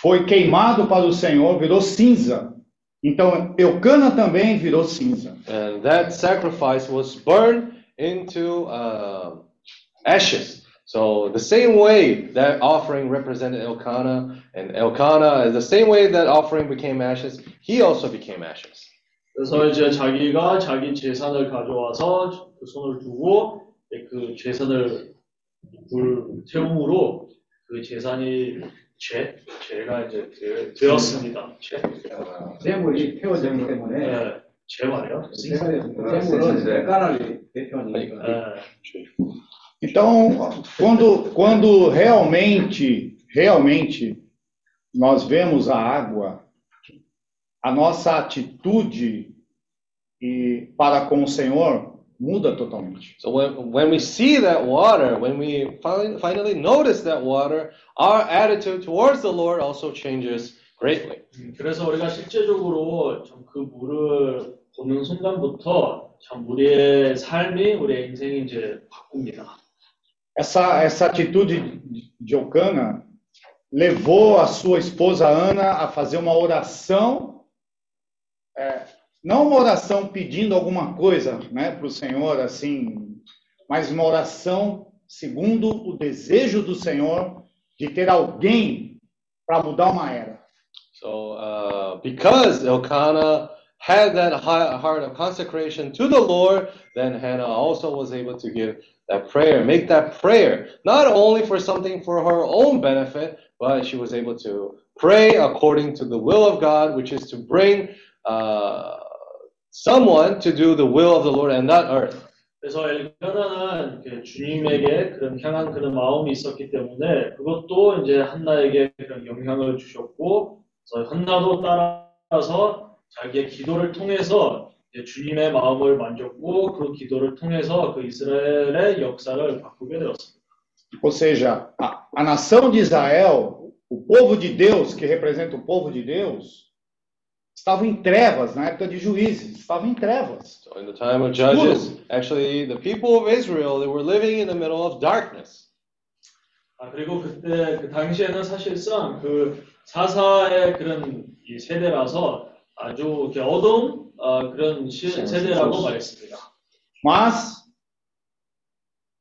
foi queimado para o Senhor, virou cinza. Então, Eucana também virou cinza. And that sacrifice was burned into uh, ashes. So the same way that offering represented Elkanah, and Elkanah, the same way that offering became ashes, he also became ashes. 그래서 이제 자기가 자기 재산을 가져와서 그 손을 두고 그 재산을 불 태움으로 그 재산이 죄, 죄가 이제 되- 되었습니다. 죄. 재물이 태워졌기 때문에 네, 죄 말이요. 재물은 대표하니까. 네. Então, quando, quando realmente, realmente nós vemos a água, a nossa atitude e para com o Senhor muda totalmente. So when, when we see that water, when we finally, finally notice that water, our attitude towards the Lord also changes greatly. 음, 그래서 우리가 실제적으로 참 그 물을 보는 순간부터 참 우리의 삶이 우리의 인생이 이제 바꿉니다. Essa, essa atitude de Ocana levou a sua esposa Ana a fazer uma oração, é, não uma oração pedindo alguma coisa né, para o Senhor, assim, mas uma oração segundo o desejo do Senhor de ter alguém para mudar uma era. So uh, because Elkanah had that heart of consecration to the Lord, then Hannah also was able to give that prayer, make that prayer, not only for something for her own benefit, but she was able to pray according to the will of God, which is to bring uh, someone to do the will of the Lord and not earth. 그래서 엘가나는 그 주님에게 그런 향한 그런 마음이 있었기 때문에 그것도 이제 한나에게 그런 영향을 주셨고, 그래서 한나도 따라서 자기의 기도를 통해서 이제 주님의 마음을 만졌고 그 기도를 통해서 그 이스라엘의 역사를 바꾸게 되었습니다. Ou seja, a, a nação de Israel, o povo de Deus, que representa o povo de Deus, estava em trevas na época de juízes, estava em trevas. So in the time of Judges, actually, the people of Israel, they were living in the middle of darkness. 아, 그리고 그때, 그 당시에는 사실상 그 사사의 그런 이 세대라서 아주 이렇게 어두운 아, 그런 시, 세대라고 말했습니다. Mas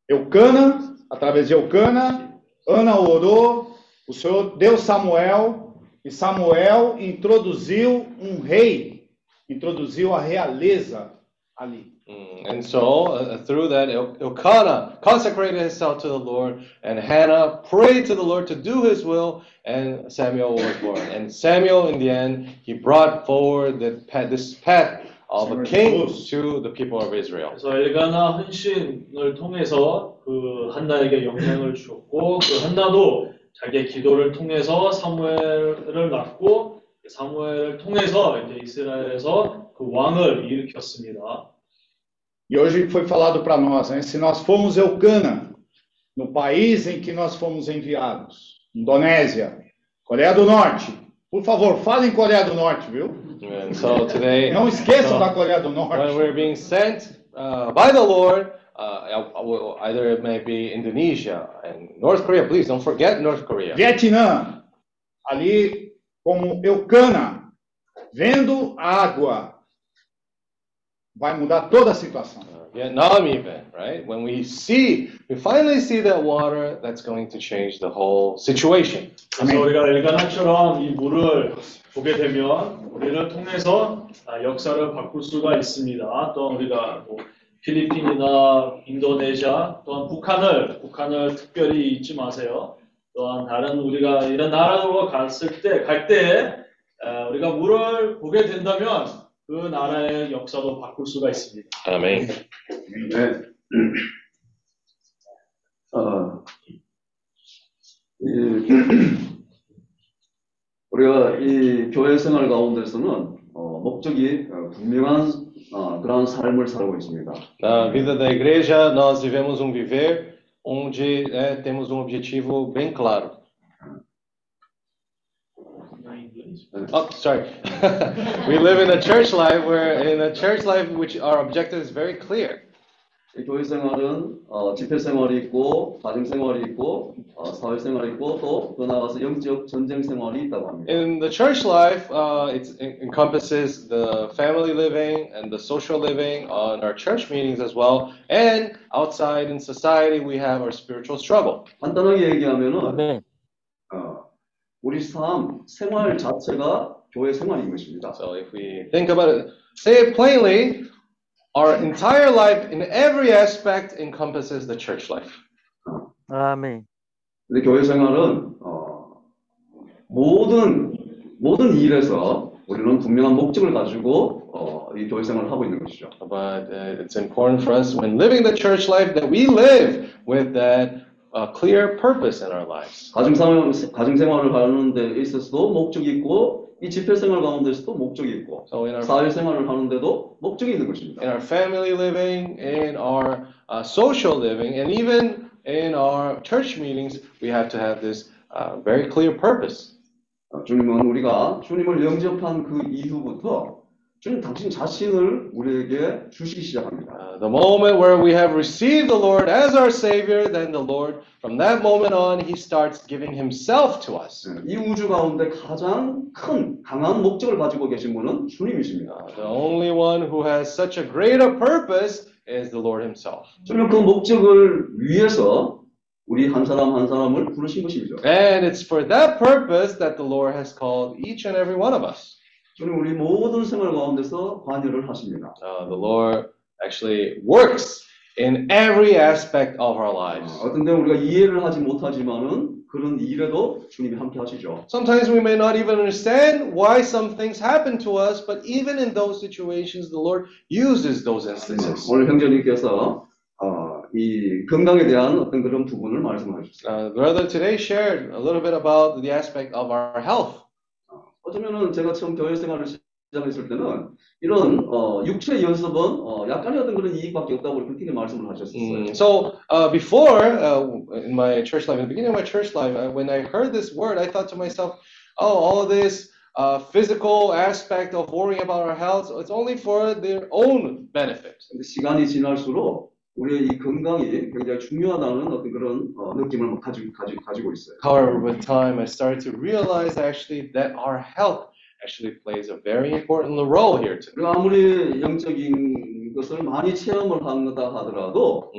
Eucana, através de Eucana, Ana orou, o Senhor deu Samuel, e Samuel introduziu um rei, introduziu a realeza ali. Mm, And so, uh, through that, El- Elkanah consecrated himself to the Lord, and Hannah prayed to the Lord to do his will, and Samuel was born. And Samuel, in the end, he brought forward the, pa- this path of a king to the people of Israel. 그래서 엘가나 헌신을 통해서 그 한나에게 영향을 주었고 그 한나도 자기의 기도를 통해서 사무엘을 낳고 그 사무엘을 통해서 이제 이스라엘에서 그 왕을 일으켰습니다. E hoje foi falado para nós, né? se nós formos Eucana, no país em que nós fomos enviados, Indonésia, Coreia do Norte, por favor, falem Coreia do Norte, viu? And so today, Não esqueçam so da Coreia do when Norte. we're being sent uh, by the Lord, uh, uh, either it may be Indonesia and North Korea, please don't forget North Korea. Vietnã, ali como Eucana, vendo água, vai mudar toda a situação. Vietnam even, right? When we see, we finally see that water, that's going to change the whole situation. 그래서 우리가 엘가나처럼 이 물을 보게 되면 우리를 통해서 아, 역사를 바꿀 수가 있습니다. 또 우리가 뭐 필리핀이나 인도네시아 또한 북한을 북한을 특별히 잊지 마세요. 또한 다른 우리가 이런 나라로 갔을 때 갈 때 우리가 물을 보게 된다면 그 나라의 역사도 바꿀 수가 있습니다. Amen. 네. 어, 이, 우리가 이 교회 생활 가운데서는 어, 목적이 어, 분명한 어, 그런 삶을 살고 있습니다. Na vida da igreja, nós vivemos um viver onde né, temos um objetivo bem claro. Oh, sorry. [LAUGHS] we live in a church life where, in a church life, which our objective is very clear. 이 교회 생활은 어, 집회 생활이 있고 가정 생활이 있고 어, 사회 생활이 있고 또더 나아가서 영적 전쟁 생활이 있다고 합니다. In the church life, uh, it encompasses the family living and the social living on our church meetings as well. And outside in society, we have our spiritual struggle. 간단하게 얘기하면은 어, 우리 삶 생활 자체가 교회 생활인 것입니다. So if we think about it, say it plainly, our entire life in every aspect encompasses the church life. 아멘. 근데 교회 생활은 어, 모든 모든 일에서 우리는 분명한 목적을 가지고 어, 이 교회 생활을 하고 있는 것이죠. But uh, it's important for us when living the church life that we live with that uh, clear purpose in our lives. 가정 생활 가정 생활을 하는 데 있어서도 목적이 있고 이 집회 생활 가운데서도 목적이 있고 So in our 사회 생활을 하는데도 목적이 있는 것입니다. in our family living, in our uh, social living, and even in our church meetings, we have to have this uh, very clear purpose. 어, 주님은 우리가 주님을 영접한 그 이후부터 주님 당신 자신을 우리에게 주시기 시작합니다. Uh, the moment where we have received the Lord as our Savior, then the Lord, from that moment on, He starts giving Himself to us. 이 우주 가운데 가장 큰 강한 목적을 가지고 계신 분은 주님이십니다. The only one who has such a greater purpose is the Lord Himself. 주님은 그 목적을 위해서 우리 한 사람 한 사람을 부르신 것이죠. And it's for that purpose that the Lord has called each and every one of us. 주님 우리 모든 생활 가운데서 관여를 하십니다. Uh, the Lord actually works in every aspect of our lives. 어떤 때 우리가 이해를 하지 못하지만은 그런 일에도 주님이 함께 하시죠. Sometimes we may not even understand why some things happen to us, but even in those situations, the Lord uses those instances. 오늘 형제님께서 어, 이 건강에 대한 어떤 그런 부분을 말씀해 주셨어요. Uh, brother today shared a little bit about the aspect of our health. 어쩌면은 제가 처음 교회 생활을 시작했을 때는 이런 어, 육체 연습은 어, 약간의 어떤 그런 이익밖에 없다고 그렇게 말씀을 하셨었어요. Mm, So uh, before, uh, in my church life, in the beginning of my church life, uh, when I heard this word, I thought to myself, oh, all this uh, physical aspect of worrying about our health, it's only for their own benefit. 근데 시간이 지날수록 우리의 이 건강이 굉장히 중요하다는 어떤 그런 어, 느낌을 가지고, 가지고, 가지고 있어요. However, with time, I started to realize actually that our health actually plays a very important role here too. 우리가 아무리 영적인 것을 많이 체험을 한다 하더라도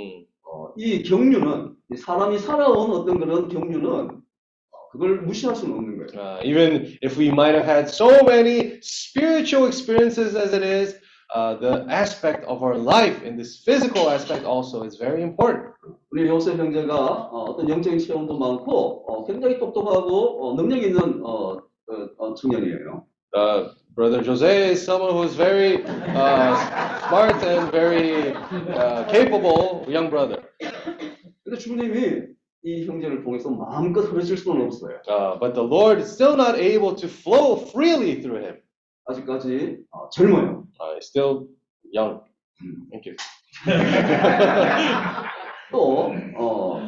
어, 이 경륜은 이 사람이 살아온 어떤 그런 경륜은 어, 그걸 무시할 수는 없는 거예요. Uh, even if we might have had so many spiritual experiences as it is, uh, the aspect of our life in this physical aspect also is very important. 우리 요셉 형제가 어, 어떤 영적인 체험도 많고 어, 굉장히 똑똑하고 어, 능력 있는 어, 어, 어, 청년이에요. Uh, Brother Jose is someone who is very uh, smart and very uh, capable young brother. 근데 주님이 이 형제를 통해서 마음껏 흐르실 수는 없어요. Uh, but the Lord is still not able to flow freely through him. 아직까지 어, 젊어요. Uh, still young. Thank you. 또, 어,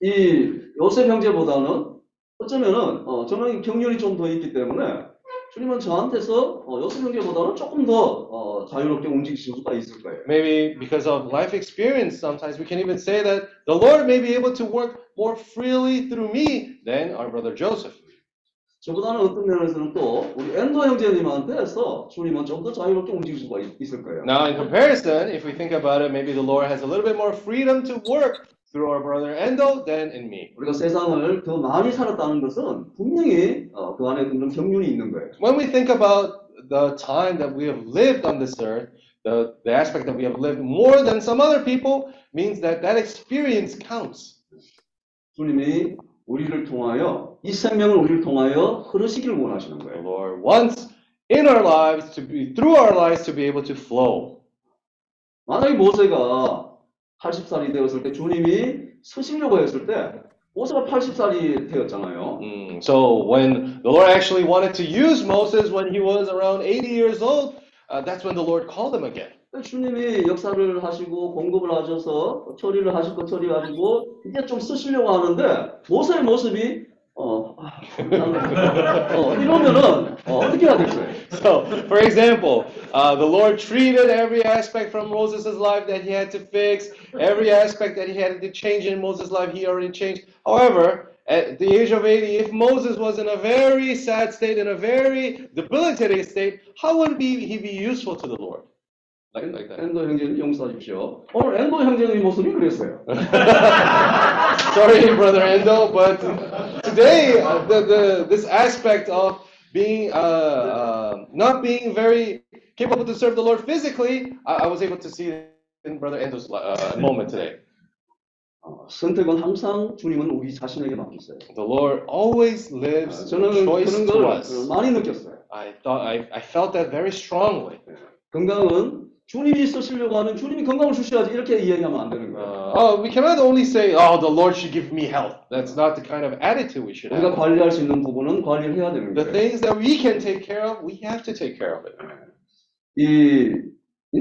이 요셉 형제보다는 어쩌면은, 어, 저는 경륜이 좀 더 있기 때문에 주님은 저한테서 어, 요셉 형제보다는 조금 더 어, 자유롭게 움직이실 수가 있을 거예요. Maybe because of life experience, sometimes we can even say that the Lord may be able to work more freely through me than our brother Joseph. 저보다는 어떤 면에서는 또 우리 엔도 형제님한테서 주님은 좀 더 자유롭게 움직일 수가 있, 있을 거예요. Now, in comparison, if we think about it, maybe the Lord has a little bit more freedom to work through our brother Endo than in me. 우리가 세상을 더 많이 살았다는 것은 분명히 어, 그 안에 그런 경륜이 있는 거예요. When we think about the time that we have lived on this earth, the, the aspect that we have lived more than some other people means that that experience counts. 주님이 우리를 통하여 이 생명을 우리를 통하여 흐르시기를 원하시는 The 거예요. Lord wants in our lives to be, through our lives, to be able to flow. 만약에 모세가 80살이 되었을 때 주님이 서시려고 했을 때 모세가 80살이 되었잖아요. Mm, So when the Lord actually wanted to use Moses when he was around 80 years old, uh, that's when the Lord called him again. 주님이 역사를 하시고 공급을 하셔서 처리를 하실 거 처리하시고 이제 좀 쓰시려고 하는데 모세의 모습이 어, 아, 어 어, 어떻게 될까요? So, for example, uh, the Lord treated every aspect from Moses' life that he had to fix, every aspect that he had to change in Moses' life, he already changed. However, at the age of 80, if Moses was in a very sad state, in a very debilitated state, how would he be useful to the Lord? Like, like that. 엔도 형제님 용서하십시오. 오늘 엔도 형제님 모습이 그랬어요. [LAUGHS] Sorry, Brother Endo, but today, uh, the, the, this aspect of being uh, uh, not being very capable to serve the Lord physically, I, I was able to see it in Brother Endo's uh, moment today. 어, 선택은 항상 주님은 우리 자신에게 맡겼어요. The Lord always lives 아, 저는 choice 그런 to 걸 us. 많이 느꼈어요. I thought I, I felt that very strongly. 건강은 주님이 쓰시려고 하면 주님이 건강을 주셔야지 이렇게 이야기하면 안 되는 거예요. Uh, oh, we cannot only say, "Oh, the Lord should give me health." That's not the kind of attitude we should 우리가 have. 관리할 수 있는 부분은 관리를 해야 되는 The 거예요. things that we can take care of, we have to take care of it. 이, 이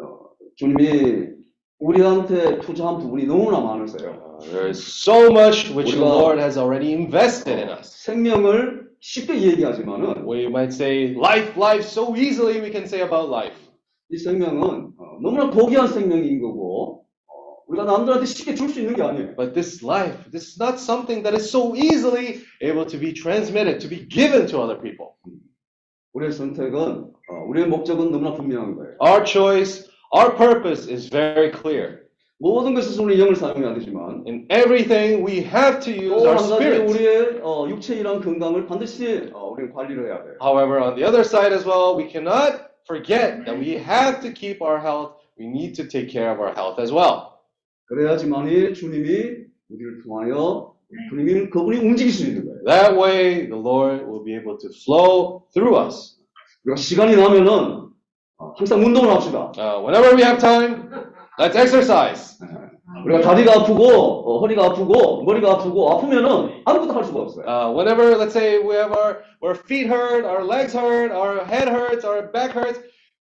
어, 주님이 우리한테 투자한 부분이 너무나 많으세요. There is so much which the 우리가 Lord has already invested in us. 생명을 쉽게 얘기하지만은 We might say life, life so easily we can say about life. 이 생명은 어, 너무나 고귀한 생명인 거고 어, 우리가 남들한테 쉽게 줄 수 있는 게 아니에요. But this life, this is not something that is so easily able to be transmitted, to be given to other people. 우리의 선택은 어, 우리의 목적은 너무나 분명한 거예요. Our choice, our purpose is very clear. 모든 것에서 우리 영을 사용해야 되지만 In everything, we have to use 또 our spirits. 우리의 어, 육체이란 건강을 반드시 어, 우리는 관리를 해야 돼요. However, on the other side as well, we cannot forget that we have to keep our health. We need to take care of our health as well. 그래야지만이 주님이 우리를 통하여 주님이 그분이 움직일 수 있는 거예요. That way, the Lord will be able to flow through us. 우리가 시간이 나면은 어, 항상 운동을 합시다. Uh, whenever we have time, let's exercise. 우리가 다리가 아프고 어, 허리가 아프고 머리가 아프고 아프면은 아무것도 할 수가 없어요. Uh, whenever, let's say, we have our, our feet hurt, our legs hurt, our head hurts, our back hurts,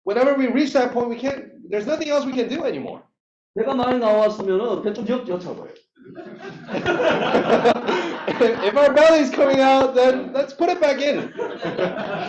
whenever we reach that point, we can't, there's nothing else we can do anymore. 배가 많이 나왔으면은 배좀 여차고요. [LAUGHS] if our belly's coming out, then let's put it back in.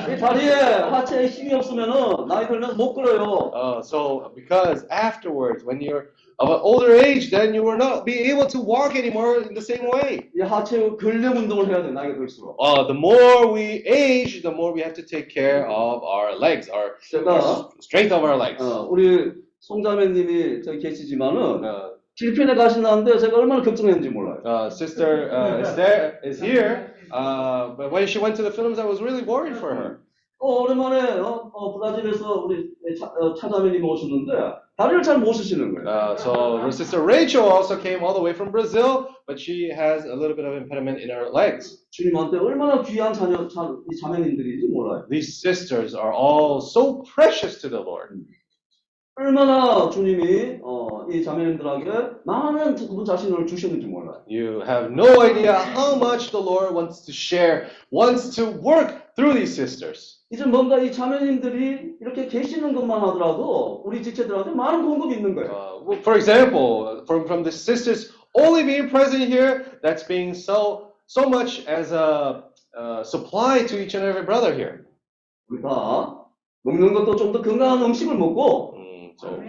이 다리에 하체에 힘이 없으면은 나이 들면 못 걸어요. Uh, so, because afterwards, when you're of an older age, then you will not be able to walk anymore in the same way. 이 하체 근력 운동을 해야 돼 나이가 들수록. Uh, the more we age, the more we have to take care of our legs, our, our strength of our legs. 어, 우리 송자매님이 저기 계시지만은 어, 필리핀에 가신다는데 제가 얼마나 걱정했는지 몰라요. Uh, sister uh, is there, is here, uh, but when she went to the Philippines, I was really worried for her. 어, 오랜만에 어, 어, 브라질에서 우리 차, 어, 차자매님이 오셨는데 다리를 잘 못 쓰시는 거예요. Uh, so her sister Rachel also came all the way from Brazil, but she has a little bit of impediment in her legs. 주님한테 얼마나 귀한 자녀, 자, 이 자매님들인지 몰라요. These sisters are all so precious to the Lord. 얼마나 주님이 어, 이 자매님들에게 많은 그분 자신을 주셨는지 몰라요. You have no idea how much the Lord wants to share, wants to work through these sisters. 이제 뭔가 이 자매님들이 이렇게 계시는 것만 하더라도 우리 지체들한테 많은 공급이 있는 거예요. Uh, for example, from, from the sisters only being present here, that's being so so much as a uh, supply to each and every brother here. 우리가 먹는 것도 좀 더 건강한 음식을 먹고 So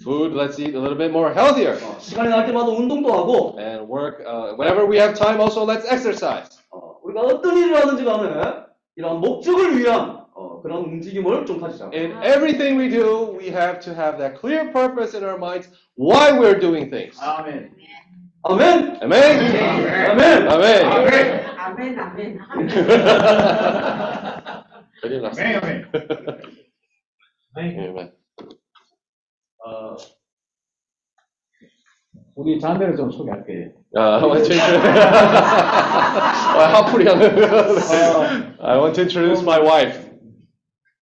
food, let's eat a little bit more healthier. 시간이 날 때마다 운동도 하고 And work, uh, whenever we have time, also let's exercise. 어, 우리가 어떤 일을 하든지 간에 이런 목적을 위한 어, 그런 움직임을 좀 가지자. In everything we do, we have to have that clear purpose in our minds why we're doing things. 아멘. 아멘. Amen. 아멘. Amen. 아멘, 아멘. 큰일 났어. 아멘, 아멘. Amen. 어, 우리 자매를 좀 소개할게요. Uh, I want to introduce. I want to introduce my wife.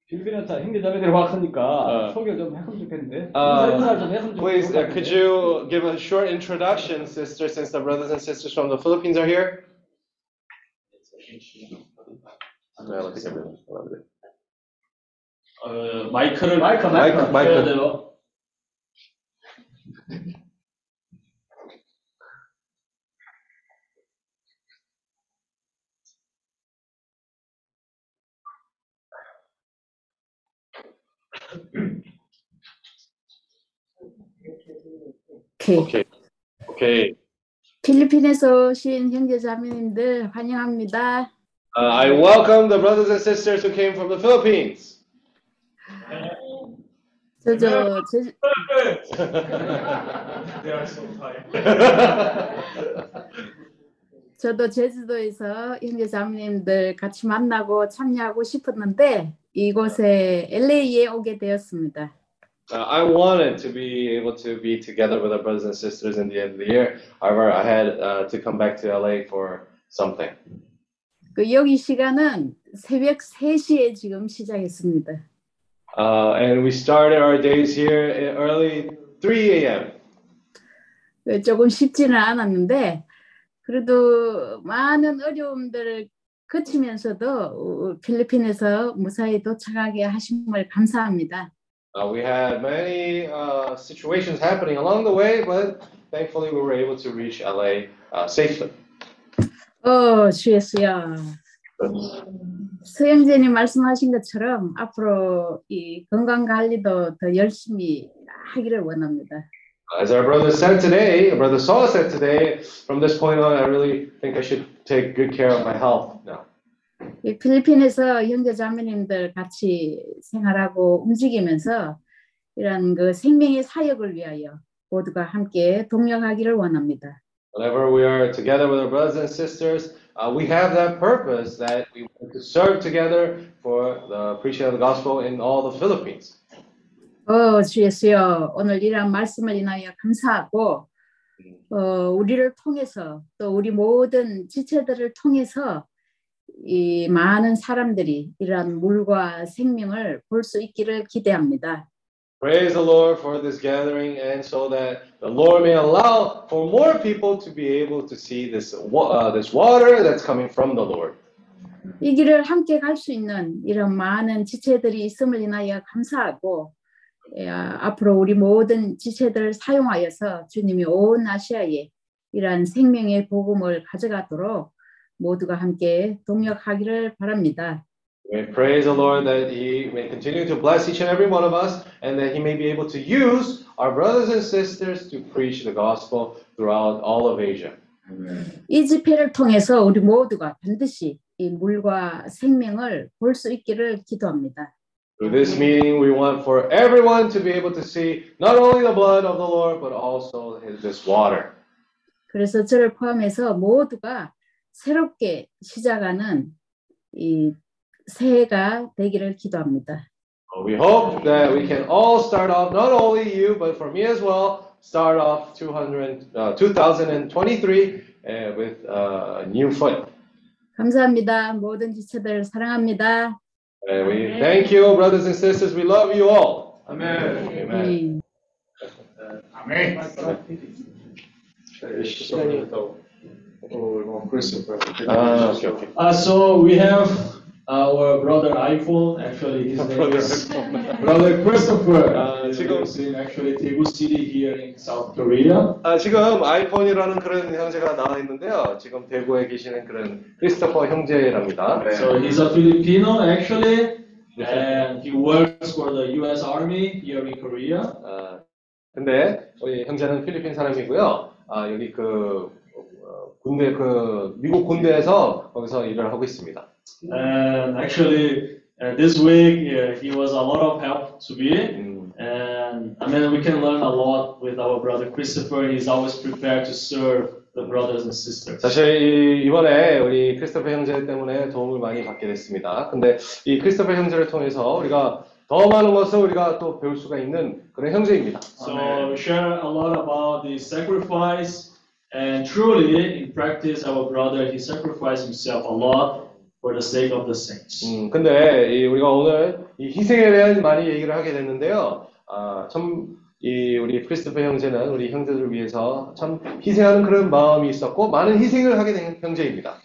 필리핀에서 형제자매들이 왔으니까 소개 좀 했으면 좋겠는데. Uh, 인사 좀 했으면 please, uh, 좋겠는데. could you give a short introduction, sister, since the brothers and sisters from the Philippines are here? Yeah, let's give it a little bit. 어, 마이크를 마이크, 마이크, 켜야 마이크. 오케이. Okay. Okay. 필리핀에서 오신 형제 자매님들 환영합니다. Uh, I welcome the brothers and sisters who came from the Philippines. 저저 제, They are so tired. 저도 제주도에서 형제 자매님들 같이 만나고 참여하고 싶었는데 이곳에 LA에 오게 되었습니다. Uh, I wanted to be able to be together with our brothers and sisters in the end of the year. However, I had uh, to come back to LA for something. 그 여기 시간은 새벽 3시에 지금 시작했습니다. Uh, and we started our days here at early 3 a.m. 그 조금 쉽지는 않았는데 그래도 많은 어려움들을 거치면서도 어, 필리핀에서 무사히 도착하게 하심을 감사합니다. Uh, we had many uh, situations happening along the way, but thankfully we were able to reach LA uh, safely. 어, 주 예수야. 서영재님 말씀하신 것처럼 앞으로 이 건강 관리도 더 열심히 하기를 원합니다. As our brother said today, our brother Saul said today, from this point on, I really think I should take good care of my health now. 이 필리핀에서 형제 자매님들 같이 생활하고 움직이면서 이런 그 생명의 사역을 위하여 모두가 함께 동력하기를 원합니다. Whenever we are together with our brothers and sisters, uh, we have that purpose that we want to serve together for the preaching of the gospel in all the Philippines. 어, 주 예수여, 오늘 이러한 말씀을 인하여 감사하고, 어, 우리를 통해서 또 우리 모든 지체들을 통해서 이 많은 사람들이 이러한 물과 생명을 볼 수 있기를 기대합니다. Praise the Lord for this gathering, and so that the Lord may allow for more people to be able to see this uh, this water that's coming from the Lord. 이 길을 함께 갈 수 있는 이런 많은 지체들이 있음을 인하여 감사하고 예, 앞으로 우리 모든 지체들을 사용하여서 주님이 온 아시아에 이러한 생명의 복음을 가져가도록 모두가 함께 동력하기를 바랍니다. We praise the Lord that He may continue to bless each and every one of us, and that He may be able to use our brothers and sisters to preach the gospel throughout all of Asia. 이 집회를 통해서 우리 모두가 반드시 이 물과 생명을 볼 수 있기를 기도합니다. Through this meeting, we want for everyone to be able to see not only the blood of the Lord, but also his, this water. 그래서 저를 포함해서 모두가 새롭게 시작하는 이 새해가 되기를 기도합니다. We hope that we can all start off, not only you, but for me as well, start off 200, uh, 2023 uh, with uh, a new foot. 감사합니다. 모든 지체들 사랑합니다. Uh, we Amen. thank you, brothers and sisters. We love you all. Amen. Amen. Amém. Ah, okay, okay. Uh, so we have our brother iPhone. Actually, his name is brother Christopher. Uh, 지금- lives in actually Daegu City here in South Korea. 아, 지금 아이폰이라는 그런 형제가 나와 있는데요. 지금 대구에 계시는 그런 크리스토퍼 형제랍니다. 네. So he's a Filipino actually, and he works for the U.S. Army here in Korea. 아, 근데 우리 형제는 필리핀 사람이고요. 아, 여기 그 어, 군대 그 미국 군대에서 거기서 일을 하고 있습니다. And actually, uh, this week uh, he was a lot of help to me. 음, And I mean, we can learn a lot with our brother Christopher. He's always prepared to serve the brothers and sisters. 사실 이, 이번에 우리 크리스토퍼 형제 때문에 도움을 많이 받게 됐습니다. 근데 이 크리스토퍼 형제를 통해서 우리가 더 많은 것을 우리가 또 배울 수가 있는 그런 형제입니다. So we share a lot about the sacrifice, and truly, in practice, our brother he sacrificed himself a lot for the sake of the saints. 음, 근데 이 우리가 오늘 이 희생에 대한 많이 얘기를 하게 됐는데요. 아, 참, 이 우리 크리스토퍼 형제는 우리 형제들을 위해서 참 희생하는 그런 마음이 있었고 많은 희생을 하게 된 형제입니다.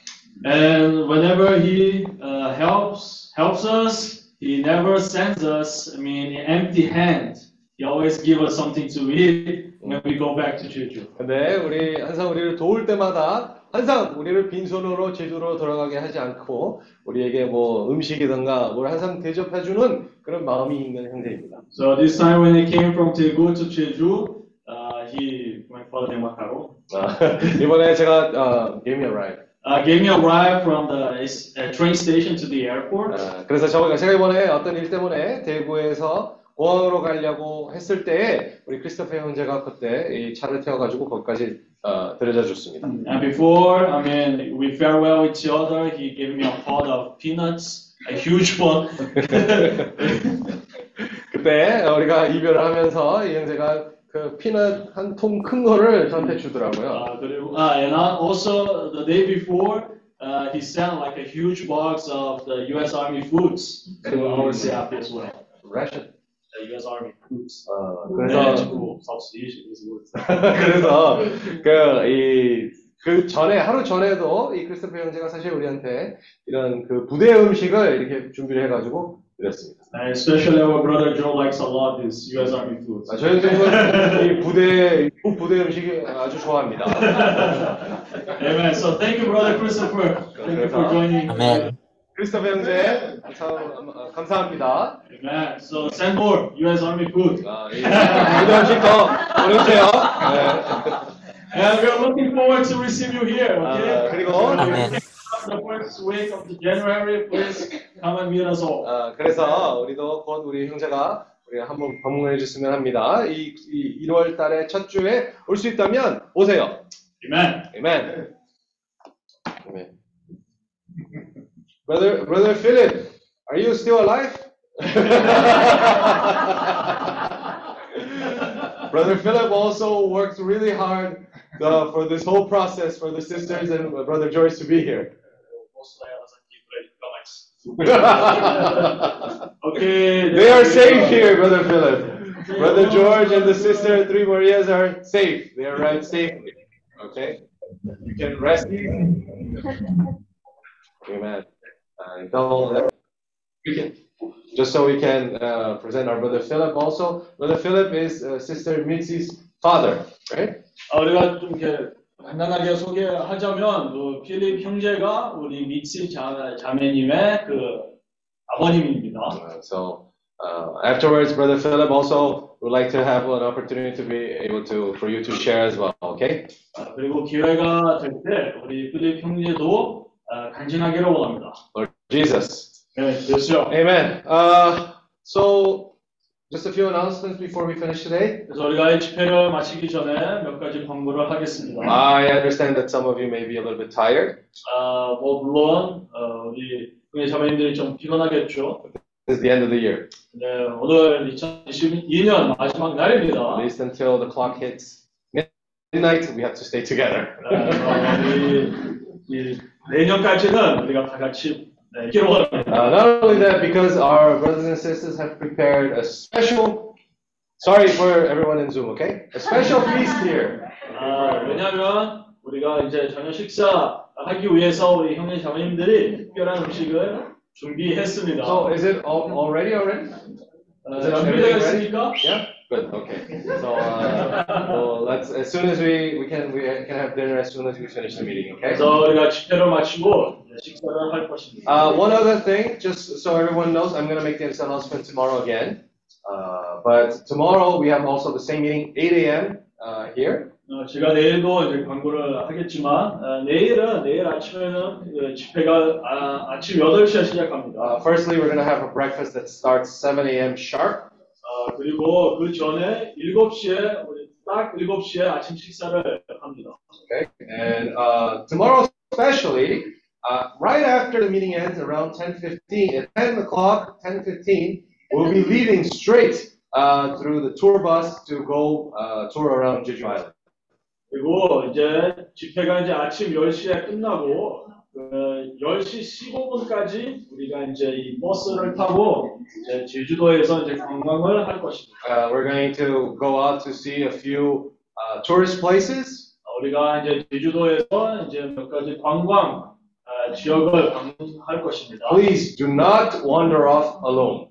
And whenever he uh, helps helps us, he never sends us. I mean, empty hand. He always give us something to eat when we go back to Jeju. 근데 우리 항상 우리를 도울 때마다 항상 우리를 빈손으로 제주로 돌아가게 하지 않고 우리에게 뭐 음식이든가 뭘 항상 대접해주는 그런 마음이 있는 형제입니다. So this time when he came from Daegu to Jeju, uh, he my father 아, 이번에 제가 어, gave me a ride. uh, gave me a ride from the uh, train station to the airport. 아, 그래서 저, 제가 이번에 어떤 일 때문에 대구에서 공항으로 가려고 했을 때 우리 크리스토퍼 형제가 그때 이 차를 태워가지고 거기까지 어, 데려다 줬습니다. And before, I mean, we farewell each other. He gave me a pot of peanuts, a huge pot. [LAUGHS] 그때 우리가 이별을 하면서 이 형제가 그 피넛 한 통 큰 거를 저한테 주더라고요. Uh, 그리고- uh, and uh, also the day before, uh, he sent like a huge box of the U.S. Army foods to our CAP as well. Ration. The U.S. Army foods. 어, 네, 그래서 지금 섭씨 그래서 그이그 전에 하루 전에도 이 크리스토퍼 형제가 사실 우리한테 이런 그 부대 음식을 이렇게 준비를 해가지고 드렸습니다. And especially our brother Joe likes a lot this U.S. Army foods. 아, 저희 형제는 이 부대 미국 부대 음식이 아주 좋아합니다. Amen. So thank you, brother Christopher. Thank you for joining. 아멘. 크리스토퍼 형제 참 어, 감사합니다. Amen. So send more U.S. Army food. 아, 이 부대 음식 더 보내주세요. 네. And we are looking forward to receive you here. Okay. 아, 그리고 Amen. The first week of the January, please come and meet us all. 아, 그래서 우리도 곧 우리 형제가 우리 한번 방문해 주시면 합니다. 이, 이 1월 달에 첫 주에 올 수 있다면 오세요. Amen. Amen. Amen. Brother, brother Philip, are you still alive? [LAUGHS] brother Philip also worked really hard uh, for this whole process for the sisters and brother George to be here. [LAUGHS] Okay. They are safe here, brother Philip. Brother George and the sister Three Marias are safe. They arrived safely. Okay, you can rest easy. [LAUGHS] Amen. Uh, então, just so we can uh, present our brother Philip also. Brother Philip is uh, sister Mitzi's father, right? 아, 우리가 좀 이렇게 간단하게 소개하자면 그 필립 형제가 우리 미치 자, 자매님의 그 아버님입니다. Uh, so uh, afterwards, brother Philip also would like to have an opportunity to be able to for you to share as well. Okay. 아, 그리고 기회가 될 때 우리 필립 형제도 아, 간증하기를 원합니다. Lord Jesus. 네, 됐어요. Amen. Uh, so, just a few announcements before we finish today. 그래서 우리가 이 집회를 마치기 전에 몇 가지 광고를 하겠습니다. I understand that some of you may be a little bit tired. 아, 뭐 물론 어, 우리 형제 자매님들이 좀 피곤하겠죠. This is the end of the year. 네, 오늘 2022년 마지막 날입니다. At least until the clock hits midnight, we have to stay together. 어, 우리 이 내년까지는 우리가 다 같이 네, 있기를 원합니다. Uh, not only that, because our brothers and sisters have prepared a special, sorry for everyone in Zoom, okay? A special feast here. 아, 왜냐하면 우리가 이제 저녁 식사 하기 위해서 우리 형제 자매님들이 특별한 음식을 준비했습니다. So, is it all, already already? 어, Is it 준비되어 everything ready? 있습니까? Yeah. Good. Okay. So, uh, well, let's as soon as we we can we can have dinner as soon as we finish the meeting. Okay. 그래서 우리가 집회를 마치고 이제 식사를 할 것입니다. Uh, one other thing, just so everyone knows, I'm going to make this announcement tomorrow again. Uh, but tomorrow we have also the same meeting, 8 a.m. Uh, here. 어, 제가 내일도 이제 광고를 하겠지만 어, 내일은 내일 아침에는 그 집회가 아, 아침 8시에 시작합니다. Uh, firstly, we're going to have a breakfast that starts 7 a.m. sharp. 어, 그리고 그 전에 7시에 우리 딱 7시에 아침 식사를 합니다. Okay. And uh, tomorrow, especially, uh, right after the meeting ends, around 10:15, at 10 o'clock, 10:15, we'll be leaving straight uh, through the tour bus to go uh, tour around Jeju Island. 그리고 이제 집회가 이제 아침 10시에 끝나고 그 10시 15분까지 우리가 이제 이 버스를 타고 이제 제주도에서 이제 관광을 할 것입니다. Uh, we're going to go out to see a few uh, tourist places. 우리가 이제 제주도에서 이제 몇 가지 관광 아, 지역을 방문할 것입니다. Please do not wander off alone.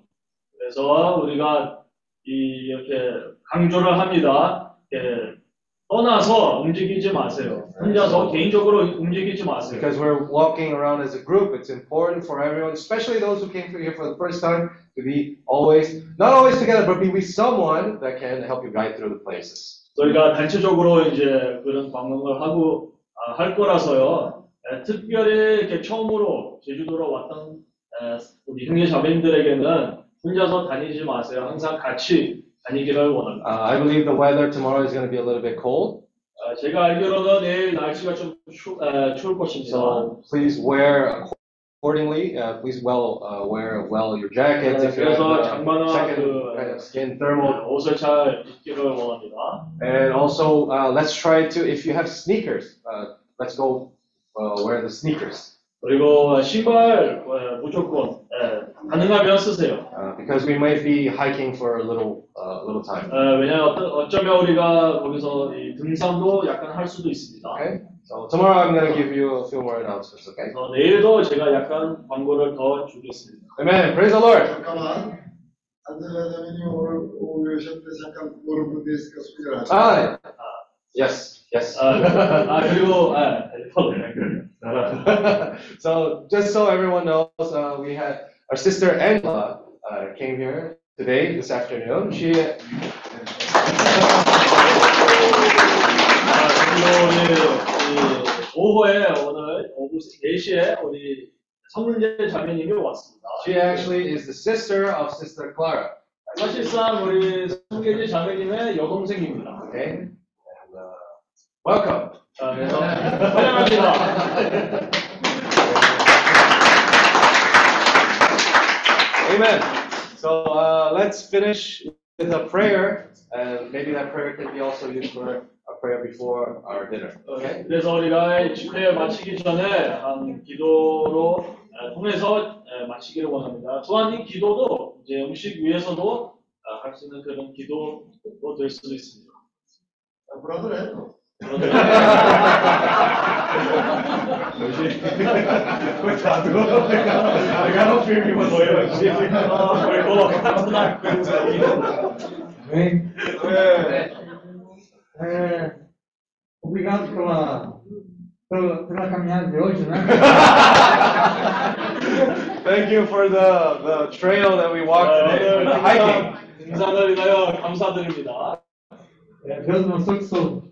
그래서 우리가 이 이렇게 강조를 합니다. 예, 떠나서 움직이지 마세요. 혼자서 개인적으로 움직이지 마세요. Because we're walking around as a group, it's important for everyone, especially those who came here for the first time, to be always, not always together, but be with someone that can help you guide through the places. 저희가 단체적으로 이제 그런 방문을 하고 아, 할 거라서요. 에, 특별히 이렇게 처음으로 제주도로 왔던 에, 우리 형제 자매님들에게는 혼자서 다니지 마세요. 항상 같이 다니기를 원합니다. Uh, I believe the weather tomorrow is going to be a little bit cold, 아, 제가 알기로는 내일 날씨가 좀 추, 에, 추울 것입니다. so please wear accordingly. Uh, please well uh, wear well your jackets if you have 그래서 uh, 장마나 second 그 kind of skin thermal. 옷을 잘 입기를 원합니다. And also, uh, let's try to, if you have sneakers, uh, let's go uh, wear the sneakers. 그리고 신발 에, 무조건 에, 가능하면 쓰세요. Uh, because we might be hiking for a little, uh, little time. 에, 왜냐하면 어떤- 어쩌면 우리가 거기서 이 등산도 약간 할 수도 있습니다. Okay? So tomorrow I'm going to give you a few more announcements, okay? 그래서 내일도 제가 약간 광고를 더 주겠습니다. Amen. Praise the Lord. 잠깐만. 안젤라 자매님 오늘 오늘 오셨는데 잠깐 모르는 분도 있으니까 소개를 하죠. Ah, yes, yes. 아, [LAUGHS] 아 그리고 아, [LAUGHS] so just so everyone knows, uh, we had our sister Angela uh, came here today, this afternoon. She 그리고 우리 이 오후에 오늘 오후 4시에 우리 성문재 자매님이 왔습니다. she actually is the sister of Sister Clara. 사실상 우리 송계지 자매님의 여동생입니다. Okay? Uh, welcome. 자, 그래서 환영합니다. Amen. So uh, let's finish with a prayer, and maybe that prayer can be also used for a prayer before our dinner. Okay? 그래서 우리가 이 집회 마치기 전에 한 기도로 에, 통해서 에, 마치기를 원합니다. 또한 이 기도도 이제 음식 위에서도 할 수 있는 그런 기도로 될 수도 있습니다. 브라더래. 내가 내가 너 주님이 뭐예요? 그리고 같은 날 Bem, é, obrigado pela, pela, pela caminhada de hoje, né? Thank you for the, the trail that we walked today, the hiking. 등산을 위하여 감사드립니다. É, Deus mostrou que sou fraco,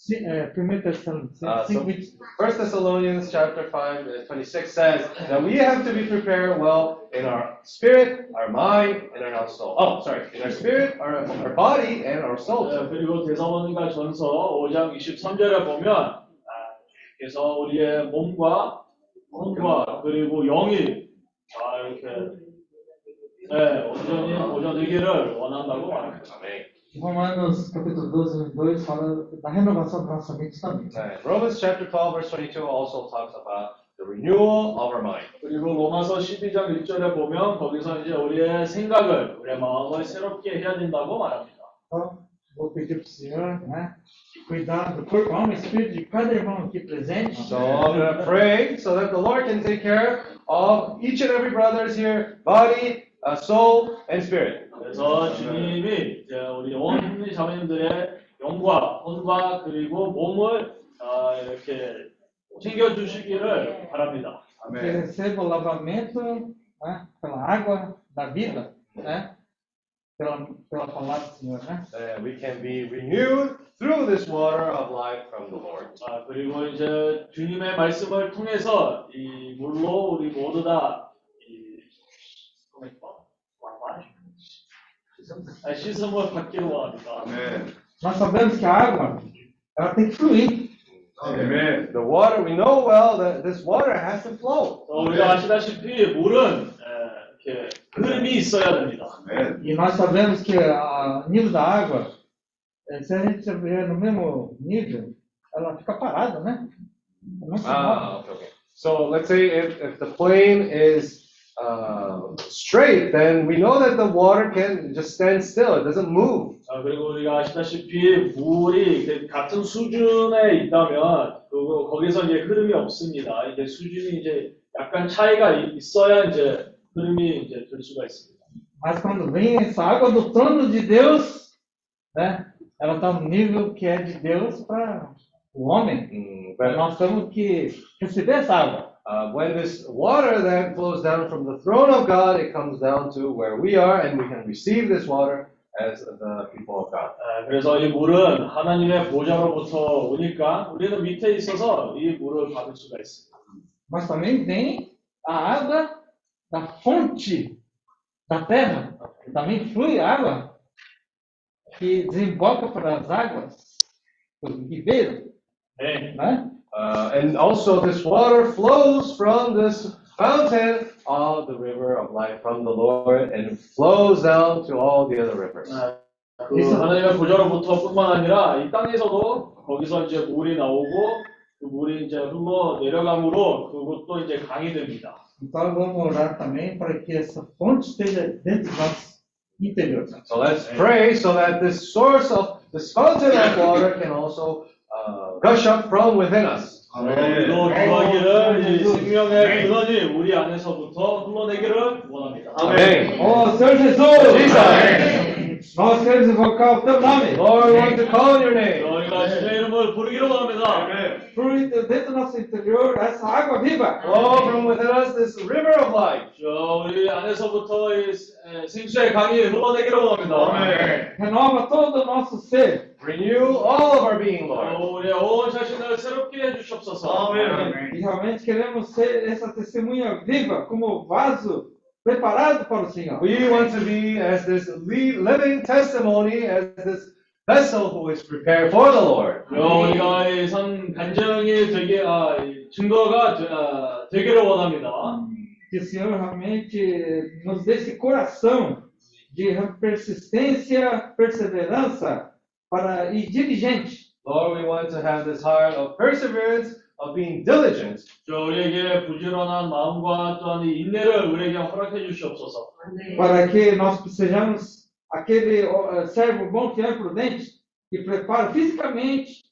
Sim, é, 1 Tessalonicenses Uh, 5, so 23. First Thessalonians chapter 5, uh, 26 says that we have to be prepared well in our spirit, our mind, and in our soul. Oh, sorry, in our spirit, our, our body, and our soul. 네, 그리고 대사원과 전서 5장 23절에 보면 아, 그래서 우리의 몸과 혼과 그리고 영이 아, 이렇게 네, 온전히 보존되기를 원한다고 말합니다. Romanos capítulo 12, 2 fala da renovação da nossa mente também. Right. Romans chapter 12, verse 22 also talks about the renewal of our mind. 그리고 로마서 12장 1절에 보면 거기서 이제 우리의 생각을 우리의 마음을 새롭게 해야 된다고 말합니다. Então, vou pedir para o senhor, né? Cuidar do corpo, alma e espírito de cada irmão aqui presente. So I'm going to pray so that the Lord can take care of each and every brother's here, body, uh, soul, and spirit. 그래서 주님이 이제 우리 온 자매님들의 영과 혼과 그리고 몸을 아, 이렇게 챙겨주시기를 바랍니다. Que receba o lavamento né, pela água da vida, né? Pela, pela palavra do Senhor, né? And we can be renewed through this water of life from the Lord. 아, 그리고 이제 주님의 말씀을 통해서 이 물로 우리 모두 다 아, 씻음을 받기를 원합니다. Nós sabemos que a água, ela tem que fluir. Amen. The water, we know well that this water has to flow. 어, 우리가 아시다시피 물은 에, 이렇게 흐름이 있어야 됩니다. E nós sabemos que o nível da água, eh, se a gente estiver no mesmo nível, ela fica parada, né? Ela Não se Ah, move. okay, okay. So let's say if, if the plane is uh, straight, then we know that the water can just stand still. It doesn't move. 아, 그리고 우리가 아시다시피 물이 그 같은 수준에 있다면 그거 거기서 이제 흐름이 없습니다. 이제 수준이 이제 약간 차이가 이- 있어야 이제 흐름이 이제 될 수가 있습니다. Mas quando vem essa água do trono de Deus, né? Ela está no nível que é de Deus para o homem. but- Nós temos que receber essa água. Uh, when this water then flows down from the throne of God, it comes down to where we are, and we can receive this water as the people of God. 아, 그래서 이 물은 하나님의 보좌로부터 오니까 우리는 밑에 있어서 이 물을 받을 수가 있습니다. Mas também vem a água da fonte da terra. Também flui água que desemboca para as águas, para o ribeiro. 네. Né? Uh, and also, this water flows from this fountain of the river of life from the Lord and flows down to all the other rivers. 그 하나님의 보좌로부터뿐만 아니라 이 땅에서도 거기서 이제 물이 나오고 그 물이 이제 흘러 내려감으로 그것도 이제 강이 됩니다. Então vamos orar também para que essa fonte esteja dentro do nosso interior. So let's pray so that this source of this fountain of water can also uh, gush up from within us. 이 생명의 근원이 우리 안에서부터 흘러내기를 원합니다. Amen. Oh, Senhor Jesus! Jesus. Nós queremos invocar o teu nome. Lord, we want to call on your name. 너희 우리가 주님의 이름을 부르기로 원합니다. Flui dentro do nosso interior essa água viva. Oh, from within us, this river of life. 저 우리 안에서부터 이 에, 생수의 강이 흘러내기로 원합니다. Renova todo o nosso ser. Renew all of our being, Lord. 어, 우리의 온 자신을 새롭게 해주시옵소서. E realmente queremos ser essa testemunha viva, como vaso preparado para o Senhor. We want to be as this li- living testimony, as this vessel who is prepared for the Lord. 어, 우리가 이선 간증이 되게 아, 이 증거가 되, 아, 되기를 원합니다. Que o Senhor realmente nos dê esse coração de persistência, perseverança para e diligente. Lord, we want to have this heart of perseverance, of being diligent. 저 우리에게 부지런한 마음과 또한 이 인내를 우리에게 허락해 주시옵소서. para que nós sejamos aquele ó, servo bom, fiel e prudente, que prepara fisicamente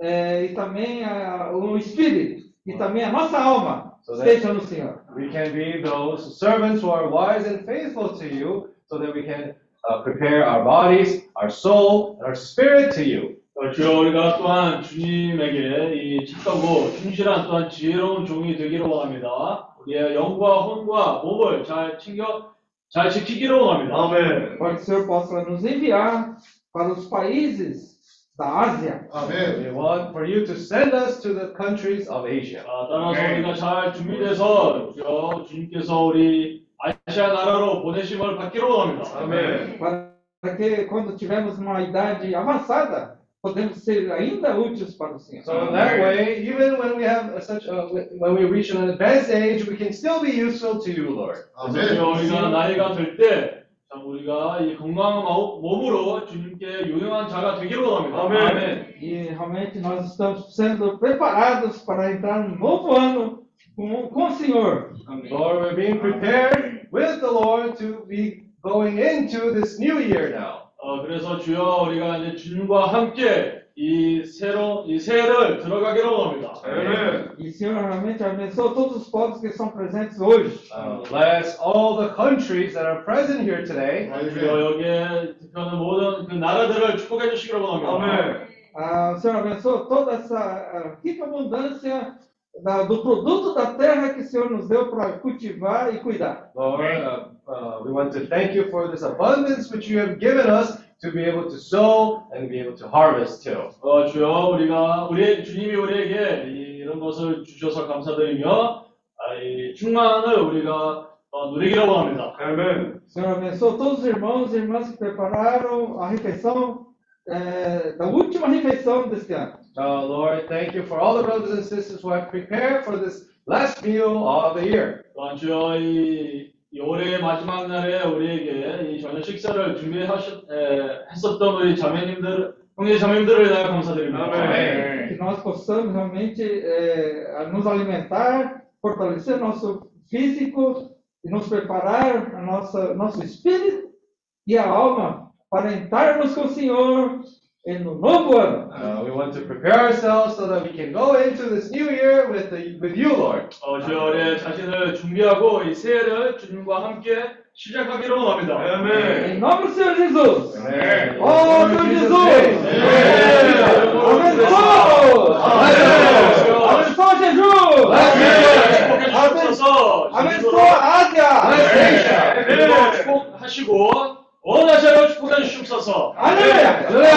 eh, e também ah, o espírito, e também a nossa alma So that- esteja no Senhor. We can be those servants who are wise and faithful to you, so that we can uh, prepare our bodies, our soul, and our spirit to you. 어, 주여 우리가 또한 주님에게 이 착하고 충실한 또한 지혜로운 종이 되기를 원합니다. 우리의 영과 혼과 몸을 잘 챙겨 잘 지키기를 원합니다. 아멘. Para que o Senhor possa nos enviar para os países da Ásia, We want for you to send us to the countries of Asia. 아, 따라서 우리가 잘 준비돼서 주여 주님께서 우리 아시아 나라로 보내심을 받기를 원합니다. 아멘. para que quando tivermos uma idade avançada, podemos ser ainda úteis para o Senhor. So in that way, even when we have a such a, when we reach an advanced age, we can still be useful to you, Lord. 그래서 주여 우리가 나이가 될 때, 참 우리가 이 건강한 마음- 몸으로 주님께 유용한 자가 되기를 원합니다. 아멘. E realmente nós estamos sendo preparados para entrar no novo ano com, com o Senhor. Lord, we're being prepared with the Lord to be going into this new year now. 어, 그래서 주여 우리가 이제 주님과 함께 이 새로 이 새해를 들어가기를 원합니다. Amen. E Senhor realmente abençoa todos os povos que estão presentes hoje. Uh, bless all the countries that are present here today. 주여 여기에 대표하는 모든 그 나라들을 축복해 주시기를 원합니다. Amen. Ah, o Senhor abençoa toda essa ah, rica abundância da- do produto da terra que o Senhor nos deu para cultivar e cuidar. Lord, uh, uh, we want to thank you for this abundance which you have given us to be able to sow and be able to harvest too. 어, 주여 우리가 우리 주님이 우리에게 이- 이런 것을 주셔서 감사드리며 아, 이 충만을 우리가 어, 누리기를 원합니다. Amen. O Senhor abençoa todos os irmãos e irmãs que prepararam a refeição, eh, da última refeição deste ano. Uh, Lord, thank you for all the brothers and sisters who have prepared for this last meal of the year. 또한 주여 이, 이 올해의 마지막 날에 우리에게 이 저녁 식사를 준비하셨 에, 했었던 우리 자매님들 형제 자매님들을 위하여 감사드립니다. 아멘. Que nós possamos realmente eh, nos alimentar, fortalecer nosso físico e nos preparar a nossa, nosso espírito e a alma para entrarmos com o Senhor em no novo ano. Uh, we want to prepare ourselves so that we can go into this new year with, the, with you, Lord. 어, 주여 우리 자신을 준비하고 이 새해를 주님과 함께 시작하기를 원합니다. Em nome do Senhor Jesus. Amen. Oh, Senhor Jesus. Abençoa. Abençoa Jesus. 축복해주셔서 Abençoa Ásia. 그리고 축복하시고 원하시로 축복해 주시옵소서. Aleluia.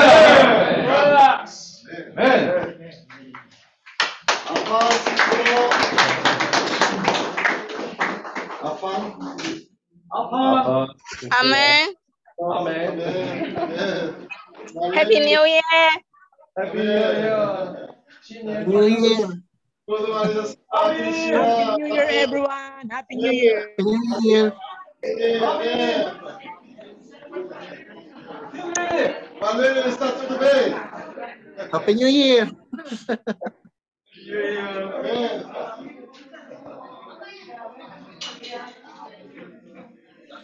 Amen. 아파. 아멘. Amen. 해피 뉴 이어. Happy New Year. 신년 New Year. 고생 많으셨습니다. Happy New Year, everyone. Happy New Year. New Year. Valeu, está tudo bem? Happy New Year.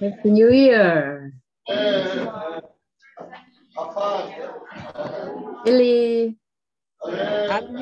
Happy New Year.